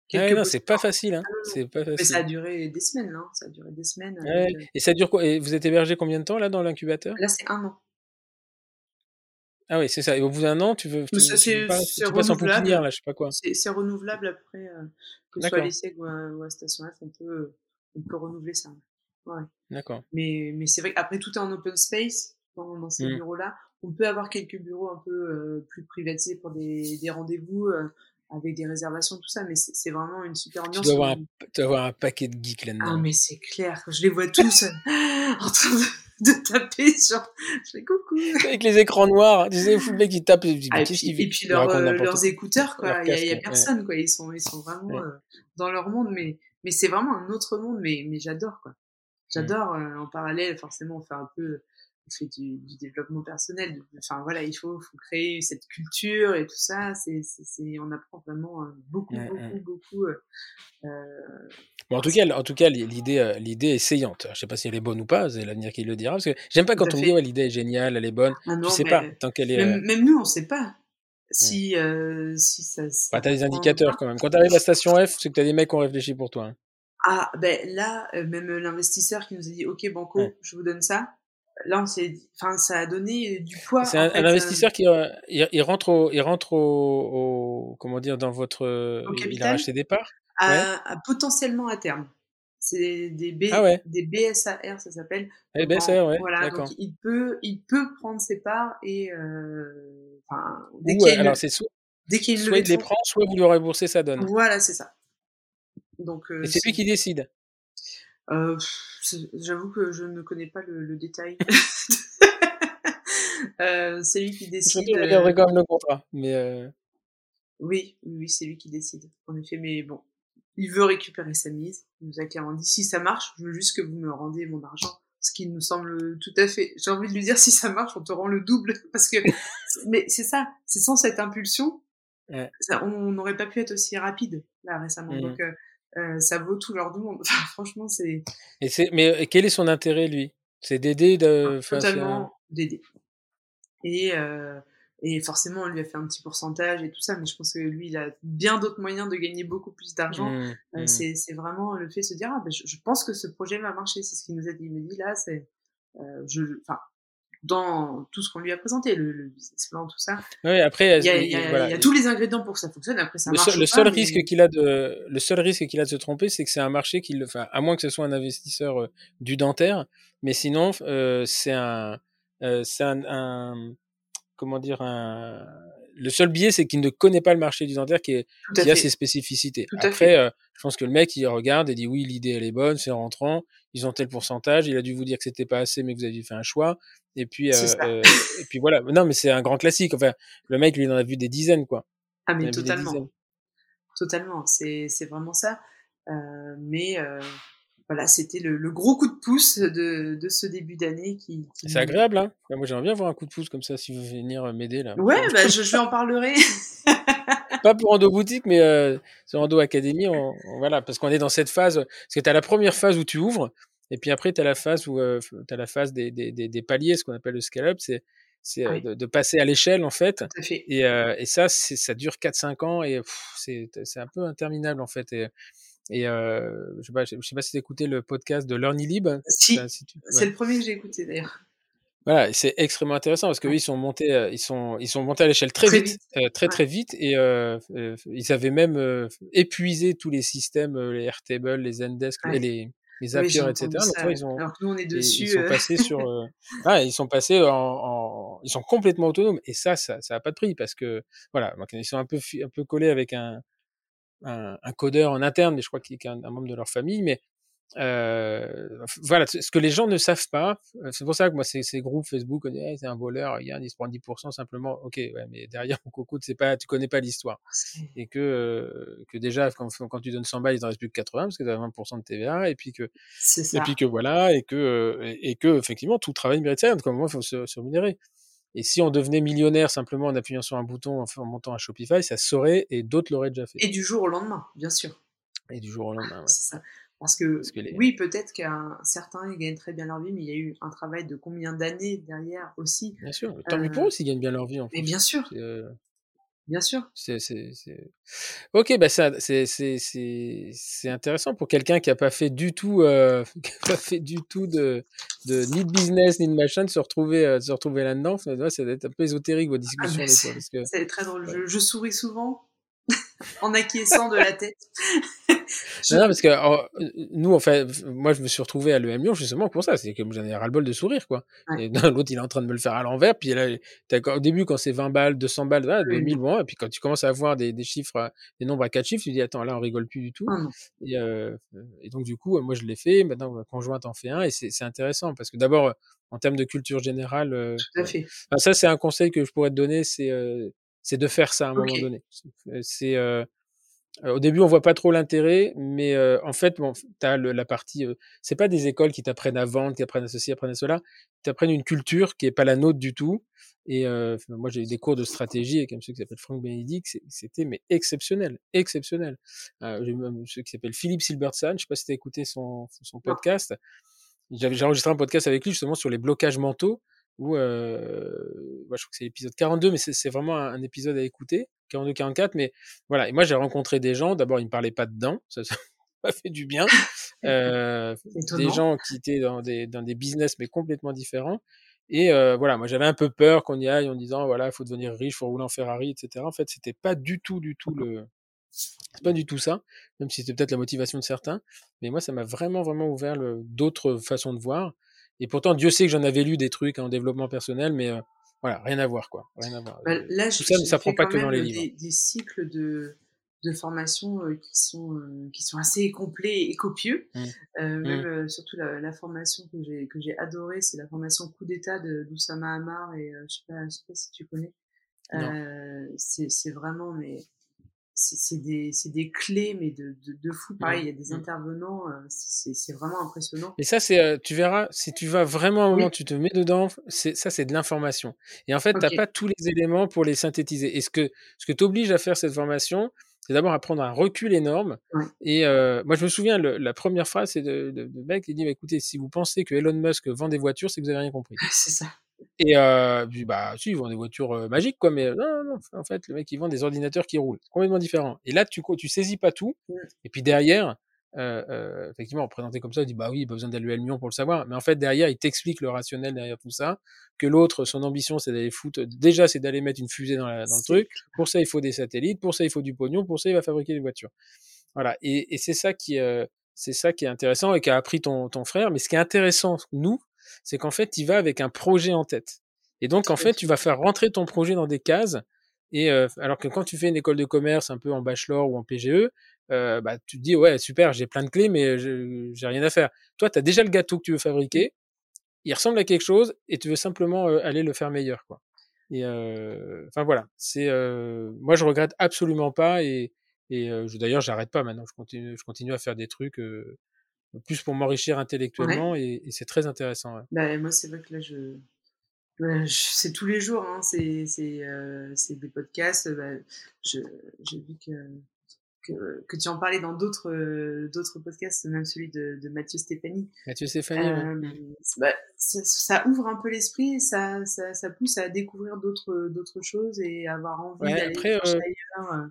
quelques Ouais, non, c'est pas facile, hein. Ah. C'est pas Mais ça a facile. duré des semaines, hein. Ça a duré des semaines. Ouais. avec, euh, Et ça dure quoi? Et vous êtes hébergé combien de temps là dans l'incubateur? Là, c'est un an. Ah oui, c'est ça. Et au bout d'un an, tu veux, tu, tu c'est- passes- c'est tu passes en renouvelable. pouponnière là, je sais pas quoi. C'est renouvelable après, euh, que ce soit à ou ou à Station F, on peut, on peut renouveler ça. Ouais. D'accord. Mais, mais c'est vrai qu'après tout est en open space dans, dans ces Mm. bureaux-là. On peut avoir quelques bureaux un peu euh, plus privatisés pour des, des rendez-vous euh, avec des réservations, tout ça, mais c'est vraiment une super Tu ambiance. dois avoir un, où- tu dois avoir un paquet de geeks Ah, là-dedans. mais c'est clair, je les vois tous euh, en train de, de taper sur. Je fais coucou! Avec les écrans noirs, tu sais, le mec qui tape, Ah, et puis, et leur, leurs écouteurs, quoi. Leur Il y a, ouais. personne, quoi. Ils sont, ils sont vraiment Ouais. euh, dans leur monde, mais, mais c'est vraiment un autre monde, mais, mais j'adore, quoi. J'adore, euh, en parallèle, forcément, on fait un peu, on fait du, du développement personnel. Enfin, voilà, il faut, faut créer cette culture et tout ça. C'est, on apprend vraiment beaucoup, Ouais, beaucoup, ouais. beaucoup. euh, Bon, en tout cas, en tout cas, l'idée, l'idée est saillante. Je sais pas si elle est bonne ou pas, c'est l'avenir qui le dira. Parce que j'aime pas quand on me dit ouais, l'idée est géniale, elle est bonne. ah tu non, sais mais pas tant qu'elle est. même, même nous, on sait pas si, euh, si ça. Bah, t'as des indicateurs quand même. Quand t'arrives à Station F, c'est que t'as des mecs qui ont réfléchi pour toi. hein. Ah, ben là, euh, même l'investisseur qui nous a dit, OK, Banco, Ouais. je vous donne ça. Là, on s'est enfin, ça a donné du poids. C'est un, euh, investisseur qui euh, il, il rentre au, il rentre au, au- comment dire dans votre, euh, Au il a racheté des parts? à, Ouais. à potentiellement à terme. C'est des, B, Ah ouais. des BSAR, ça s'appelle. En- ça, ouais, voilà, d'accord. donc il peut, il peut prendre ses parts et, euh, dès qu'il y a euh, une, alors c'est soit, dès qu'il soit il les prend, soit vous lui remboursez sa donne. Voilà, c'est ça. Donc, euh, Et c'est lui qui décide. Euh, J'avoue que je ne connais pas le, le détail. euh, c'est lui qui décide. je regarderai quand même le contrat. Mais euh, Oui, oui, c'est lui qui décide. En effet, mais bon, il veut récupérer sa mise. Il nous a clairement dit si ça marche, je veux juste que vous me rendez mon argent. Ce qui nous semble tout à fait. J'ai envie de lui dire si ça marche, on te rend le double parce que. mais c'est ça, c'est sans cette impulsion, Ouais. ça- on n'aurait pas pu être aussi rapide là récemment. Mhm. Donc euh, euh, ça vaut tout l'or du monde. Enfin, franchement, c'est et c'est, mais euh, quel est son intérêt lui? C'est d'aider de. c'est un- totalement d'aider. Et, euh, et forcément, on lui a fait un petit pourcentage et tout ça, mais je pense que lui, il a bien d'autres moyens de gagner beaucoup plus d'argent. Mmh, Euh, mmh. c'est c'est vraiment le fait de se dire, ah, ben, je, je pense que ce projet va marcher, c'est ce qu'il nous a dit. Il me dit, là, c'est, euh, je, enfin, dans tout ce qu'on lui a présenté, le, business plan, tout ça. Oui, après, il y a, il y a, tous les ingrédients pour que ça fonctionne. Après, ça le marche. Seul, le seul risque qu'il a de, le seul risque qu'il a de se tromper, c'est que c'est un marché qui, enfin, à moins que ce soit un investisseur euh, du dentaire, mais sinon, euh, c'est un, euh, c'est un, un, comment dire, un, le seul biais, c'est qu'il ne connaît pas le marché du dentaire qui, est, qui a ses spécificités. Après, euh, je pense que le mec, il regarde et dit oui, l'idée, elle est bonne, c'est rentrant, ils ont tel pourcentage, il a dû vous dire que c'était pas assez, mais que vous aviez fait un choix. Et puis, euh, euh, et puis voilà. Non, mais c'est un grand classique. Enfin, le mec, lui, il en a vu des dizaines, quoi. Ah, mais totalement. Totalement. C'est vraiment ça. mais voilà, c'était le, gros coup de pouce de, de ce début d'année qui. C'est agréable, hein Moi, j'aimerais bien avoir un coup de pouce comme ça si vous venez venir m'aider là. Ouais, bah, je, je en parlerai. Pas pour Endo Boutique, mais euh, sur Endo Academy, on, voilà, parce qu'on est dans cette phase. Parce que tu as la première phase où tu ouvres, et puis après, tu as la phase où euh, as la phase des, des, des, des paliers, ce qu'on appelle le scale-up, c'est c'est euh, de, de, passer à l'échelle en fait. fait. Et, euh, et ça, ça dure 4-5 ans et c'est un peu interminable en fait. Et, et euh, je sais pas, je sais pas si tu écouté le podcast de LearnyLib. Si, c'est le premier que j'ai écouté d'ailleurs. Voilà, c'est extrêmement intéressant parce que oui, ils sont montés, euh, ils sont, ils sont montés à l'échelle très, vite, Euh, très très vite, et euh, euh, ils avaient même euh, épuisé tous les systèmes, les Airtable, les Zendesk, et les, les Zapier, etc. Donc, ils ont, Alors que nous, on est dessus. Ils sont passés sur, ah, ils sont passés en, en, ils sont complètement autonomes, et ça, ça, ça a pas de prix parce que voilà, ils sont un peu, un peu collés avec un, un, un, codeur en interne, mais je crois qu'il est un, un, membre de leur famille. Mais euh, voilà, ce que les gens ne savent pas, euh, c'est pour ça que moi, ces, ces groupes Facebook, on dit, hey, c'est un voleur, regarde, il se prend 10% simplement. Ok, ouais, mais derrière, au coco, c'est pas, tu connais pas l'histoire. Et que, euh, que déjà, quand, quand, tu donnes 100 balles, il t'en reste plus que 80 parce que tu as 20% de TVA. Et puis que, et puis que voilà, et que, et, et que, effectivement, tout travail mérite ça. Donc, à un moment, il faut se, se rémunérer. Et si on devenait millionnaire simplement en appuyant sur un bouton, en, montant un Shopify, ça saurait et d'autres l'auraient déjà fait. Et du jour au lendemain, bien sûr. Et du jour au lendemain, ouais. C'est ça. Parce que, Parce que les... oui, peut-être qu'un certains gagnent très bien leur vie, mais il y a eu un travail de combien d'années derrière aussi. Bien sûr, tant mieux pour eux s'ils gagnent bien leur vie. En fait. bien sûr. Euh... Bien sûr. C'est, c'est, c'est... Ok, bah ça, c'est, c'est, intéressant pour quelqu'un qui a pas fait du tout, euh, qui a pas fait du tout de, de ni de business ni de machin, de se retrouver, euh, de se retrouver là-dedans. Ça doit être un peu ésotérique vos discussions. Ah, c'est, parce que... c'est très drôle. Je, je souris souvent en acquiesçant de la tête. je... Non, parce que nous, en fait, moi, je me suis retrouvé à l'EM Lyon justement pour ça. C'est que j'en ai ras-le-bol de sourire, quoi. Ouais. L'autre, il est en train de me le faire à l'envers. Puis là, au début, quand c'est 20 balles, 200 balles, là, 2000, bon. Et puis quand tu commences à avoir des, des chiffres, des nombres à 4 chiffres, tu dis, attends, là, on rigole plus du tout. Ah, et, euh, et, donc, du coup, moi, je l'ai fait. Maintenant, ma conjointe en fait un. Et c'est intéressant parce que d'abord, en termes de culture générale, euh, Tout à fait. Ça, c'est un conseil que je pourrais te donner, c'est euh, c'est de faire ça à un okay. moment donné. C'est euh, au début, on voit pas trop l'intérêt, mais euh, en fait, bon, as le, la partie. Euh, c'est pas des écoles qui t'apprennent à vendre, qui apprennent à ceci, apprennent à cela. Qui t'apprennent une culture qui est pas la nôtre du tout. Et euh, moi, j'ai eu des cours de stratégie avec un monsieur qui s'appelle Frank Benedict. C'était mais exceptionnel, exceptionnel. Euh, j'ai un monsieur qui s'appelle Philippe Silbertson. Je sais pas si tu as écouté son, son podcast. J'ai enregistré un podcast avec lui justement sur les blocages mentaux où euh, moi, je crois que c'est l'épisode 42, mais c'est vraiment un, un, épisode à écouter, 42, 44. Mais voilà, et moi j'ai rencontré des gens. D'abord, ils me parlaient pas dedans, ça m'a fait du bien. Euh, des gens qui étaient dans des dans des business mais complètement différents. Et euh, voilà, moi j'avais un peu peur qu'on y aille en disant voilà, il faut devenir riche, faut rouler en Ferrari, etc. En fait, c'était pas du tout, du tout le c'est pas du tout ça, même si c'était peut-être la motivation de certains. Mais moi, ça m'a vraiment, vraiment ouvert d'autres façons de voir. Et pourtant, Dieu sait que j'en avais lu des trucs en développement personnel, mais euh, voilà, rien à voir, quoi. Rien à voir. Bah, là, Tout ça, ça prend pas que dans les des, livres. Des cycles de, de formation euh, qui sont euh, qui sont assez complets et copieux. Mmh. Euh, même mmh. surtout la, la, formation que j'ai que j'ai adorée, c'est la formation coup d'état de d'Oussama Hamar et je sais pas, je sais pas si tu connais. c'est vraiment mais c'est des, des, clés, mais de, de, de fou. Pareil, il y a des intervenants, euh, c'est vraiment impressionnant. Et ça, c'est, euh, tu verras, si tu vas vraiment un moment, oui. tu te mets dedans, ça, c'est de l'information. Et en fait, okay. tu n'as pas tous les éléments pour les synthétiser. Et ce que, ce que t'oblige à faire cette formation, c'est d'abord à prendre un recul énorme. Et euh, moi, je me souviens, le, la première phrase, c'est de, de, de, mec qui dit, bah, écoutez, si vous pensez que Elon Musk vend des voitures, c'est que vous n'avez rien compris. c'est ça. Et euh, puis bah si ils vendent des voitures euh, magiques quoi, mais non, non, en fait le mec il vend des ordinateurs qui roulent, c'est complètement différent. Et là tu tu saisis pas tout, mmh. et puis derrière effectivement, présenté comme ça, il dit bah oui, pas besoin d'aller à Lyon pour le savoir. Mais en fait, derrière, il t'explique le rationnel derrière tout ça. Que l'autre, son ambition, c'est d'aller foutre. Déjà, c'est d'aller mettre une fusée dans, la, dans le truc. Pour ça, il faut des satellites. Pour ça, il faut du pognon. Pour ça, il va fabriquer des voitures. Voilà. Et, et c'est ça qui, c'est ça qui est intéressant et qu'a appris ton, ton frère. Mais ce qui est intéressant, nous, c'est qu'en fait, il va avec un projet en tête. Et donc, en fait, tu vas faire rentrer ton projet dans des cases. Et alors que quand tu fais une école de commerce un peu en bachelor ou en PGE, euh, bah, tu te dis, ouais, super, j'ai plein de clés, mais j'ai rien à faire. Toi, tu as déjà le gâteau que tu veux fabriquer, il ressemble à quelque chose, et tu veux simplement aller le faire meilleur. Quoi. Et enfin voilà, c'est moi je regrette absolument pas et, et d'ailleurs j'arrête pas maintenant, je continue, je continue à faire des trucs plus pour m'enrichir intellectuellement et, c'est très intéressant. Bah, moi c'est vrai que là je, bah, c'est tous les jours, hein, c'est des podcasts. Bah, j'ai vu que que, que, tu en parlais dans d'autres euh, d'autres podcasts, même celui de, de Mathieu Stéphanie. Mathieu Stéphanie, euh, bah, ça, ça, ouvre un peu l'esprit, ça, ça, ça, pousse à découvrir d'autres d'autres choses et avoir envie d'aller euh, ailleurs. Euh.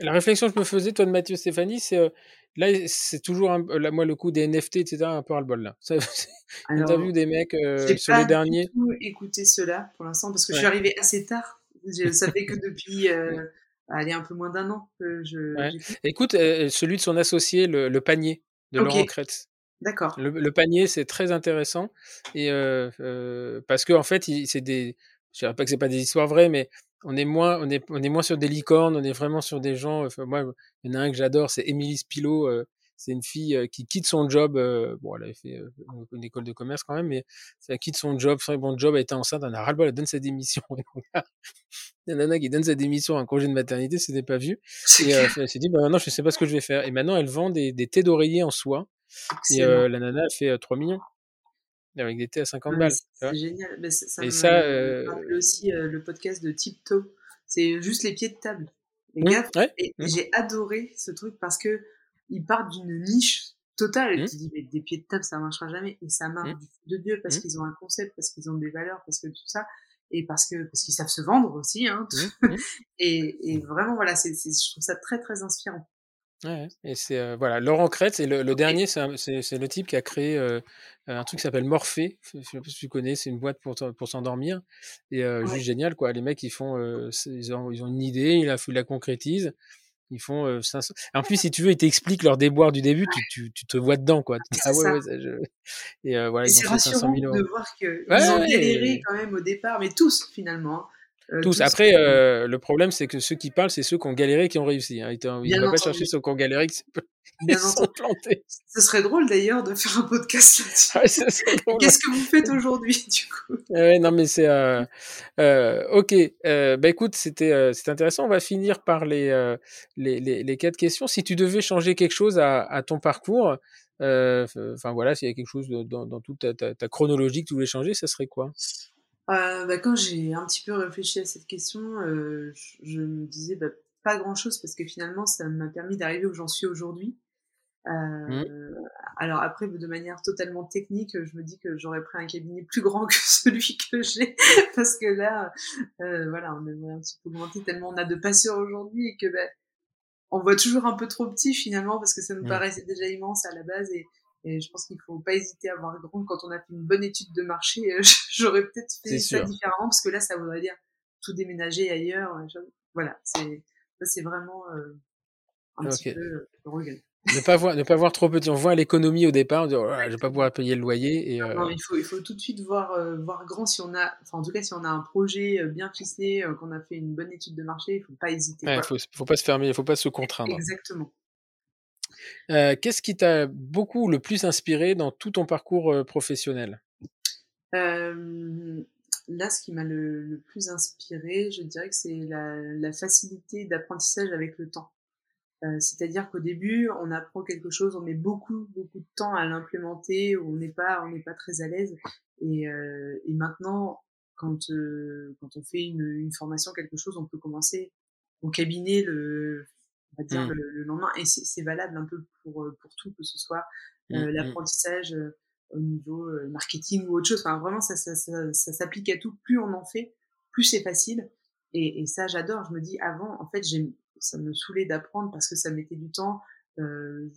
La réflexion que je me faisais, toi, de Mathieu Stéphanie, c'est euh, là, c'est toujours un, là, moi le coup des NFT, etc. Un peu ras le bol là. T'as vu des mecs sur les derniers. J'ai pas écouté cela pour l'instant parce que je suis arrivée assez tard. Ça fait que depuis aller un peu moins d'un an que je. Écoute, euh, celui de son associé, le, panier de Laurent Kretz. D'accord. Le, panier, c'est très intéressant et euh, euh, parce que en fait, c'est des. Je dirais pas que c'est pas des histoires vraies, mais on est moins, on est, on est moins sur des licornes, on est vraiment sur des gens. moi, il y en a un que j'adore, c'est Émilie Spilot. c'est une fille qui quitte son job. bon, elle avait fait une école de commerce quand même, mais elle quitte son job, son bon job, elle était enceinte, elle a ras-le-bol, elle donne sa démission. Il y a nana qui donne sa démission à un congé de maternité, c'était pas vu. Et euh, elle s'est dit, bah maintenant je sais pas ce que je vais faire. Et maintenant elle vend des, des thés d'oreiller en soie. Et euh, la nana a fait 3 millions. Avec des thés à 50 balles. C'est génial. ça et ça, euh... aussi le podcast de Tiptoe. C'est juste les pieds de table. Les mmh, gars, et mmh. j'ai adoré ce truc parce que il part d'une niche totale. Et mmh. tu dis, mais des pieds de table, ça marchera jamais. Et ça marche de Dieu parce qu'ils ont un concept, parce qu'ils ont des valeurs, parce que tout ça et parce que parce qu'ils savent se vendre aussi hein, mmh, mmh. et, et, vraiment voilà c'est je trouve ça très très inspirant ouais, et c'est euh, voilà Laurent Kretz et le, le dernier c'est le type qui a créé euh, un truc qui s'appelle Morphée je sais pas si tu connais c'est une boîte pour pour s'endormir et euh, juste génial quoi les mecs ils font ils ont ils ont une idée il a il la concrétise ils font 500. En plus, si tu veux, ils t'expliquent leur déboire du début, tu, tu, tu, te vois dedans, quoi. Ah ouais, ouais, ça, je... Et voilà, c'est rassurant de voir qu'ils ouais, ont galéré quand même au départ, mais tous finalement. Euh, tous. Après, euh, le problème, c'est que ceux qui parlent, c'est ceux qui ont galéré qui ont réussi. Hein. Ils ne vont pas chercher ceux qui ont galéré qui Bien sont plantés. Ce serait drôle d'ailleurs de faire un podcast là-dessus. Qu'est-ce que vous faites aujourd'hui, du coup? Ouais, Non, mais c'est. Euh, ok. Bah écoute, c'était intéressant. On va finir par les, les, les, les, quatre questions. Si tu devais changer quelque chose à, à ton parcours, enfin voilà, s'il y a quelque chose dans, dans toute ta, ta, ta, chronologie que tu voulais changer, ça serait quoi? Euh, bah, quand j'ai un petit peu réfléchi à cette question, euh, je, me disais bah, pas grand chose parce que finalement ça m'a permis d'arriver où j'en suis aujourd'hui. Euh, mmh. Alors après, de manière totalement technique, je me dis que j'aurais pris un cabinet plus grand que celui que j'ai parce que là, euh, voilà, on aimerait un petit peu augmenter tellement on a de patients aujourd'hui et que bah, on voit toujours un peu trop petit finalement parce que ça nous mmh. paraissait déjà immense à la base et et je pense qu'il faut pas hésiter à voir grand quand on a fait une bonne étude de marché. Euh, j'aurais peut-être fait ça différemment parce que là, ça voudrait dire tout déménager ailleurs. Voilà, c'est c'est vraiment euh, un petit peu euh, regret. Ne pas voir, ne pas voir trop petit. On voit l'économie au départ, on dit oh, je vais pas pouvoir payer le loyer. Et, non, il faut, il faut tout de suite voir, voir grand si on a, enfin en tout cas si on a un projet bien ficelé, qu'on a fait une bonne étude de marché, il faut pas hésiter. Il faut, faut pas se fermer, il faut pas se contraindre. Exactement. Euh, qu'est-ce qui t'a beaucoup le plus inspiré dans tout ton parcours euh, professionnel? Euh, Là, ce qui m'a le, plus inspiré, je dirais que c'est la, facilité d'apprentissage avec le temps. C'est-à-dire qu'au début, on apprend quelque chose, on met beaucoup, beaucoup de temps à l'implémenter, on n'est pas, on n'est pas très à l'aise. Et, et, maintenant, quand, quand on fait une, une, formation, quelque chose, on peut commencer au cabinet, le, on va dire, mmh. le, lendemain. Et c'est valable un peu pour, euh, pour tout, que ce soit mmh, euh, mmh. l'apprentissage euh, au niveau marketing ou autre chose. Enfin, vraiment, ça, ça, ça, ça s'applique à tout. Plus on en fait, plus c'est facile. Et, et ça, j'adore. Je me dis, avant, en fait, ça me saoulait d'apprendre parce que ça mettait du temps.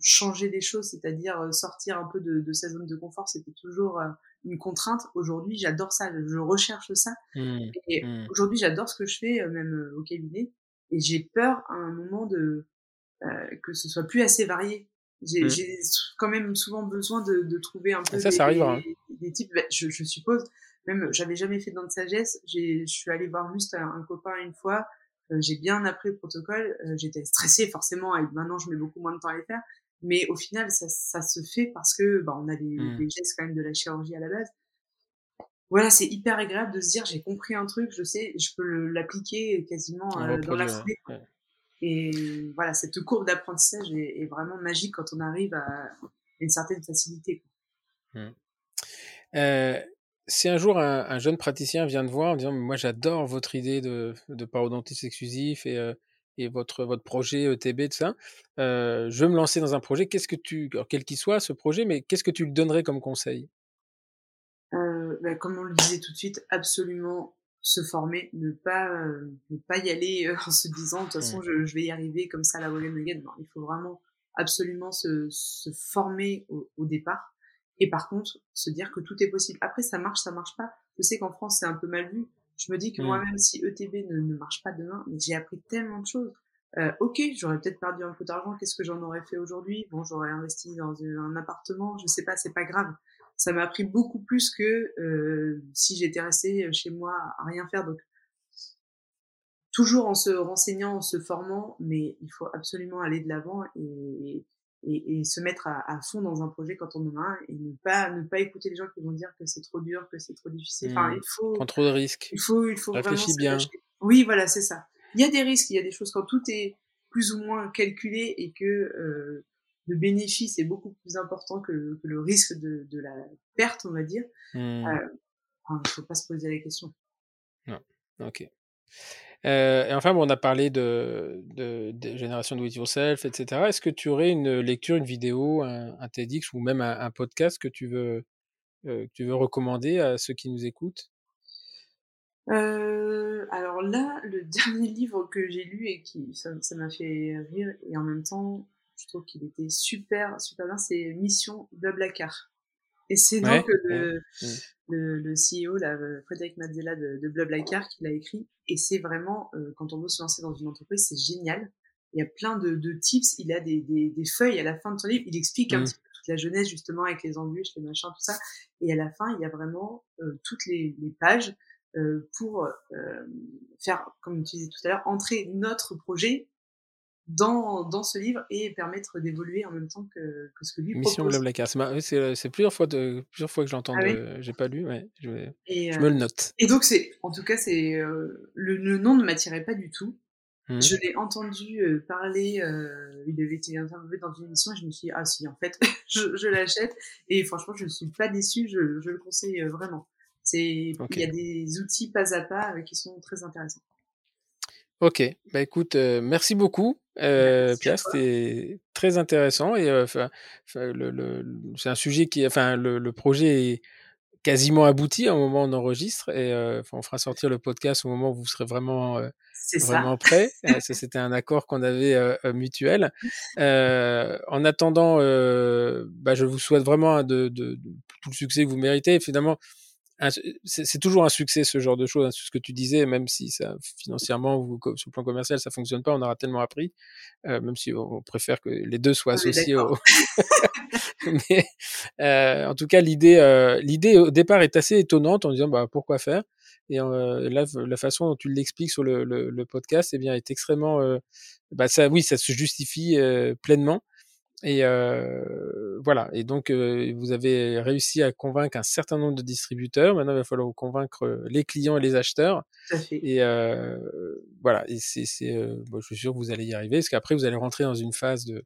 changer les choses, c'est-à-dire sortir un peu de, de, sa zone de confort, c'était toujours une contrainte. Aujourd'hui, j'adore ça, je recherche ça. Mmh, et mmh. aujourd'hui, j'adore ce que je fais, même au cabinet. Et j'ai peur à un moment de que ce soit plus assez varié. J'ai mmh. quand même souvent besoin de, de trouver un peu ça, des, ça arrivera. Hein. des, types. Bah, je, je, suppose. Même, j'avais jamais fait dans de sagesse. Je suis allée voir juste un, un copain une fois. j'ai bien appris le protocole. J'étais stressée forcément. Et maintenant, je mets beaucoup moins de temps à les faire. Mais au final, ça, ça se fait parce que bah, on a des, mmh. des, gestes quand même de la chirurgie à la base. Voilà, c'est hyper agréable de se dire j'ai compris un truc, je sais, je peux l'appliquer quasiment euh, dans la foulée. Et voilà, cette courbe d'apprentissage est, est, vraiment magique quand on arrive à une certaine facilité. Mmh. Euh, si un jour un, un, jeune praticien vient te voir en disant moi j'adore votre idée de, de parodontiste exclusif et euh, et votre, votre projet ETB, tout ça. Euh, je veux me lancer dans un projet. Qu'est-ce que tu, alors quel qu'il soit ce projet, mais qu'est-ce que tu lui donnerais comme conseil? euh, bah, Comme on le disait tout de suite, absolument se former, ne pas, euh, ne pas y aller euh, en se disant de toute façon je, je, vais y arriver comme ça la Wagon Again. Non, il faut vraiment absolument se, se former au, au, départ. Et par contre, se dire que tout est possible. Après, ça marche, ça marche pas. Je sais qu'en France, c'est un peu mal vu je me dis que mmh. moi-même, si ETB ne, ne, marche pas demain, mais j'ai appris tellement de choses. Euh, ok, j'aurais peut-être perdu un peu d'argent. Qu'est-ce que j'en aurais fait aujourd'hui? Bon, j'aurais investi dans un appartement. Je sais pas, c'est pas grave. Ça m'a appris beaucoup plus que euh, si j'étais restée chez moi à rien faire. Donc, toujours en se renseignant, en se formant, mais il faut absolument aller de l'avant et, et, et, se mettre à, à, fond dans un projet quand on en a un et ne pas ne pas écouter les gens qui vont dire que c'est trop dur, que c'est trop difficile. Enfin, mmh. il faut prendre trop de risques. Il faut il faut Réfléchis bien. Oui, voilà, c'est ça. Il y a des risques, il y a des choses quand tout est plus ou moins calculé et que euh, le bénéfice est beaucoup plus important que, que le risque de, de, la perte, on va dire. Mmh. Euh, il ne faut pas se poser la question. Non. Ok. Euh, et enfin, bon, on a parlé de, de, de génération do it yourself, etc. Est-ce que tu aurais une lecture, une vidéo, un, un TEDx ou même un, un, podcast que tu veux euh, que tu veux recommander à ceux qui nous écoutent? Euh, alors là, le dernier livre que j'ai lu et qui ça m'a fait rire et en même temps, je trouve qu'il était super super bien, c'est Mission Blablacar. Et c'est donc le, le, le, CEO, là, Frédéric Mazzella de, de Blablacar, qui l'a écrit. Et c'est vraiment, euh, quand on veut se lancer dans une entreprise, c'est génial. Il y a plein de, de tips. Il a des, des, des, feuilles à la fin de son livre. Il explique un mmh. petit peu toute la jeunesse, justement, avec les embûches, les machins, tout ça. Et à la fin, il y a vraiment euh, toutes les, les pages euh, pour euh, faire, comme tu disais tout à l'heure, entrer notre projet dans, dans ce livre et permettre d'évoluer en même temps que, que ce que lui Mission propose. Blablacar, c'est plusieurs fois, de, plusieurs fois que j'entends, ah oui? j'ai pas lu, ouais, je, et, je me le note. Et donc, c'est, en tout cas, c'est euh, le, le, nom ne m'attirait pas du tout. Mmh. Je l'ai entendu euh, parler, euh, il avait été interviewé dans une émission et je me suis dit, ah si, en fait, je, je l'achète. Et franchement, je ne suis pas déçue, je, je le conseille vraiment. C'est, okay. Il y a des outils pas à pas qui sont très intéressants. Ok, bah écoute, euh, merci beaucoup, euh, Pierre, c'était très intéressant et euh, le, le, c'est un sujet qui, enfin, le, le, projet est quasiment abouti au moment où on enregistre et on fera sortir le podcast au moment où vous serez vraiment vraiment prêt. ça, c'était un accord qu'on avait mutuel. en attendant, bah, je vous souhaite vraiment de, de, de, tout le succès que vous méritez. Et finalement, c'est toujours un succès ce genre de choses, hein, ce que tu disais, même si ça financièrement ou sur le plan commercial ça fonctionne pas, on aura tellement appris, euh, même si on préfère que les deux soient associés. Au... Mais euh, en tout cas, l'idée, euh, l'idée au départ est assez étonnante en disant bah pourquoi faire? Et euh, là, la façon dont tu l'expliques sur le, le, le, podcast, eh bien, est extrêmement, euh, bah ça, oui, ça se justifie euh, pleinement. Et euh, voilà. Et donc, euh, vous avez réussi à convaincre un certain nombre de distributeurs. Maintenant, il va falloir convaincre les clients et les acheteurs. Et euh, voilà. Et c'est, bon, je suis sûr que vous allez y arriver, parce qu'après, vous allez rentrer dans une phase de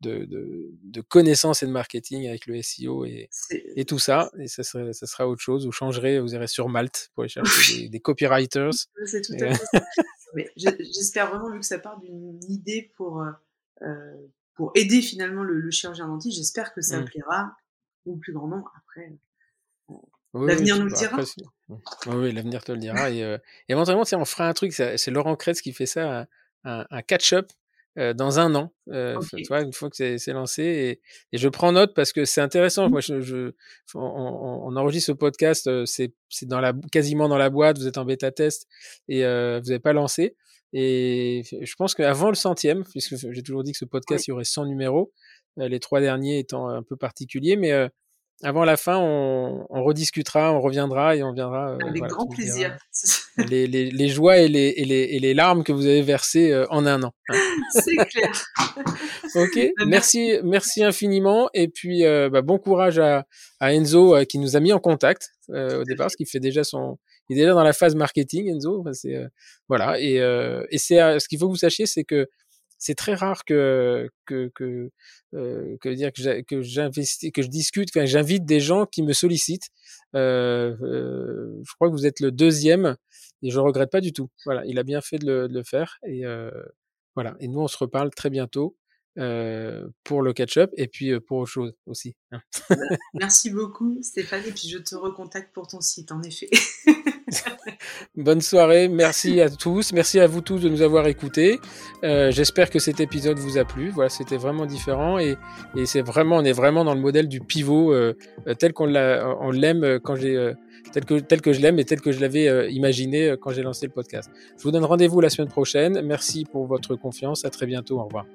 de, de, de connaissance et de marketing avec le SEO et, et tout ça. Et ça sera, ça sera autre chose. Vous changerez, vous irez sur Malte pour aller chercher des, des, copywriters. C'est tout à fait ça. J'espère vraiment, vu que ça part d'une idée pour, euh, pour aider finalement le, le chirurgien dentiste. J'espère que ça mmh. plaira au plus grand nombre. Après, euh, oui, l'avenir oui, nous le dira. Après, oui, oui l'avenir te le dira. et euh, éventuellement, on fera un truc. C'est Laurent Kretz qui fait ça, un, un catch-up dans un an. Tu vois, une fois que c'est lancé. Et, et, je prends note parce que c'est intéressant. Mmh. Moi, je, je on, on, enregistre ce podcast, c'est dans la, quasiment dans la boîte, vous êtes en bêta test et vous n'avez pas lancé. Et je pense qu'avant le centième, puisque j'ai toujours dit que ce podcast, il y aurait 100 numéros, les trois derniers étant un peu particuliers, mais avant la fin, on, on, rediscutera, on reviendra et on viendra. Euh, Avec grand plaisir. Les, les, les, joies et les, et, les, et les, larmes que vous avez versées euh, en un an. Hein. C'est clair. ok, bah, merci, merci infiniment. Et puis, euh, bah, bon courage à, à Enzo qui nous a mis en contact au départ, parce qu'il fait déjà son. Il est déjà dans la phase marketing, Enzo. Enfin, c'est, voilà. Et, et c'est ce qu'il faut que vous sachiez, c'est que c'est très rare que que que euh, que dire que j'investis que je discute enfin j'invite des gens qui me sollicitent euh, euh, je crois que vous êtes le deuxième et je regrette pas du tout voilà il a bien fait de le, de le faire et euh, voilà et nous on se reparle très bientôt euh, pour le catch-up et puis euh, pour autre chose aussi. Hein. Merci beaucoup Stéphane et puis je te recontacte pour ton site en effet. Bonne soirée, merci à tous, merci à vous tous de nous avoir écoutés. Euh, J'espère que cet épisode vous a plu. Voilà, c'était vraiment différent et, et c'est vraiment, on est vraiment dans le modèle du pivot euh, tel qu'on l'aime quand j'ai tel que tel que je l'aime et tel que je l'avais imaginé quand j'ai lancé le podcast. Je vous donne rendez-vous la semaine prochaine. Merci pour votre confiance. À très bientôt. Au revoir.